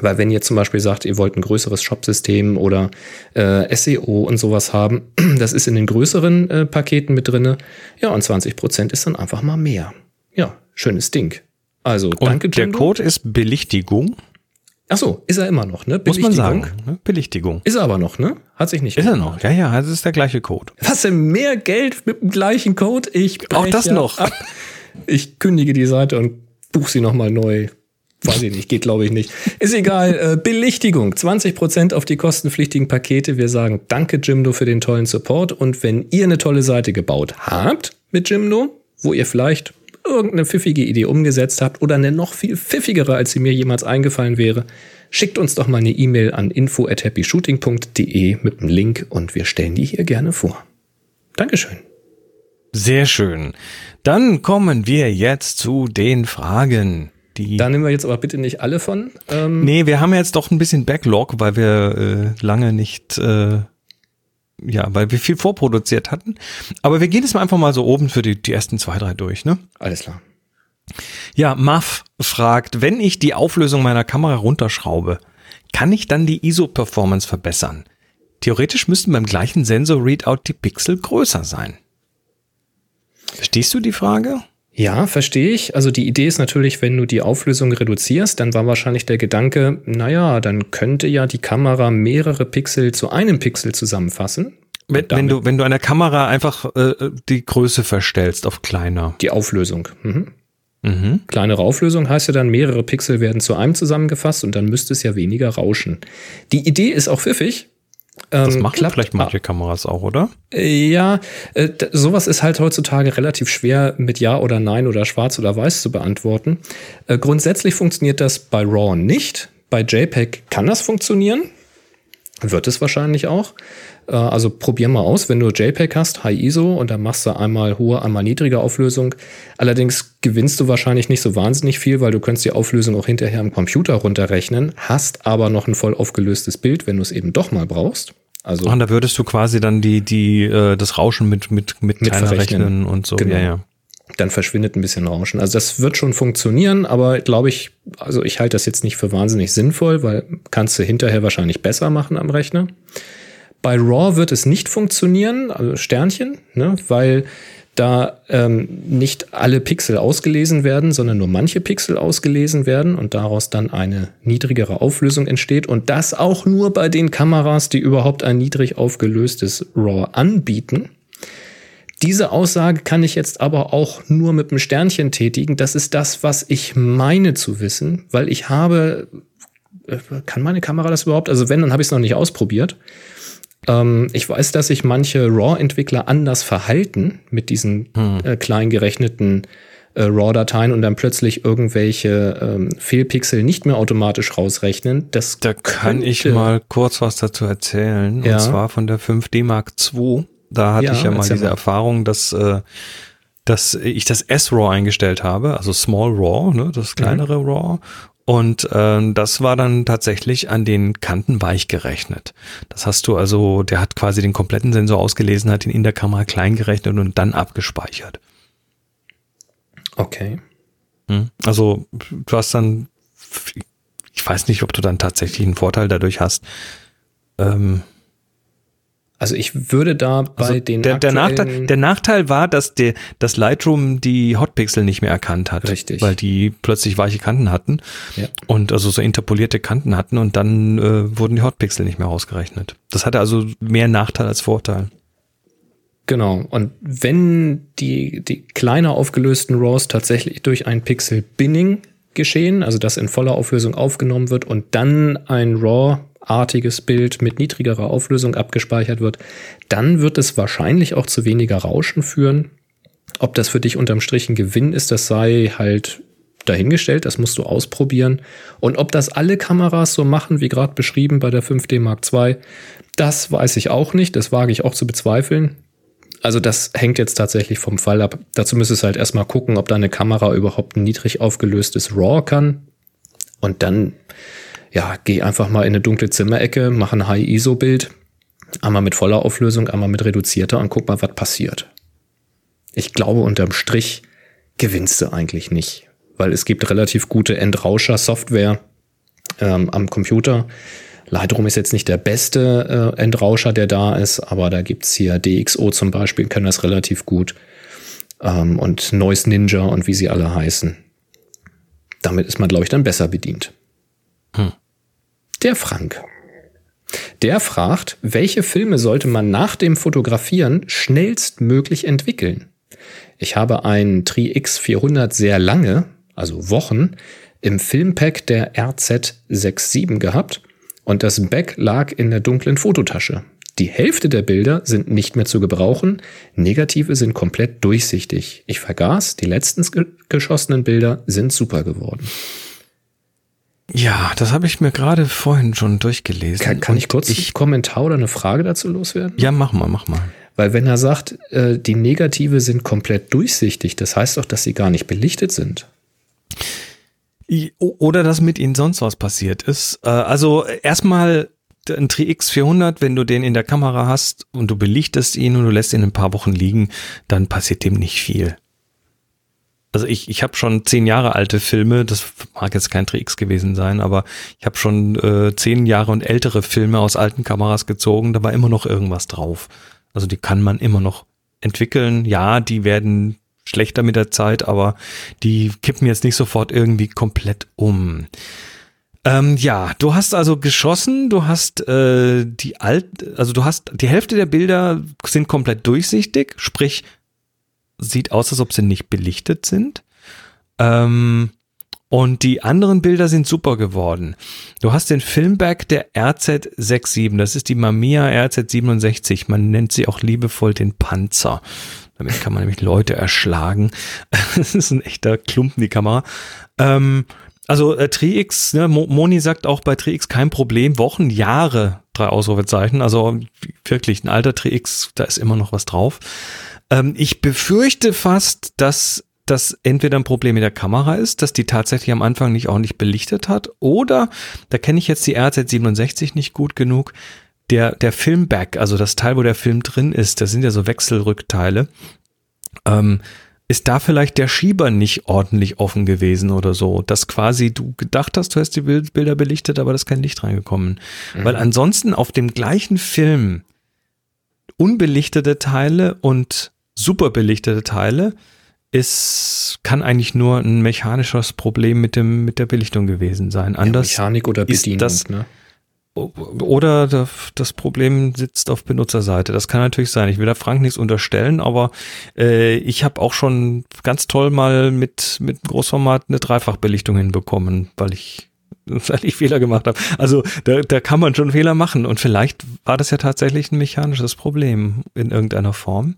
[SPEAKER 1] Weil wenn ihr zum Beispiel sagt, ihr wollt ein größeres Shopsystem oder äh, SEO und sowas haben, das ist in den größeren äh, Paketen mit drinne. Ja, und 20 Prozent ist dann einfach mal mehr. Ja, schönes Ding. Also,
[SPEAKER 2] Und danke, Der Code ist Belichtigung.
[SPEAKER 1] Ach so, ist er immer noch, ne?
[SPEAKER 2] Muss man sagen, ne? Belichtigung.
[SPEAKER 1] Ist er aber noch, ne? Hat sich nicht.
[SPEAKER 2] Ist er noch? Ja, ja, das ist der gleiche Code.
[SPEAKER 1] Was denn mehr Geld mit dem gleichen Code? Ich
[SPEAKER 2] auch das noch. Ab.
[SPEAKER 1] Ich kündige die Seite und buche sie nochmal neu. Weiß ich nicht, geht glaube ich nicht. Ist egal. Äh, Belichtigung, 20% auf die kostenpflichtigen Pakete. Wir sagen danke Jimdo für den tollen Support. Und wenn ihr eine tolle Seite gebaut habt mit Jimdo, wo ihr vielleicht irgendeine pfiffige Idee umgesetzt habt oder eine noch viel pfiffigere, als sie mir jemals eingefallen wäre, schickt uns doch mal eine E-Mail an info at happyshooting.de mit einem Link und wir stellen die hier gerne vor. Dankeschön.
[SPEAKER 2] Sehr schön. Dann kommen wir jetzt zu den Fragen.
[SPEAKER 1] Die da nehmen wir jetzt aber bitte nicht alle von.
[SPEAKER 2] Ähm nee, wir haben jetzt doch ein bisschen Backlog, weil wir äh, lange nicht äh, ja, weil wir viel vorproduziert hatten. Aber wir gehen jetzt mal einfach mal so oben für die, die ersten zwei, drei durch, ne?
[SPEAKER 1] Alles klar.
[SPEAKER 2] Ja, Muff fragt, wenn ich die Auflösung meiner Kamera runterschraube, kann ich dann die ISO-Performance verbessern? Theoretisch müssten beim gleichen Sensor-Readout die Pixel größer sein. Verstehst du die Frage?
[SPEAKER 1] Ja, verstehe ich. Also die Idee ist natürlich, wenn du die Auflösung reduzierst, dann war wahrscheinlich der Gedanke, naja, dann könnte ja die Kamera mehrere Pixel zu einem Pixel zusammenfassen.
[SPEAKER 2] Wenn, wenn du, wenn du an der Kamera einfach äh, die Größe verstellst auf kleiner.
[SPEAKER 1] Die Auflösung. Mhm. Mhm. Kleinere Auflösung heißt ja dann, mehrere Pixel werden zu einem zusammengefasst und dann müsste es ja weniger rauschen. Die Idee ist auch pfiffig,
[SPEAKER 2] das ähm, machen klappt, vielleicht manche Kameras auch, oder?
[SPEAKER 1] Ja, äh, sowas ist halt heutzutage relativ schwer mit Ja oder Nein oder Schwarz oder Weiß zu beantworten. Äh, grundsätzlich funktioniert das bei RAW nicht. Bei JPEG kann das funktionieren. wird es wahrscheinlich auch. Äh, also probier mal aus, wenn du JPEG hast, High ISO und dann machst du einmal hohe, einmal niedrige Auflösung. Allerdings gewinnst du wahrscheinlich nicht so wahnsinnig viel, weil du könntest die Auflösung auch hinterher im Computer runterrechnen, hast aber noch ein voll aufgelöstes Bild, wenn du es eben doch mal brauchst.
[SPEAKER 2] Also und da würdest du quasi dann die die äh, das Rauschen mit mit mit, mit rechnen und so.
[SPEAKER 1] Genau. Ja, ja. Dann verschwindet ein bisschen Rauschen. Also das wird schon funktionieren, aber glaube ich, also ich halte das jetzt nicht für wahnsinnig sinnvoll, weil kannst du hinterher wahrscheinlich besser machen am Rechner. Bei RAW wird es nicht funktionieren, also Sternchen, ne, weil da ähm, nicht alle Pixel ausgelesen werden, sondern nur manche Pixel ausgelesen werden und daraus dann eine niedrigere Auflösung entsteht und das auch nur bei den Kameras, die überhaupt ein niedrig aufgelöstes RAW anbieten. Diese Aussage kann ich jetzt aber auch nur mit einem Sternchen tätigen. Das ist das, was ich meine zu wissen, weil ich habe, äh, kann meine Kamera das überhaupt? Also wenn, dann habe ich es noch nicht ausprobiert. Ähm, ich weiß, dass sich manche RAW-Entwickler anders verhalten mit diesen hm. äh, klein gerechneten äh, RAW-Dateien und dann plötzlich irgendwelche ähm, Fehlpixel nicht mehr automatisch rausrechnen. Das
[SPEAKER 2] da kann ich mal kurz was dazu erzählen. Ja. Und zwar von der 5D Mark II. Da hatte ja, ich ja mal diese mal. Erfahrung, dass äh, dass ich das S-RAW eingestellt habe, also Small RAW, ne, das kleinere mhm. RAW, und ähm, das war dann tatsächlich an den Kanten weich gerechnet. Das hast du also, der hat quasi den kompletten Sensor ausgelesen, hat ihn in der Kamera klein gerechnet und dann abgespeichert.
[SPEAKER 1] Okay.
[SPEAKER 2] Hm? Also du hast dann, ich weiß nicht, ob du dann tatsächlich einen Vorteil dadurch hast. Ähm,
[SPEAKER 1] also ich würde da bei also den
[SPEAKER 2] der, der, Nachteil, der Nachteil war, dass der, das Lightroom die Hotpixel nicht mehr erkannt hat.
[SPEAKER 1] Richtig.
[SPEAKER 2] Weil die plötzlich weiche Kanten hatten. Ja. Und also so interpolierte Kanten hatten und dann äh, wurden die Hotpixel nicht mehr ausgerechnet. Das hatte also mehr Nachteil als Vorteil.
[SPEAKER 1] Genau. Und wenn die, die kleiner aufgelösten RAWs tatsächlich durch ein Pixel Binning geschehen, also das in voller Auflösung aufgenommen wird und dann ein RAW artiges Bild mit niedrigerer Auflösung abgespeichert wird, dann wird es wahrscheinlich auch zu weniger Rauschen führen. Ob das für dich unterm Strich ein Gewinn ist, das sei halt dahingestellt, das musst du ausprobieren. Und ob das alle Kameras so machen, wie gerade beschrieben bei der 5D Mark II, das weiß ich auch nicht, das wage ich auch zu bezweifeln. Also das hängt jetzt tatsächlich vom Fall ab. Dazu müsstest du halt erstmal gucken, ob deine Kamera überhaupt ein niedrig aufgelöstes RAW kann. Und dann ja, geh einfach mal in eine dunkle Zimmerecke, mach ein High-ISO-Bild, einmal mit voller Auflösung, einmal mit reduzierter und guck mal, was passiert. Ich glaube, unterm Strich gewinnst du eigentlich nicht, weil es gibt relativ gute Entrauscher-Software ähm, am Computer. Lightroom ist jetzt nicht der beste äh, Entrauscher, der da ist, aber da gibt's hier DxO zum Beispiel, können das relativ gut. Ähm, und Noise Ninja und wie sie alle heißen. Damit ist man, glaube ich, dann besser bedient. Hm. Der Frank. Der fragt, welche Filme sollte man nach dem Fotografieren schnellstmöglich entwickeln? Ich habe ein Tri X400 sehr lange, also Wochen, im Filmpack der RZ67 gehabt und das Back lag in der dunklen Fototasche. Die Hälfte der Bilder sind nicht mehr zu gebrauchen, Negative sind komplett durchsichtig. Ich vergaß, die letzten geschossenen Bilder sind super geworden.
[SPEAKER 2] Ja, das habe ich mir gerade vorhin schon durchgelesen.
[SPEAKER 1] Kann, kann ich kurz einen Kommentar oder eine Frage dazu loswerden?
[SPEAKER 2] Ja, mach mal, mach mal.
[SPEAKER 1] Weil wenn er sagt, äh, die Negative sind komplett durchsichtig, das heißt doch, dass sie gar nicht belichtet sind.
[SPEAKER 2] Oder dass mit ihnen sonst was passiert ist. Äh, also erstmal ein Tri X400, wenn du den in der Kamera hast und du belichtest ihn und du lässt ihn ein paar Wochen liegen, dann passiert dem nicht viel also ich, ich habe schon zehn Jahre alte Filme, das mag jetzt kein Trix gewesen sein, aber ich habe schon äh, zehn Jahre und ältere Filme aus alten Kameras gezogen, da war immer noch irgendwas drauf. Also die kann man immer noch entwickeln. Ja, die werden schlechter mit der Zeit, aber die kippen jetzt nicht sofort irgendwie komplett um. Ähm, ja, du hast also geschossen, du hast äh, die alt, also du hast die Hälfte der Bilder sind komplett durchsichtig, sprich sieht aus, als ob sie nicht belichtet sind. Ähm, und die anderen Bilder sind super geworden. Du hast den Filmback der RZ67, das ist die Mamiya RZ67. Man nennt sie auch liebevoll den Panzer. Damit kann man nämlich Leute erschlagen. Das ist ein echter Klumpen, die Kamera. Ähm, also äh, Tri-X, ne, Moni sagt auch bei Tri-X kein Problem, Wochen, Jahre drei Ausrufezeichen. Also wirklich ein alter Tri-X, da ist immer noch was drauf. Ähm, ich befürchte fast, dass das entweder ein Problem mit der Kamera ist, dass die tatsächlich am Anfang nicht ordentlich belichtet hat, oder, da kenne ich jetzt die RZ67 nicht gut genug, der, der Filmback, also das Teil, wo der Film drin ist, das sind ja so Wechselrückteile, ähm, ist da vielleicht der Schieber nicht ordentlich offen gewesen oder so, dass quasi du gedacht hast, du hast die Bilder belichtet, aber da ist kein Licht reingekommen. Mhm. Weil ansonsten auf dem gleichen Film unbelichtete Teile und super belichtete Teile ist, kann eigentlich nur ein mechanisches Problem mit dem, mit der Belichtung gewesen sein. Anders
[SPEAKER 1] ja, Mechanik oder Bedienung,
[SPEAKER 2] das, ne? Oder das Problem sitzt auf Benutzerseite. Das kann natürlich sein. Ich will da Frank nichts unterstellen, aber äh, ich habe auch schon ganz toll mal mit, mit Großformat eine Dreifachbelichtung hinbekommen, weil ich, weil ich Fehler gemacht habe. Also da, da kann man schon Fehler machen und vielleicht war das ja tatsächlich ein mechanisches Problem in irgendeiner Form.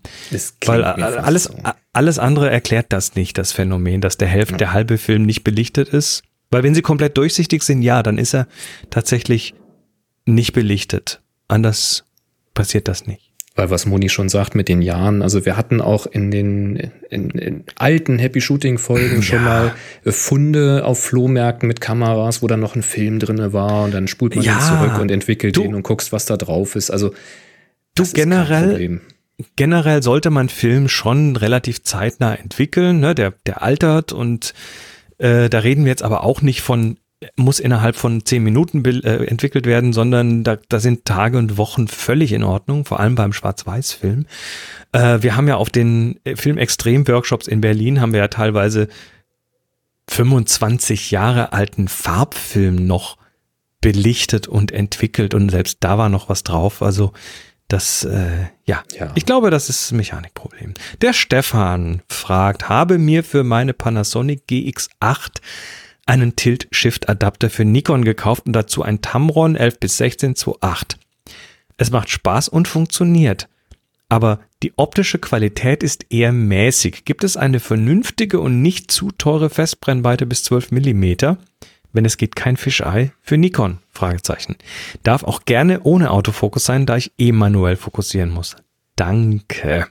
[SPEAKER 2] Weil alles, so. alles andere erklärt das nicht, das Phänomen, dass der Hälfte, ja. der halbe Film nicht belichtet ist. Weil wenn sie komplett durchsichtig sind, ja, dann ist er tatsächlich nicht belichtet. Anders passiert das nicht.
[SPEAKER 1] Weil was Moni schon sagt mit den Jahren, also wir hatten auch in den in, in alten Happy Shooting Folgen ja. schon mal Funde auf Flohmärkten mit Kameras, wo dann noch ein Film drinne war und dann spult man ja. den zurück und entwickelt du, den und guckst, was da drauf ist. Also
[SPEAKER 2] du generell generell sollte man Film schon relativ zeitnah entwickeln, ne? Der der altert und äh, da reden wir jetzt aber auch nicht von muss innerhalb von zehn Minuten äh, entwickelt werden, sondern da, da sind Tage und Wochen völlig in Ordnung, vor allem beim Schwarz-Weiß-Film. Äh, wir haben ja auf den äh, Film-Extrem-Workshops in Berlin haben wir ja teilweise 25 Jahre alten Farbfilm noch belichtet und entwickelt und selbst da war noch was drauf. Also das, äh, ja. ja, ich glaube, das ist ein Mechanikproblem. Der Stefan fragt, habe mir für meine Panasonic GX8 einen Tilt-Shift-Adapter für Nikon gekauft und dazu ein Tamron 11 bis 16 zu 8. Es macht Spaß und funktioniert. Aber die optische Qualität ist eher mäßig. Gibt es eine vernünftige und nicht zu teure Festbrennweite bis 12 Millimeter? Wenn es geht, kein Fischei für Nikon? Fragezeichen. Darf auch gerne ohne Autofokus sein, da ich eh manuell fokussieren muss. Danke.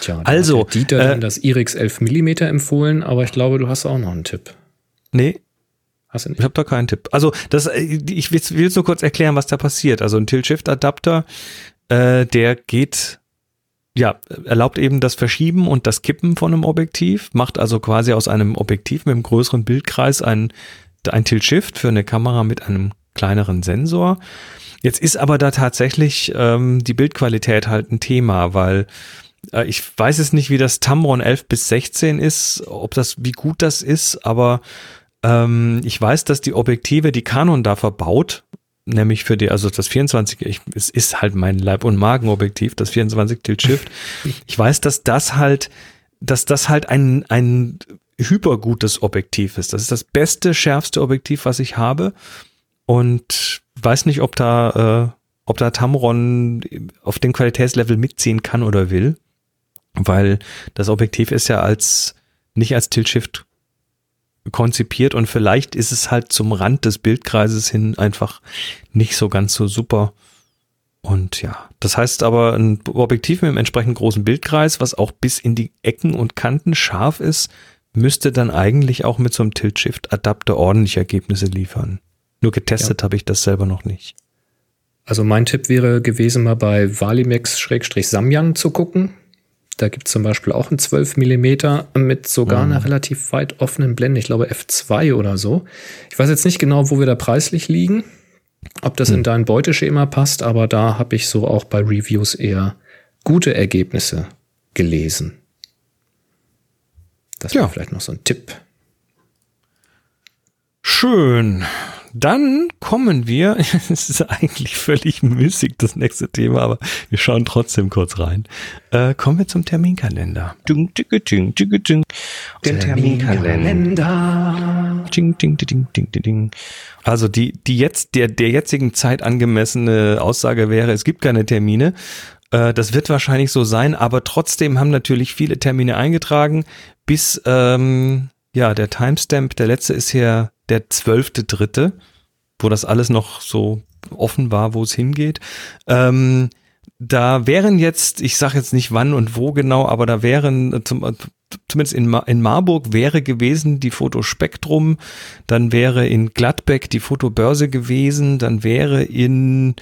[SPEAKER 1] Tja, also, hat Dieter äh, das IRIX 11 Millimeter empfohlen, aber ich glaube, du hast auch noch einen Tipp.
[SPEAKER 2] Nee. Hast du nicht? Ich habe da keinen Tipp. Also, das, äh, ich will jetzt nur kurz erklären, was da passiert. Also ein Tilt-Shift-Adapter, äh, der geht, ja, erlaubt eben das Verschieben und das Kippen von einem Objektiv, macht also quasi aus einem Objektiv mit einem größeren Bildkreis ein, ein Tilt-Shift für eine Kamera mit einem kleineren Sensor. Jetzt ist aber da tatsächlich ähm, die Bildqualität halt ein Thema, weil äh, ich weiß es nicht, wie das Tamron 11 bis 16 ist, ob das, wie gut das ist, aber ähm, ich weiß, dass die Objektive, die Canon da verbaut, nämlich für die, also das 24, ich, es ist halt mein Leib- und Magenobjektiv, das 24 Tilt Shift. Ich weiß, dass das halt, dass das halt ein, ein hypergutes Objektiv ist. Das ist das beste, schärfste Objektiv, was ich habe. Und weiß nicht, ob da, äh, ob da Tamron auf dem Qualitätslevel mitziehen kann oder will. Weil das Objektiv ist ja als, nicht als Tilt-Shift konzipiert und vielleicht ist es halt zum Rand des Bildkreises hin einfach nicht so ganz so super. Und ja, das heißt aber ein Objektiv mit einem entsprechend großen Bildkreis, was auch bis in die Ecken und Kanten scharf ist, müsste dann eigentlich auch mit so einem Tilt-Shift-Adapter ordentliche Ergebnisse liefern. Nur getestet ja. habe ich das selber noch nicht.
[SPEAKER 1] Also mein Tipp wäre gewesen, mal bei Valimex-Samyang zu gucken. Da gibt es zum Beispiel auch einen 12 mm mit sogar mhm. einer relativ weit offenen Blende. Ich glaube F2 oder so. Ich weiß jetzt nicht genau, wo wir da preislich liegen. Ob das mhm. in dein Beuteschema passt, aber da habe ich so auch bei Reviews eher gute Ergebnisse gelesen. Das wäre ja. vielleicht noch so ein Tipp.
[SPEAKER 2] Schön. Dann kommen wir, es ist eigentlich völlig müßig, das nächste Thema, aber wir schauen trotzdem kurz rein. Äh, kommen wir zum Terminkalender. Den Terminkalender. Also die, die jetzt, der, der jetzigen Zeit angemessene Aussage wäre, es gibt keine Termine. Äh, das wird wahrscheinlich so sein, aber trotzdem haben natürlich viele Termine eingetragen bis, ähm, ja, der Timestamp, der letzte ist hier der zwölfte dritte, wo das alles noch so offen war, wo es hingeht. Ähm, da wären jetzt, ich sage jetzt nicht wann und wo genau, aber da wären äh, zum, äh, zumindest in, in Marburg wäre gewesen die Fotospektrum, dann wäre in Gladbeck die Fotobörse gewesen, dann wäre in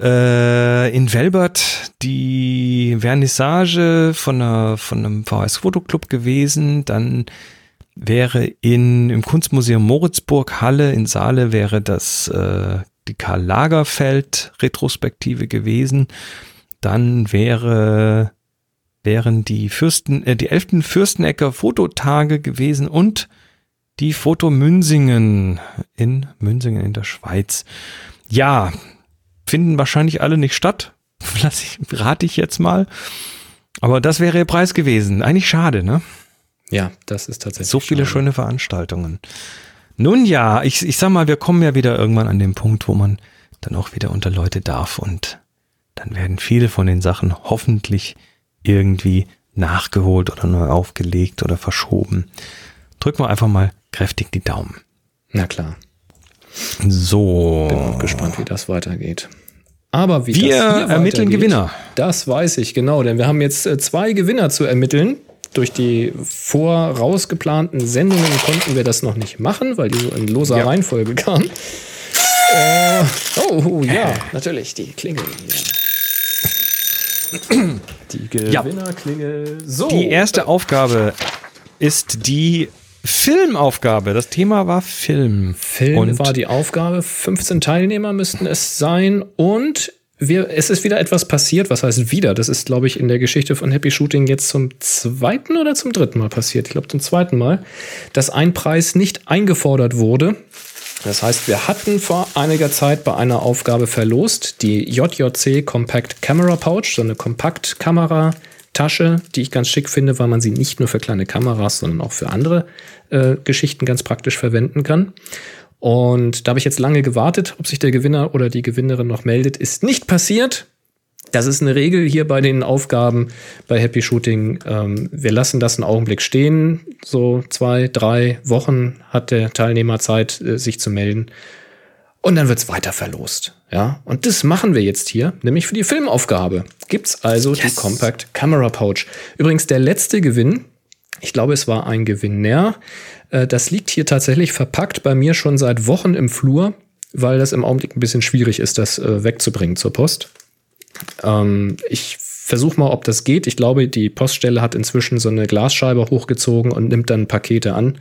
[SPEAKER 2] äh, in Welbert die Vernissage von, einer, von einem VS Fotoclub gewesen, dann wäre in, im Kunstmuseum Moritzburg Halle in Saale wäre das äh, die Karl Lagerfeld Retrospektive gewesen. Dann wäre wären die Fürsten äh, die elften Fürstenecker Fototage gewesen und die Foto Münsingen in Münsingen in der Schweiz. Ja, finden wahrscheinlich alle nicht statt. Lass ich, rate ich jetzt mal. Aber das wäre ihr Preis gewesen. Eigentlich schade, ne?
[SPEAKER 1] Ja, das ist tatsächlich.
[SPEAKER 2] So viele schade. schöne Veranstaltungen. Nun ja, ich, ich sag mal, wir kommen ja wieder irgendwann an den Punkt, wo man dann auch wieder unter Leute darf und dann werden viele von den Sachen hoffentlich irgendwie nachgeholt oder neu aufgelegt oder verschoben. Drücken wir einfach mal kräftig die Daumen.
[SPEAKER 1] Na klar.
[SPEAKER 2] So.
[SPEAKER 1] Bin auch gespannt, wie das weitergeht. Aber wie
[SPEAKER 2] wir ermitteln Gewinner.
[SPEAKER 1] Das weiß ich genau, denn wir haben jetzt äh, zwei Gewinner zu ermitteln. Durch die vorausgeplanten Sendungen konnten wir das noch nicht machen, weil die so in loser ja. Reihenfolge kamen. Äh, oh, ja, natürlich, die Klingel. Ja. Die Gewinnerklingel.
[SPEAKER 2] So. Die erste Aufgabe ist die Filmaufgabe. Das Thema war Film.
[SPEAKER 1] Film und war die Aufgabe. 15 Teilnehmer müssten es sein. Und wir, es ist wieder etwas passiert. Was heißt wieder? Das ist, glaube ich, in der Geschichte von Happy Shooting jetzt zum zweiten oder zum dritten Mal passiert. Ich glaube, zum zweiten Mal, dass ein Preis nicht eingefordert wurde. Das heißt, wir hatten vor einiger Zeit bei einer Aufgabe verlost die JJC Compact Camera Pouch, so eine Kompaktkamera Tasche, die ich ganz schick finde, weil man sie nicht nur für kleine Kameras, sondern auch für andere äh, Geschichten ganz praktisch verwenden kann. Und da habe ich jetzt lange gewartet, ob sich der Gewinner oder die Gewinnerin noch meldet. Ist nicht passiert. Das ist eine Regel hier bei den Aufgaben bei Happy Shooting. Ähm, wir lassen das einen Augenblick stehen. So zwei, drei Wochen hat der Teilnehmer Zeit, äh, sich zu melden. Und dann wird's weiter verlost. Ja, und das machen wir jetzt hier, nämlich für die Filmaufgabe. Gibt's also yes. die Compact Camera Pouch. Übrigens der letzte Gewinn, ich glaube, es war ein Gewinner. Äh, das liegt hier tatsächlich verpackt bei mir schon seit Wochen im Flur, weil das im Augenblick ein bisschen schwierig ist, das äh, wegzubringen zur Post. Ähm, ich versuche mal, ob das geht. Ich glaube, die Poststelle hat inzwischen so eine Glasscheibe hochgezogen und nimmt dann Pakete an.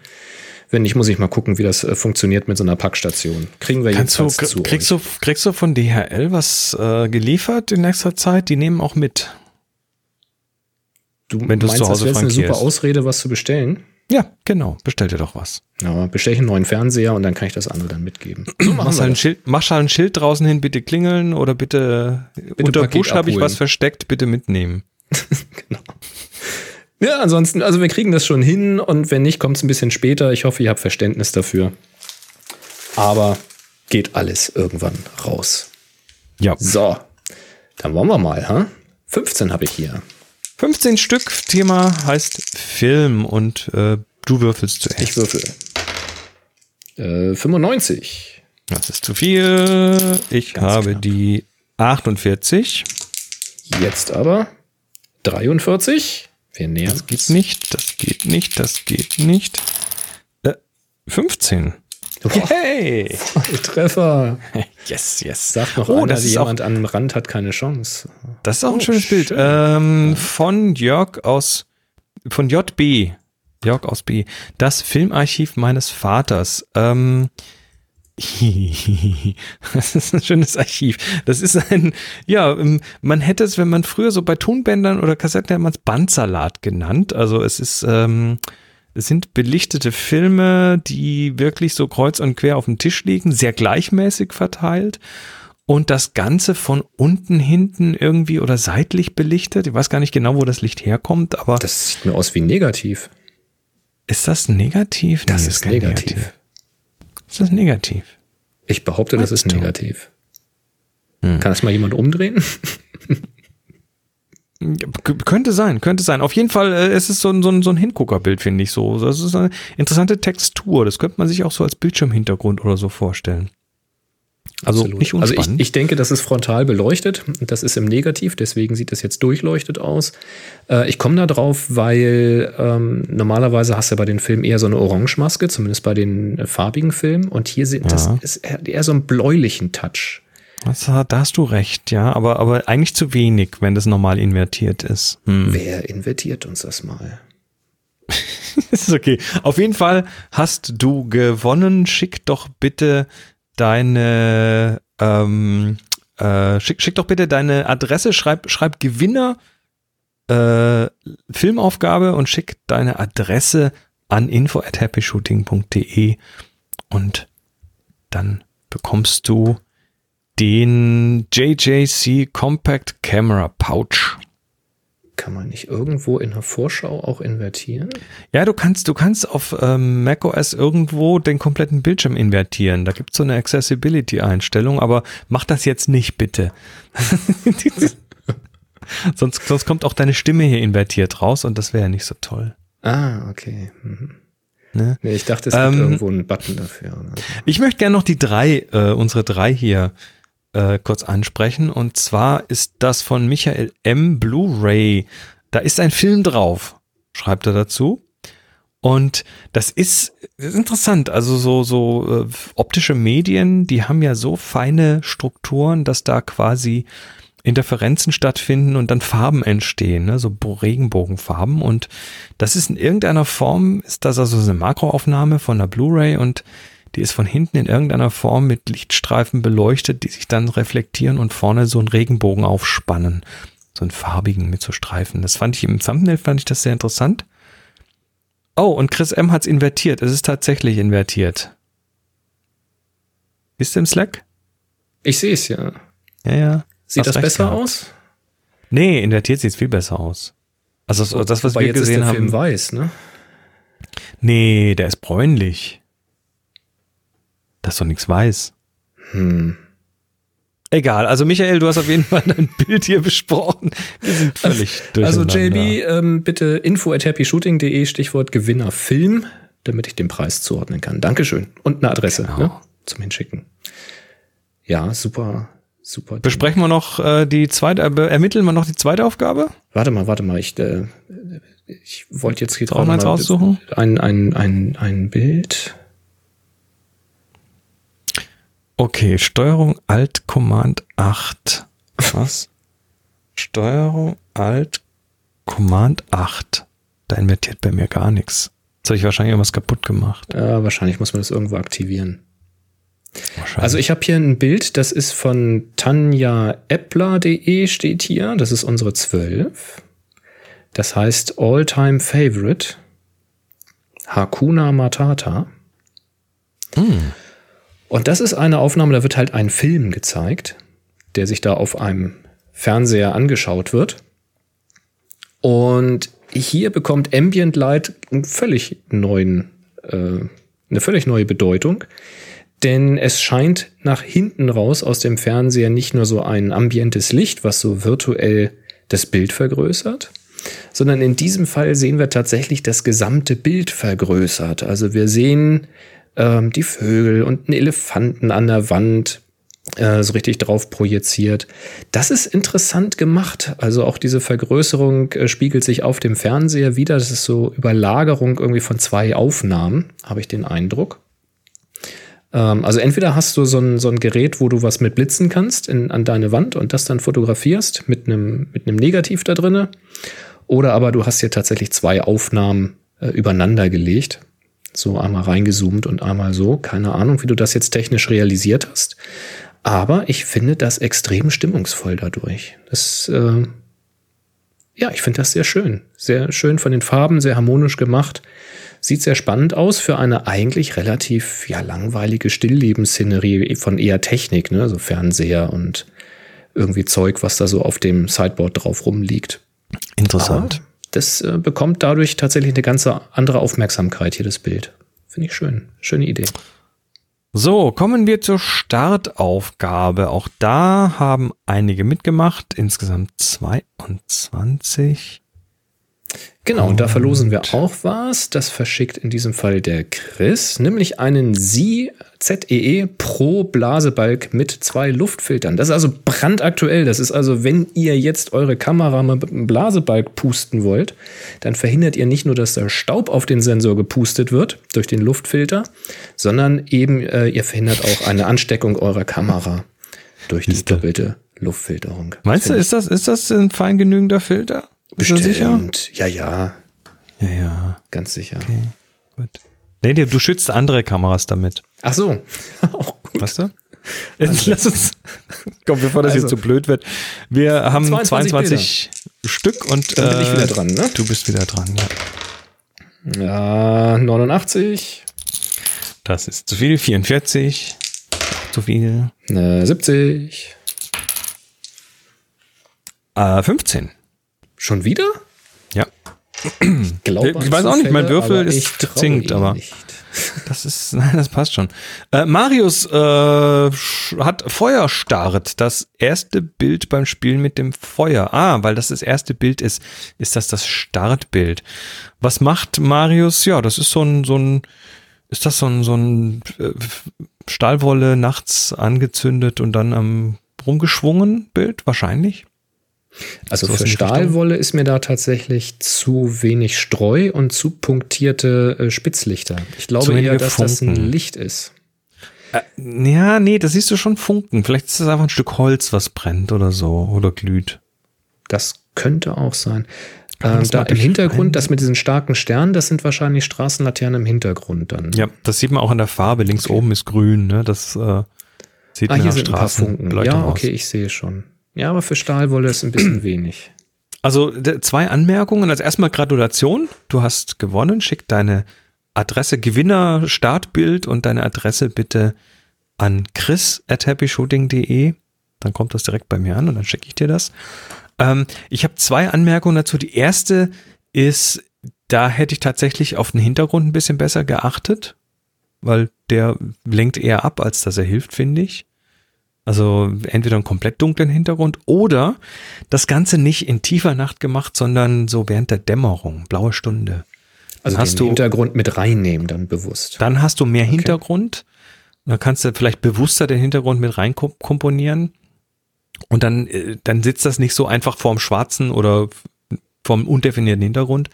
[SPEAKER 1] Wenn nicht, muss ich mal gucken, wie das äh, funktioniert mit so einer Packstation. Kriegen wir
[SPEAKER 2] Kannst
[SPEAKER 1] jetzt
[SPEAKER 2] du, zu. Kriegst du, kriegst du von DHL was äh, geliefert in nächster Zeit? Die nehmen auch mit.
[SPEAKER 1] Du Wenn meinst, zu Hause das wäre eine super Ausrede, was zu bestellen?
[SPEAKER 2] Ja, genau. Bestell dir doch was.
[SPEAKER 1] Ja, bestell ich einen neuen Fernseher und dann kann ich das andere dann mitgeben.
[SPEAKER 2] So mach, halt ein Schild, mach halt ein Schild draußen hin, bitte klingeln oder bitte, bitte unter Paket Busch habe ich was versteckt, bitte mitnehmen. genau.
[SPEAKER 1] Ja, ansonsten, also wir kriegen das schon hin und wenn nicht, kommt es ein bisschen später. Ich hoffe, ihr habt Verständnis dafür. Aber geht alles irgendwann raus.
[SPEAKER 2] Ja.
[SPEAKER 1] So, dann wollen wir mal, ha? 15 habe ich hier.
[SPEAKER 2] 15 Stück. Thema heißt Film und äh, du würfelst zuerst.
[SPEAKER 1] Ich würfel. Äh, 95.
[SPEAKER 2] Das ist zu viel. Ich Ganz habe knapp. die 48.
[SPEAKER 1] Jetzt aber 43.
[SPEAKER 2] Wir nähern Das geht nicht, das geht nicht, das geht nicht. Äh, 15.
[SPEAKER 1] Hey! Treffer.
[SPEAKER 2] Yes, yes.
[SPEAKER 1] Sagt noch oh, einer, das jemand am Rand hat keine Chance.
[SPEAKER 2] Das ist auch oh, ein schönes schön. Bild. Ähm, von Jörg aus, von JB. Jörg aus B. Das Filmarchiv meines Vaters. Ähm, das ist ein schönes Archiv. Das ist ein, ja, ähm, man hätte es, wenn man früher so bei Tonbändern oder Kassetten hätte man es Bandsalat genannt. Also es ist, ähm, es sind belichtete Filme, die wirklich so kreuz und quer auf dem Tisch liegen, sehr gleichmäßig verteilt. Und das Ganze von unten, hinten irgendwie oder seitlich belichtet. Ich weiß gar nicht genau, wo das Licht herkommt, aber.
[SPEAKER 1] Das sieht mir aus wie negativ.
[SPEAKER 2] Ist das negativ?
[SPEAKER 1] Das nee, ist negativ. negativ.
[SPEAKER 2] Ist das negativ?
[SPEAKER 1] Ich behaupte, das ist negativ. Hm. Kann das mal jemand umdrehen?
[SPEAKER 2] könnte sein, könnte sein. Auf jeden Fall, äh, es ist so ein, so ein, so ein Hinguckerbild, finde ich so. Das ist eine interessante Textur. Das könnte man sich auch so als Bildschirmhintergrund oder so vorstellen. Also
[SPEAKER 1] Absolut.
[SPEAKER 2] nicht
[SPEAKER 1] Also ich,
[SPEAKER 2] unspannend.
[SPEAKER 1] ich denke, das ist frontal beleuchtet. Das ist im Negativ, deswegen sieht es jetzt durchleuchtet aus. Äh, ich komme da drauf, weil ähm, normalerweise hast du bei den Filmen eher so eine Orangemaske, zumindest bei den äh, farbigen Filmen. Und hier sind das
[SPEAKER 2] Ja.
[SPEAKER 1] ist eher, eher so einen bläulichen Touch.
[SPEAKER 2] Das, da hast du recht, ja, aber, aber eigentlich zu wenig, wenn das normal invertiert ist. Hm.
[SPEAKER 1] Wer invertiert uns das mal?
[SPEAKER 2] ist okay. Auf jeden Fall hast du gewonnen. Schick doch bitte deine, ähm, äh, schick, schick doch bitte deine Adresse, schreib, schreib Gewinner, äh, Filmaufgabe und schick deine Adresse an info at happyshooting.de und dann bekommst du den JJC Compact Camera Pouch.
[SPEAKER 1] Kann man nicht irgendwo in der Vorschau auch invertieren?
[SPEAKER 2] Ja, du kannst, du kannst auf ähm, macOS irgendwo den kompletten Bildschirm invertieren. Da gibt's so eine Accessibility-Einstellung, aber mach das jetzt nicht, bitte. sonst, sonst kommt auch deine Stimme hier invertiert raus und das wäre ja nicht so toll.
[SPEAKER 1] Ah, okay. Mhm.
[SPEAKER 2] Ne?
[SPEAKER 1] Nee, ich dachte, es
[SPEAKER 2] Ähm,
[SPEAKER 1] gibt irgendwo einen Button dafür. oder.
[SPEAKER 2] Ich möchte gerne noch die drei, äh, unsere drei hier äh, kurz ansprechen. Und zwar ist das von Michael M. Blu-ray. Da ist ein Film drauf, schreibt er dazu. Und das ist, ist interessant. Also so, so äh, optische Medien, die haben ja so feine Strukturen, dass da quasi Interferenzen stattfinden und dann Farben entstehen, ne? so Bo- Regenbogenfarben. Und das ist in irgendeiner Form, ist das also eine Makroaufnahme von einer Blu-ray und die ist von hinten in irgendeiner Form mit Lichtstreifen beleuchtet, die sich dann reflektieren und vorne so einen Regenbogen aufspannen. So einen farbigen mit so Streifen. Das fand ich im Thumbnail, fand ich das sehr interessant. Oh, und Chris M. hat's invertiert. Es ist tatsächlich invertiert. Ist im Slack?
[SPEAKER 1] Ich sehe es ja.
[SPEAKER 2] Ja, ja.
[SPEAKER 1] Sieht das besser
[SPEAKER 2] gehabt.
[SPEAKER 1] aus?
[SPEAKER 2] Nee, invertiert sieht's viel besser aus. Also das, das was
[SPEAKER 1] Wobei
[SPEAKER 2] wir
[SPEAKER 1] jetzt
[SPEAKER 2] gesehen
[SPEAKER 1] ist der
[SPEAKER 2] haben.
[SPEAKER 1] Film weiß, ne?
[SPEAKER 2] Nee, der ist bräunlich. Das ist doch nichts weiß.
[SPEAKER 1] Hm.
[SPEAKER 2] Egal, also Michael, du hast auf jeden Fall ein Bild hier besprochen. Wir sind völlig
[SPEAKER 1] Also
[SPEAKER 2] durcheinander.
[SPEAKER 1] JB, ähm, bitte info at happyshooting.de, Stichwort Gewinner Film, damit ich den Preis zuordnen kann. Dankeschön. Und eine Adresse
[SPEAKER 2] Genau.
[SPEAKER 1] ne, zum Hinschicken. Ja, super, super.
[SPEAKER 2] Besprechen wir noch äh, die zweite, äh, ermitteln wir noch die zweite Aufgabe?
[SPEAKER 1] Warte mal, warte mal. Ich, äh, ich wollte jetzt hier gerade mal
[SPEAKER 2] raussuchen?
[SPEAKER 1] ein, ein, ein, ein Bild.
[SPEAKER 2] Okay, Steuerung Alt Command 8. Was? Steuerung Alt Command 8. Da invertiert bei mir gar nichts. Jetzt habe ich wahrscheinlich irgendwas kaputt gemacht.
[SPEAKER 1] Äh, wahrscheinlich muss man das irgendwo aktivieren. Also ich habe hier ein Bild, das ist von tanjaeppler.de steht hier. Das ist unsere 12. Das heißt All-Time Favorite. Hakuna Matata. Und das ist eine Aufnahme, da wird halt ein Film gezeigt, der sich da auf einem Fernseher angeschaut wird. Und hier bekommt Ambient Light einen völlig neuen, äh, eine völlig neue Bedeutung. Denn es scheint nach hinten raus aus dem Fernseher nicht nur so ein ambientes Licht, was so virtuell das Bild vergrößert, sondern in diesem Fall sehen wir tatsächlich das gesamte Bild vergrößert. Also wir sehen ähm, die Vögel und einen Elefanten an der Wand äh, so richtig drauf projiziert. Das ist interessant gemacht. Also auch diese Vergrößerung äh, spiegelt sich auf dem Fernseher wieder. Das ist so Überlagerung irgendwie von zwei Aufnahmen, habe ich den Eindruck. Ähm, also entweder hast du so ein, so ein Gerät, wo du was mit blitzen kannst in, an deine Wand und das dann fotografierst mit einem mit einem Negativ da drinne. Oder aber du hast hier tatsächlich zwei Aufnahmen äh, übereinander gelegt. So einmal reingezoomt und einmal so. Keine Ahnung, wie du das jetzt technisch realisiert hast. Aber ich finde das extrem stimmungsvoll dadurch. Das, äh, ja, ich finde das sehr schön. Sehr schön von den Farben, sehr harmonisch gemacht. Sieht sehr spannend aus für eine eigentlich relativ ja, langweilige Stilllebenszenerie von eher Technik, ne? So Fernseher und irgendwie Zeug, was da so auf dem Sideboard drauf rumliegt.
[SPEAKER 2] Interessant.
[SPEAKER 1] Aber das äh, bekommt dadurch tatsächlich eine ganz andere Aufmerksamkeit hier, das Bild. Finde ich schön. Schöne Idee.
[SPEAKER 2] So, kommen wir zur Startaufgabe. Auch da haben einige mitgemacht, insgesamt 22.
[SPEAKER 1] Genau, und da verlosen wir auch was. Das verschickt in diesem Fall der Chris, nämlich einen Sie ZEE Pro Blasebalg mit zwei Luftfiltern. Das ist also brandaktuell. Das ist also, wenn ihr jetzt eure Kamera mit einem Blasebalg pusten wollt, dann verhindert ihr nicht nur, dass der Staub auf den Sensor gepustet wird durch den Luftfilter, sondern eben äh, ihr verhindert auch eine Ansteckung eurer Kamera durch die doppelte Luftfilterung.
[SPEAKER 2] Meinst du, ist das, ist das ein fein genügender Filter? Bist du sicher?
[SPEAKER 1] Ja, ja,
[SPEAKER 2] Ja, ja.
[SPEAKER 1] ganz sicher.
[SPEAKER 2] Gut. Nee, du du schützt andere Kameras damit.
[SPEAKER 1] Ach so. auch gut.
[SPEAKER 2] Weißt du? Jetzt lass uns, komm, bevor das
[SPEAKER 1] Also.
[SPEAKER 2] jetzt zu blöd wird. Wir haben
[SPEAKER 1] 22
[SPEAKER 2] 22, Stück und
[SPEAKER 1] Dann bin ich
[SPEAKER 2] äh,
[SPEAKER 1] wieder dran, ne?
[SPEAKER 2] Du bist wieder dran, ja.
[SPEAKER 1] Ja, 89,
[SPEAKER 2] Das ist zu viel. 44. Zu viel.
[SPEAKER 1] äh, 70.
[SPEAKER 2] Äh, 15.
[SPEAKER 1] Schon wieder?
[SPEAKER 2] Ja. Ich
[SPEAKER 1] an
[SPEAKER 2] weiß auch nicht, mein Würfel ist
[SPEAKER 1] ich ihm
[SPEAKER 2] aber-
[SPEAKER 1] nicht.
[SPEAKER 2] Das ist, nein, das passt schon. Äh, Marius äh, hat Feuerstart, das erste Bild beim Spielen mit dem Feuer. Ah, weil das das erste Bild ist, ist das das Startbild. Was macht Marius? Ja, das ist so ein, so ein, ist das so ein, so ein äh, Stahlwolle nachts angezündet und dann am rumgeschwungen Bild? Wahrscheinlich.
[SPEAKER 1] Also
[SPEAKER 2] Sowas
[SPEAKER 1] für? Stahlwolle ist mir da tatsächlich zu wenig Streu und zu punktierte äh, Spitzlichter. Ich glaube eher, dass das ein
[SPEAKER 2] Funken.
[SPEAKER 1] Licht ist.
[SPEAKER 2] Äh, ja, nee, da siehst du schon Funken. Vielleicht ist das einfach ein Stück Holz, was brennt oder so oder glüht.
[SPEAKER 1] Das könnte auch sein. Ähm,
[SPEAKER 2] das
[SPEAKER 1] da im Hintergrund, das mit diesen starken Sternen, das sind wahrscheinlich Straßenlaternen im Hintergrund dann.
[SPEAKER 2] Ja, das sieht man auch an der Farbe. Links oben ist grün, ne? Das äh, sieht
[SPEAKER 1] Ah,
[SPEAKER 2] man
[SPEAKER 1] hier sind ein paar Funken. Ja,
[SPEAKER 2] aus.
[SPEAKER 1] okay, ich sehe schon. Ja, aber für Stahlwolle ist ein bisschen wenig.
[SPEAKER 2] Also zwei Anmerkungen. Als erstmal Gratulation. Du hast gewonnen. Schick deine Adresse, Gewinner, Startbild und deine Adresse bitte an chris at happyshooting.de. Dann kommt das direkt bei mir an und dann schicke ich dir das. Ähm, ich habe zwei Anmerkungen dazu. Die erste ist, da hätte ich tatsächlich auf den Hintergrund ein bisschen besser geachtet, weil der lenkt eher ab, als dass er hilft, finde ich. Also entweder einen komplett dunklen Hintergrund oder das Ganze nicht in tiefer Nacht gemacht, sondern so während der Dämmerung, blaue Stunde.
[SPEAKER 1] Also
[SPEAKER 2] Hast
[SPEAKER 1] den
[SPEAKER 2] du-
[SPEAKER 1] Hintergrund mit reinnehmen dann bewusst.
[SPEAKER 2] Dann hast du mehr Hintergrund. Dann kannst du vielleicht bewusster den Hintergrund mit rein kom- komponieren. Und dann, äh, dann sitzt das nicht so einfach vorm schwarzen oder vom undefinierten Hintergrund.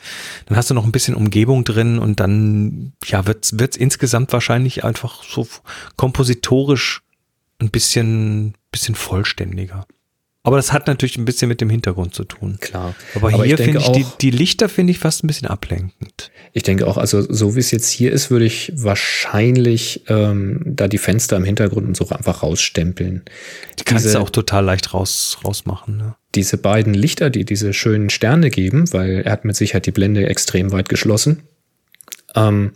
[SPEAKER 2] Dann hast du noch ein bisschen Umgebung drin und dann, ja, wird's, wird's insgesamt wahrscheinlich einfach so kompositorisch ein bisschen, bisschen vollständiger. Aber das hat natürlich ein bisschen mit dem Hintergrund zu tun.
[SPEAKER 1] Klar.
[SPEAKER 2] Aber,
[SPEAKER 1] Aber
[SPEAKER 2] hier
[SPEAKER 1] ich
[SPEAKER 2] finde ich, die,
[SPEAKER 1] auch-
[SPEAKER 2] die Lichter finde ich fast ein bisschen ablenkend.
[SPEAKER 1] Ich denke auch, also so wie es jetzt hier ist, würde ich wahrscheinlich ähm, da die Fenster im Hintergrund und so einfach rausstempeln.
[SPEAKER 2] Die kannst
[SPEAKER 1] Diese-
[SPEAKER 2] du auch total leicht raus, rausmachen. Ne?
[SPEAKER 1] Diese beiden Lichter, die diese schönen Sterne geben, weil er hat mit Sicherheit die Blende extrem weit geschlossen. Ähm,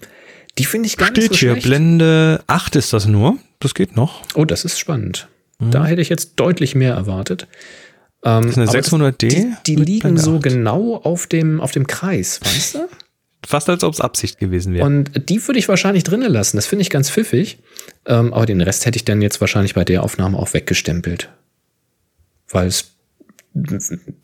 [SPEAKER 1] die finde ich gar nicht
[SPEAKER 2] Steht
[SPEAKER 1] so
[SPEAKER 2] hier,
[SPEAKER 1] schlecht.
[SPEAKER 2] Blende 8 ist das nur. Das geht noch.
[SPEAKER 1] Oh, das ist spannend. Da hätte ich jetzt deutlich mehr erwartet. Ähm,
[SPEAKER 2] Das ist eine
[SPEAKER 1] aber
[SPEAKER 2] 600D
[SPEAKER 1] Die, die liegen
[SPEAKER 2] Blende
[SPEAKER 1] so
[SPEAKER 2] 8.
[SPEAKER 1] genau auf dem, auf dem Kreis, weißt du?
[SPEAKER 2] Fast als ob es Absicht gewesen wäre.
[SPEAKER 1] Und die würde ich wahrscheinlich drinnen lassen. Das finde ich ganz pfiffig. Ähm, aber den Rest hätte ich dann jetzt wahrscheinlich bei der Aufnahme auch weggestempelt. Weil es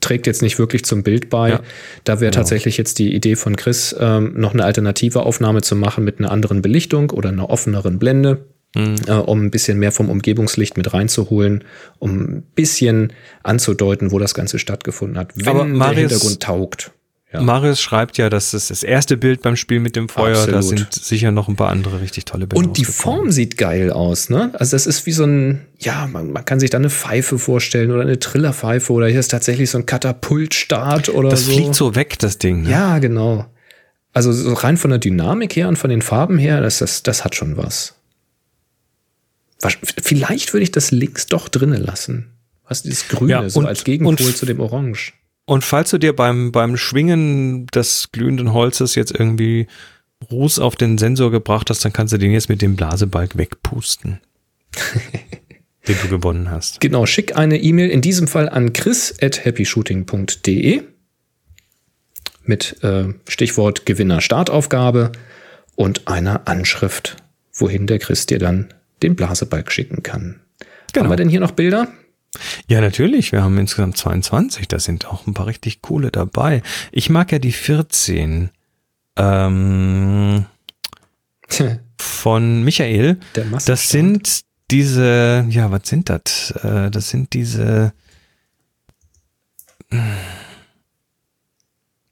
[SPEAKER 1] trägt jetzt nicht wirklich zum Bild bei.
[SPEAKER 2] Ja.
[SPEAKER 1] Da wäre tatsächlich jetzt die Idee von Chris, ähm, noch eine alternative Aufnahme zu machen mit einer anderen Belichtung oder einer offeneren Blende,
[SPEAKER 2] Hm.
[SPEAKER 1] äh, um ein bisschen mehr vom Umgebungslicht mit reinzuholen, um ein bisschen anzudeuten, wo das Ganze stattgefunden hat, wenn
[SPEAKER 2] Aber
[SPEAKER 1] der
[SPEAKER 2] Marius-
[SPEAKER 1] Hintergrund taugt. Ja.
[SPEAKER 2] Marius schreibt ja, dass es das erste Bild beim Spiel mit dem Feuer, da
[SPEAKER 1] Absolut.
[SPEAKER 2] sind sicher noch ein paar andere richtig tolle Bilder.
[SPEAKER 1] Und die. Form sieht geil aus, ne? Also das ist wie so ein, ja, man, man kann sich da eine Pfeife vorstellen oder eine Trillerpfeife oder hier ist tatsächlich so ein Katapultstart oder
[SPEAKER 2] Das
[SPEAKER 1] so.
[SPEAKER 2] fliegt so weg, das Ding. Ne?
[SPEAKER 1] Ja, genau. Also so rein von der Dynamik her und von den Farben her, das, das, das hat schon was. Vielleicht würde ich das links doch drinnen lassen. Was dieses Grüne,
[SPEAKER 2] Ja,
[SPEAKER 1] so
[SPEAKER 2] und-
[SPEAKER 1] als Gegenpol zu dem Orange.
[SPEAKER 2] Und falls du dir beim, beim Schwingen des glühenden Holzes jetzt irgendwie Ruß auf den Sensor gebracht hast, dann kannst du den jetzt mit dem Blasebalg wegpusten. den du gewonnen hast.
[SPEAKER 1] Genau, schick eine E-Mail in diesem Fall an chris.happyshooting.de mit äh, Stichwort Gewinner Startaufgabe und einer Anschrift, wohin der Chris dir dann den Blasebalg schicken kann.
[SPEAKER 2] Genau.
[SPEAKER 1] Haben wir denn hier noch Bilder?
[SPEAKER 2] Ja, natürlich. Wir haben insgesamt 22. Da sind auch ein paar richtig coole dabei. Ich mag ja die 14 ähm, von Michael.
[SPEAKER 1] Der.
[SPEAKER 2] Das sind diese, ja, was sind das? Äh, Das sind diese,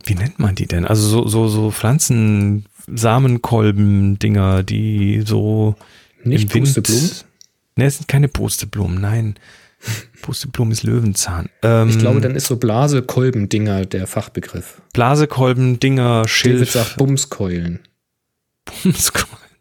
[SPEAKER 2] wie nennt man die denn? Also so, so, so Pflanzen, Samenkolben-Dinger, die so
[SPEAKER 1] Nicht
[SPEAKER 2] im Wind-
[SPEAKER 1] Pusteblumen?
[SPEAKER 2] Ne, es sind keine Pusteblumen, nein. Pusteblumen ist Löwenzahn. Ähm,
[SPEAKER 1] Ich glaube, dann ist so Blase-Kolben-Dinger der Fachbegriff.
[SPEAKER 2] Blasekolben, Dinger,
[SPEAKER 1] David sagt Bumskeulen.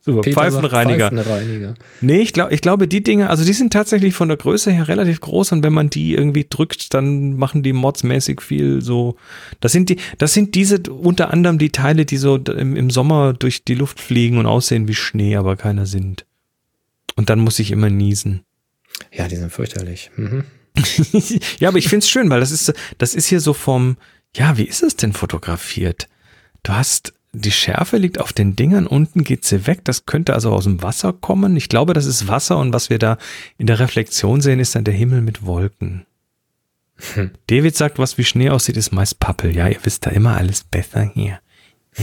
[SPEAKER 2] Super,
[SPEAKER 1] Peter
[SPEAKER 2] Pfeifenreiniger.
[SPEAKER 1] Pfeifenreiniger.
[SPEAKER 2] Nee, ich glaube, ich glaube, die Dinge, also die sind tatsächlich von der Größe her relativ groß und wenn man die irgendwie drückt, dann machen die modsmäßig viel so. Das sind die, das sind diese unter anderem die Teile, die so im, im Sommer durch die Luft fliegen und aussehen wie Schnee, aber keiner sind. Und dann muss ich immer niesen.
[SPEAKER 1] Ja, die sind fürchterlich. Mhm.
[SPEAKER 2] ja, aber ich find's schön, weil das ist, das ist hier so vom, ja, wie ist es denn fotografiert? Du hast, die Schärfe liegt auf den Dingern, unten geht sie weg. Das könnte also aus dem Wasser kommen. Ich glaube, das ist Wasser und was wir da in der Reflexion sehen, ist dann der Himmel mit Wolken. David sagt, was wie Schnee aussieht, ist meist Pappel. Ja, ihr wisst da immer alles besser hier.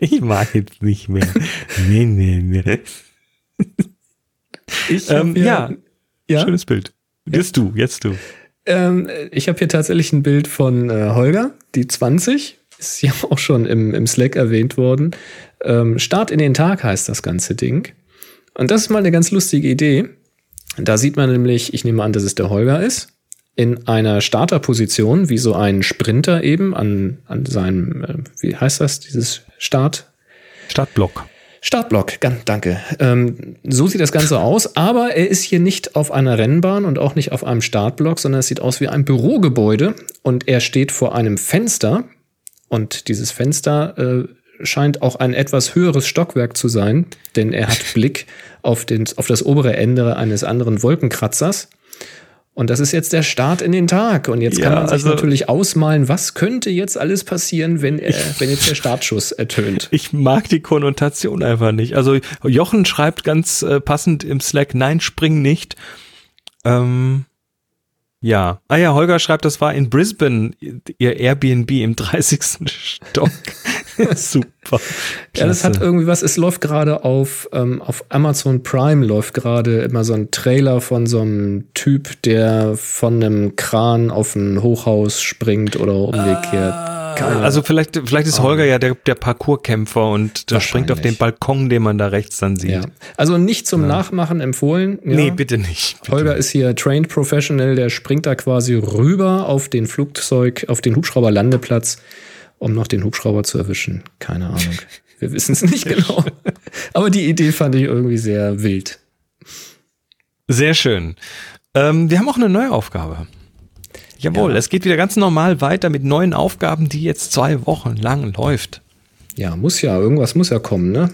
[SPEAKER 2] ich mag jetzt nicht mehr. Nee, nee, nee.
[SPEAKER 1] Ich
[SPEAKER 2] Ähm,
[SPEAKER 1] hier-
[SPEAKER 2] ja,
[SPEAKER 1] ja.
[SPEAKER 2] schönes Bild. Jetzt du, jetzt du.
[SPEAKER 1] Ähm, ich habe hier tatsächlich ein Bild von äh, Holger, die 20. Ist ja auch schon im, im Slack erwähnt worden. Ähm, Start in den Tag heißt das ganze Ding. Und das ist mal eine ganz lustige Idee. Da sieht man nämlich, ich nehme an, dass es der Holger ist, in einer Starterposition, wie so ein Sprinter eben an, an seinem, äh, wie heißt das, dieses Start,
[SPEAKER 2] Startblock.
[SPEAKER 1] Startblock, danke. Ähm, so sieht das Ganze aus, aber er ist hier nicht auf einer Rennbahn und auch nicht auf einem Startblock, sondern es sieht aus wie ein Bürogebäude und er steht vor einem Fenster und dieses Fenster äh, scheint auch ein etwas höheres Stockwerk zu sein, denn er hat Blick auf, den, auf das obere Ende eines anderen Wolkenkratzers. Und das ist jetzt der Start in den Tag. Und jetzt kann
[SPEAKER 2] Ja,
[SPEAKER 1] man sich
[SPEAKER 2] also-
[SPEAKER 1] natürlich ausmalen, was könnte jetzt alles passieren, wenn, er, wenn jetzt der Startschuss ertönt.
[SPEAKER 2] Ich mag die Konnotation einfach nicht. Also Jochen schreibt ganz äh, passend im Slack, nein, spring nicht. Ähm, ja. Ah ja, Holger schreibt, das war in Brisbane, ihr Airbnb im 30. Stock. Super.
[SPEAKER 1] Ja, das hat
[SPEAKER 2] Klasse.
[SPEAKER 1] irgendwie was. Es läuft gerade auf, ähm, auf Amazon Prime läuft gerade immer so ein Trailer von so einem Typ, der von einem Kran auf ein Hochhaus springt oder umgekehrt. Keine
[SPEAKER 2] also vielleicht, vielleicht ist Holger ja der, der Parkourkämpfer und der springt auf den. Balkon, den man da rechts dann sieht.
[SPEAKER 1] ja. Also nicht zum Nachmachen empfohlen. Ja.
[SPEAKER 2] Nee, bitte nicht. Bitte
[SPEAKER 1] Holger ist hier Trained Professional, der springt da quasi rüber auf den Flugzeug, auf den Hubschrauberlandeplatz, um noch den Hubschrauber zu erwischen. Keine Ahnung. Wir wissen es nicht genau. Aber die Idee fand ich irgendwie sehr wild.
[SPEAKER 2] Sehr schön. Ähm, wir haben auch eine neue Aufgabe. Jawohl,
[SPEAKER 1] Ja.
[SPEAKER 2] es geht wieder ganz normal weiter mit neuen Aufgaben, die jetzt zwei Wochen lang läuft.
[SPEAKER 1] Ja, muss ja, irgendwas muss ja kommen, ne?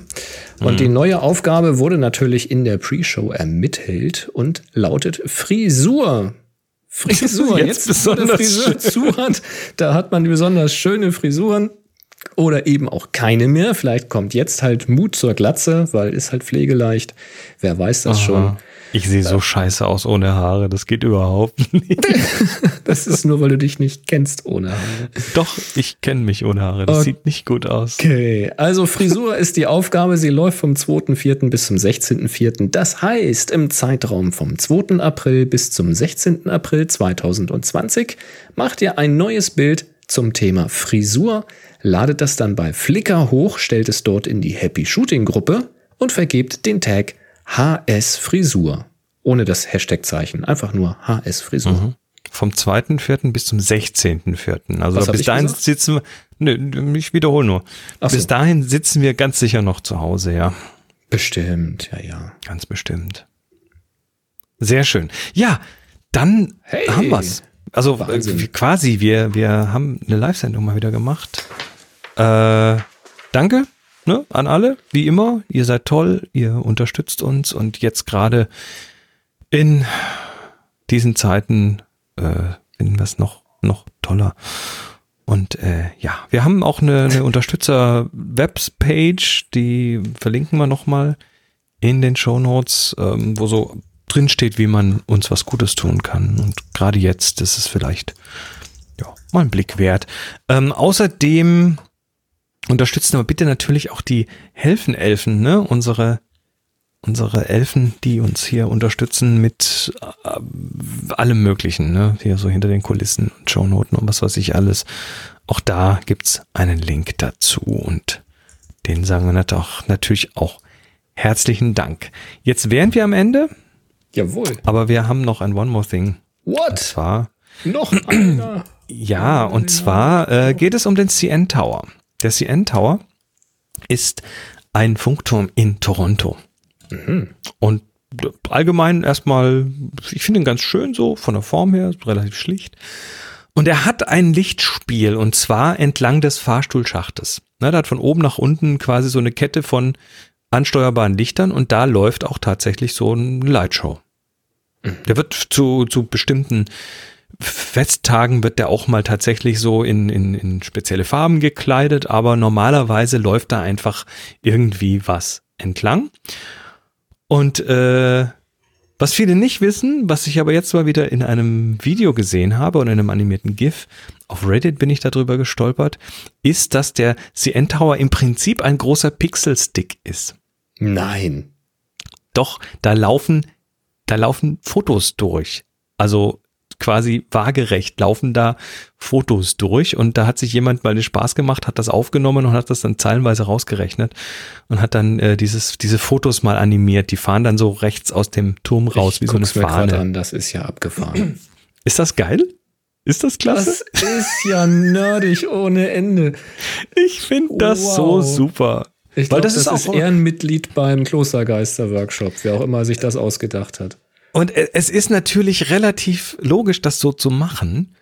[SPEAKER 1] Und
[SPEAKER 2] Mhm.
[SPEAKER 1] die neue Aufgabe wurde natürlich in der Pre-Show ermittelt und lautet Frisur. Frisur,
[SPEAKER 2] Jetzt
[SPEAKER 1] jetzt,
[SPEAKER 2] besonders
[SPEAKER 1] Friseur zu hat, da hat man besonders schöne Frisuren oder eben auch keine mehr. Vielleicht kommt jetzt halt Mut zur Glatze, weil ist halt pflegeleicht. Wer weiß das schon.
[SPEAKER 2] Ich sehe so scheiße aus ohne Haare, das geht überhaupt nicht.
[SPEAKER 1] Das ist nur, weil du dich nicht kennst ohne Haare.
[SPEAKER 2] Doch, ich kenne mich ohne Haare, das
[SPEAKER 1] Okay.
[SPEAKER 2] sieht nicht gut aus.
[SPEAKER 1] Okay, also Frisur ist die Aufgabe. Sie läuft vom 2.4. bis zum 16.4. Das heißt, im Zeitraum vom 2. April bis zum 16. April 2020 macht ihr ein neues Bild zum Thema Frisur, ladet das dann bei Flickr hoch, stellt es dort in die Happy Shooting Gruppe und vergebt den Tag HS Frisur. Ohne das Hashtag-Zeichen, einfach nur HS Frisur.
[SPEAKER 2] Vom 2.4. bis zum 16.4. Also
[SPEAKER 1] hab
[SPEAKER 2] bis dahin
[SPEAKER 1] gesagt?
[SPEAKER 2] sitzen wir, nö, ich wiederhole nur.
[SPEAKER 1] Ach so.
[SPEAKER 2] Bis dahin sitzen wir ganz sicher noch zu Hause, ja.
[SPEAKER 1] Bestimmt, ja, ja.
[SPEAKER 2] Ganz bestimmt. Sehr schön. Ja, dann
[SPEAKER 1] Hey.
[SPEAKER 2] haben wir's. Also
[SPEAKER 1] Wahnsinn.
[SPEAKER 2] äh, quasi, wir, wir haben eine Live-Sendung mal wieder gemacht. Äh, danke ne, an alle, wie immer. Ihr seid toll, ihr unterstützt uns und jetzt gerade in diesen Zeiten äh, finden wir es noch, noch toller. Und äh, ja, wir haben auch eine, eine Unterstützer-Webpage, die verlinken wir nochmal. in den Shownotes, ähm, wo so drin steht, wie man uns was Gutes tun kann. Und gerade jetzt ist es vielleicht ja, mal ein Blick wert. Ähm, außerdem unterstützen aber bitte natürlich auch die Helfenelfen, ne? Unsere unsere Elfen, die uns hier unterstützen mit äh, allem Möglichen, ne? Hier so hinter den Kulissen und Shownoten und was weiß ich alles. Auch da gibt's einen Link dazu und den sagen wir natürlich auch herzlichen Dank. Jetzt wären wir am Ende.
[SPEAKER 1] Jawohl.
[SPEAKER 2] Aber wir haben noch ein One More Thing.
[SPEAKER 1] What?
[SPEAKER 2] Und zwar.
[SPEAKER 1] Noch einer.
[SPEAKER 2] Ja, und zwar äh, geht es um den CN Tower. Der CN Tower ist ein Funkturm in Toronto. Und allgemein erstmal, ich finde ihn ganz schön so, von der Form her, relativ schlicht. Und er hat ein Lichtspiel und zwar entlang des Fahrstuhlschachtes. Ne, der hat von oben nach unten quasi so eine Kette von ansteuerbaren Lichtern und da läuft auch tatsächlich so ein Lightshow. Der wird zu, zu bestimmten Festtagen wird der auch mal tatsächlich so in, in, in spezielle Farben gekleidet, aber normalerweise läuft da einfach irgendwie was entlang. Und äh, was viele nicht wissen, was ich aber jetzt mal wieder in einem Video gesehen habe und in einem animierten GIF, auf Reddit bin ich darüber gestolpert, ist, dass der CN Tower im Prinzip ein großer Pixelstick ist.
[SPEAKER 1] Nein.
[SPEAKER 2] Doch, da laufen, da laufen Fotos durch. Also quasi waagerecht laufen da Fotos durch und da hat sich jemand mal den Spaß gemacht, hat das aufgenommen und hat das dann zeilenweise rausgerechnet und hat dann äh, dieses, diese Fotos mal animiert. Die fahren dann so rechts aus dem Turm raus
[SPEAKER 1] ich
[SPEAKER 2] wie so eine Fahne.
[SPEAKER 1] an, das ist ja abgefahren.
[SPEAKER 2] Ist das geil? Ist das klasse?
[SPEAKER 1] Das ist ja nerdig ohne Ende.
[SPEAKER 2] ich finde das
[SPEAKER 1] Wow.
[SPEAKER 2] so super.
[SPEAKER 1] Ich
[SPEAKER 2] Weil
[SPEAKER 1] glaube,
[SPEAKER 2] das
[SPEAKER 1] das,
[SPEAKER 2] ist
[SPEAKER 1] ist,
[SPEAKER 2] auch-
[SPEAKER 1] Ehrenmitglied beim Klostergeister-Workshop, wer auch immer sich das ausgedacht hat.
[SPEAKER 2] Und e- es ist natürlich relativ logisch, das so zu machen.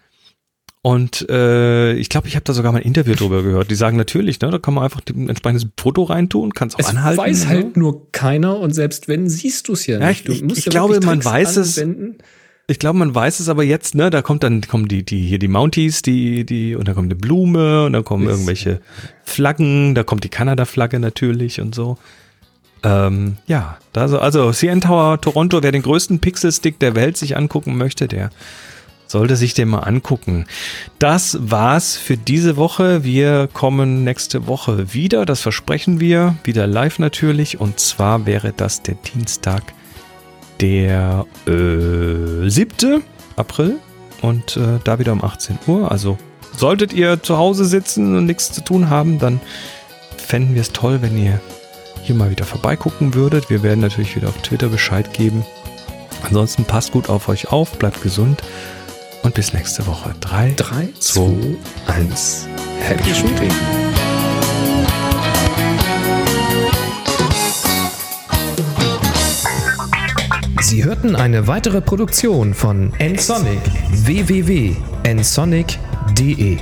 [SPEAKER 2] Und äh, ich glaube, ich habe da sogar mal ein Interview drüber gehört. Die sagen natürlich, ne, da kann man einfach ein entsprechendes Foto reintun, kann es auch
[SPEAKER 1] Es
[SPEAKER 2] anhalten.
[SPEAKER 1] weiß
[SPEAKER 2] ne?
[SPEAKER 1] halt nur keiner und selbst wenn, siehst du es ja
[SPEAKER 2] Ja,
[SPEAKER 1] nicht.
[SPEAKER 2] ich-
[SPEAKER 1] Du
[SPEAKER 2] ich-
[SPEAKER 1] musst
[SPEAKER 2] ich
[SPEAKER 1] ja
[SPEAKER 2] glaube, man weiß es.
[SPEAKER 1] anwenden.
[SPEAKER 2] Ich glaube, man weiß es aber jetzt, ne, da kommt dann kommen die die hier die Mounties, die die und dann kommt eine Blume und dann kommen irgendwelche Flaggen, da kommt die Kanada Flagge natürlich und so. Ähm, ja, da so, also CN Tower Toronto, wer den größten Pixelstick der Welt sich angucken möchte, der sollte sich den mal angucken. Das war's für diese Woche. Wir kommen nächste Woche wieder, das versprechen wir, wieder live natürlich und zwar wäre das der Dienstag der äh, 7. April und äh, da wieder um 18 Uhr. Also solltet ihr zu Hause sitzen und nichts zu tun haben, dann fänden wir es toll, wenn ihr hier mal wieder vorbeigucken würdet. Wir werden natürlich wieder auf Twitter Bescheid geben. Ansonsten passt gut auf euch auf, bleibt gesund und bis nächste Woche. Drei,
[SPEAKER 1] 3,
[SPEAKER 2] Zwei,
[SPEAKER 1] 2, 1. Happy Shooting. Sie hörten eine weitere Produktion von nsonic www.nsonic.de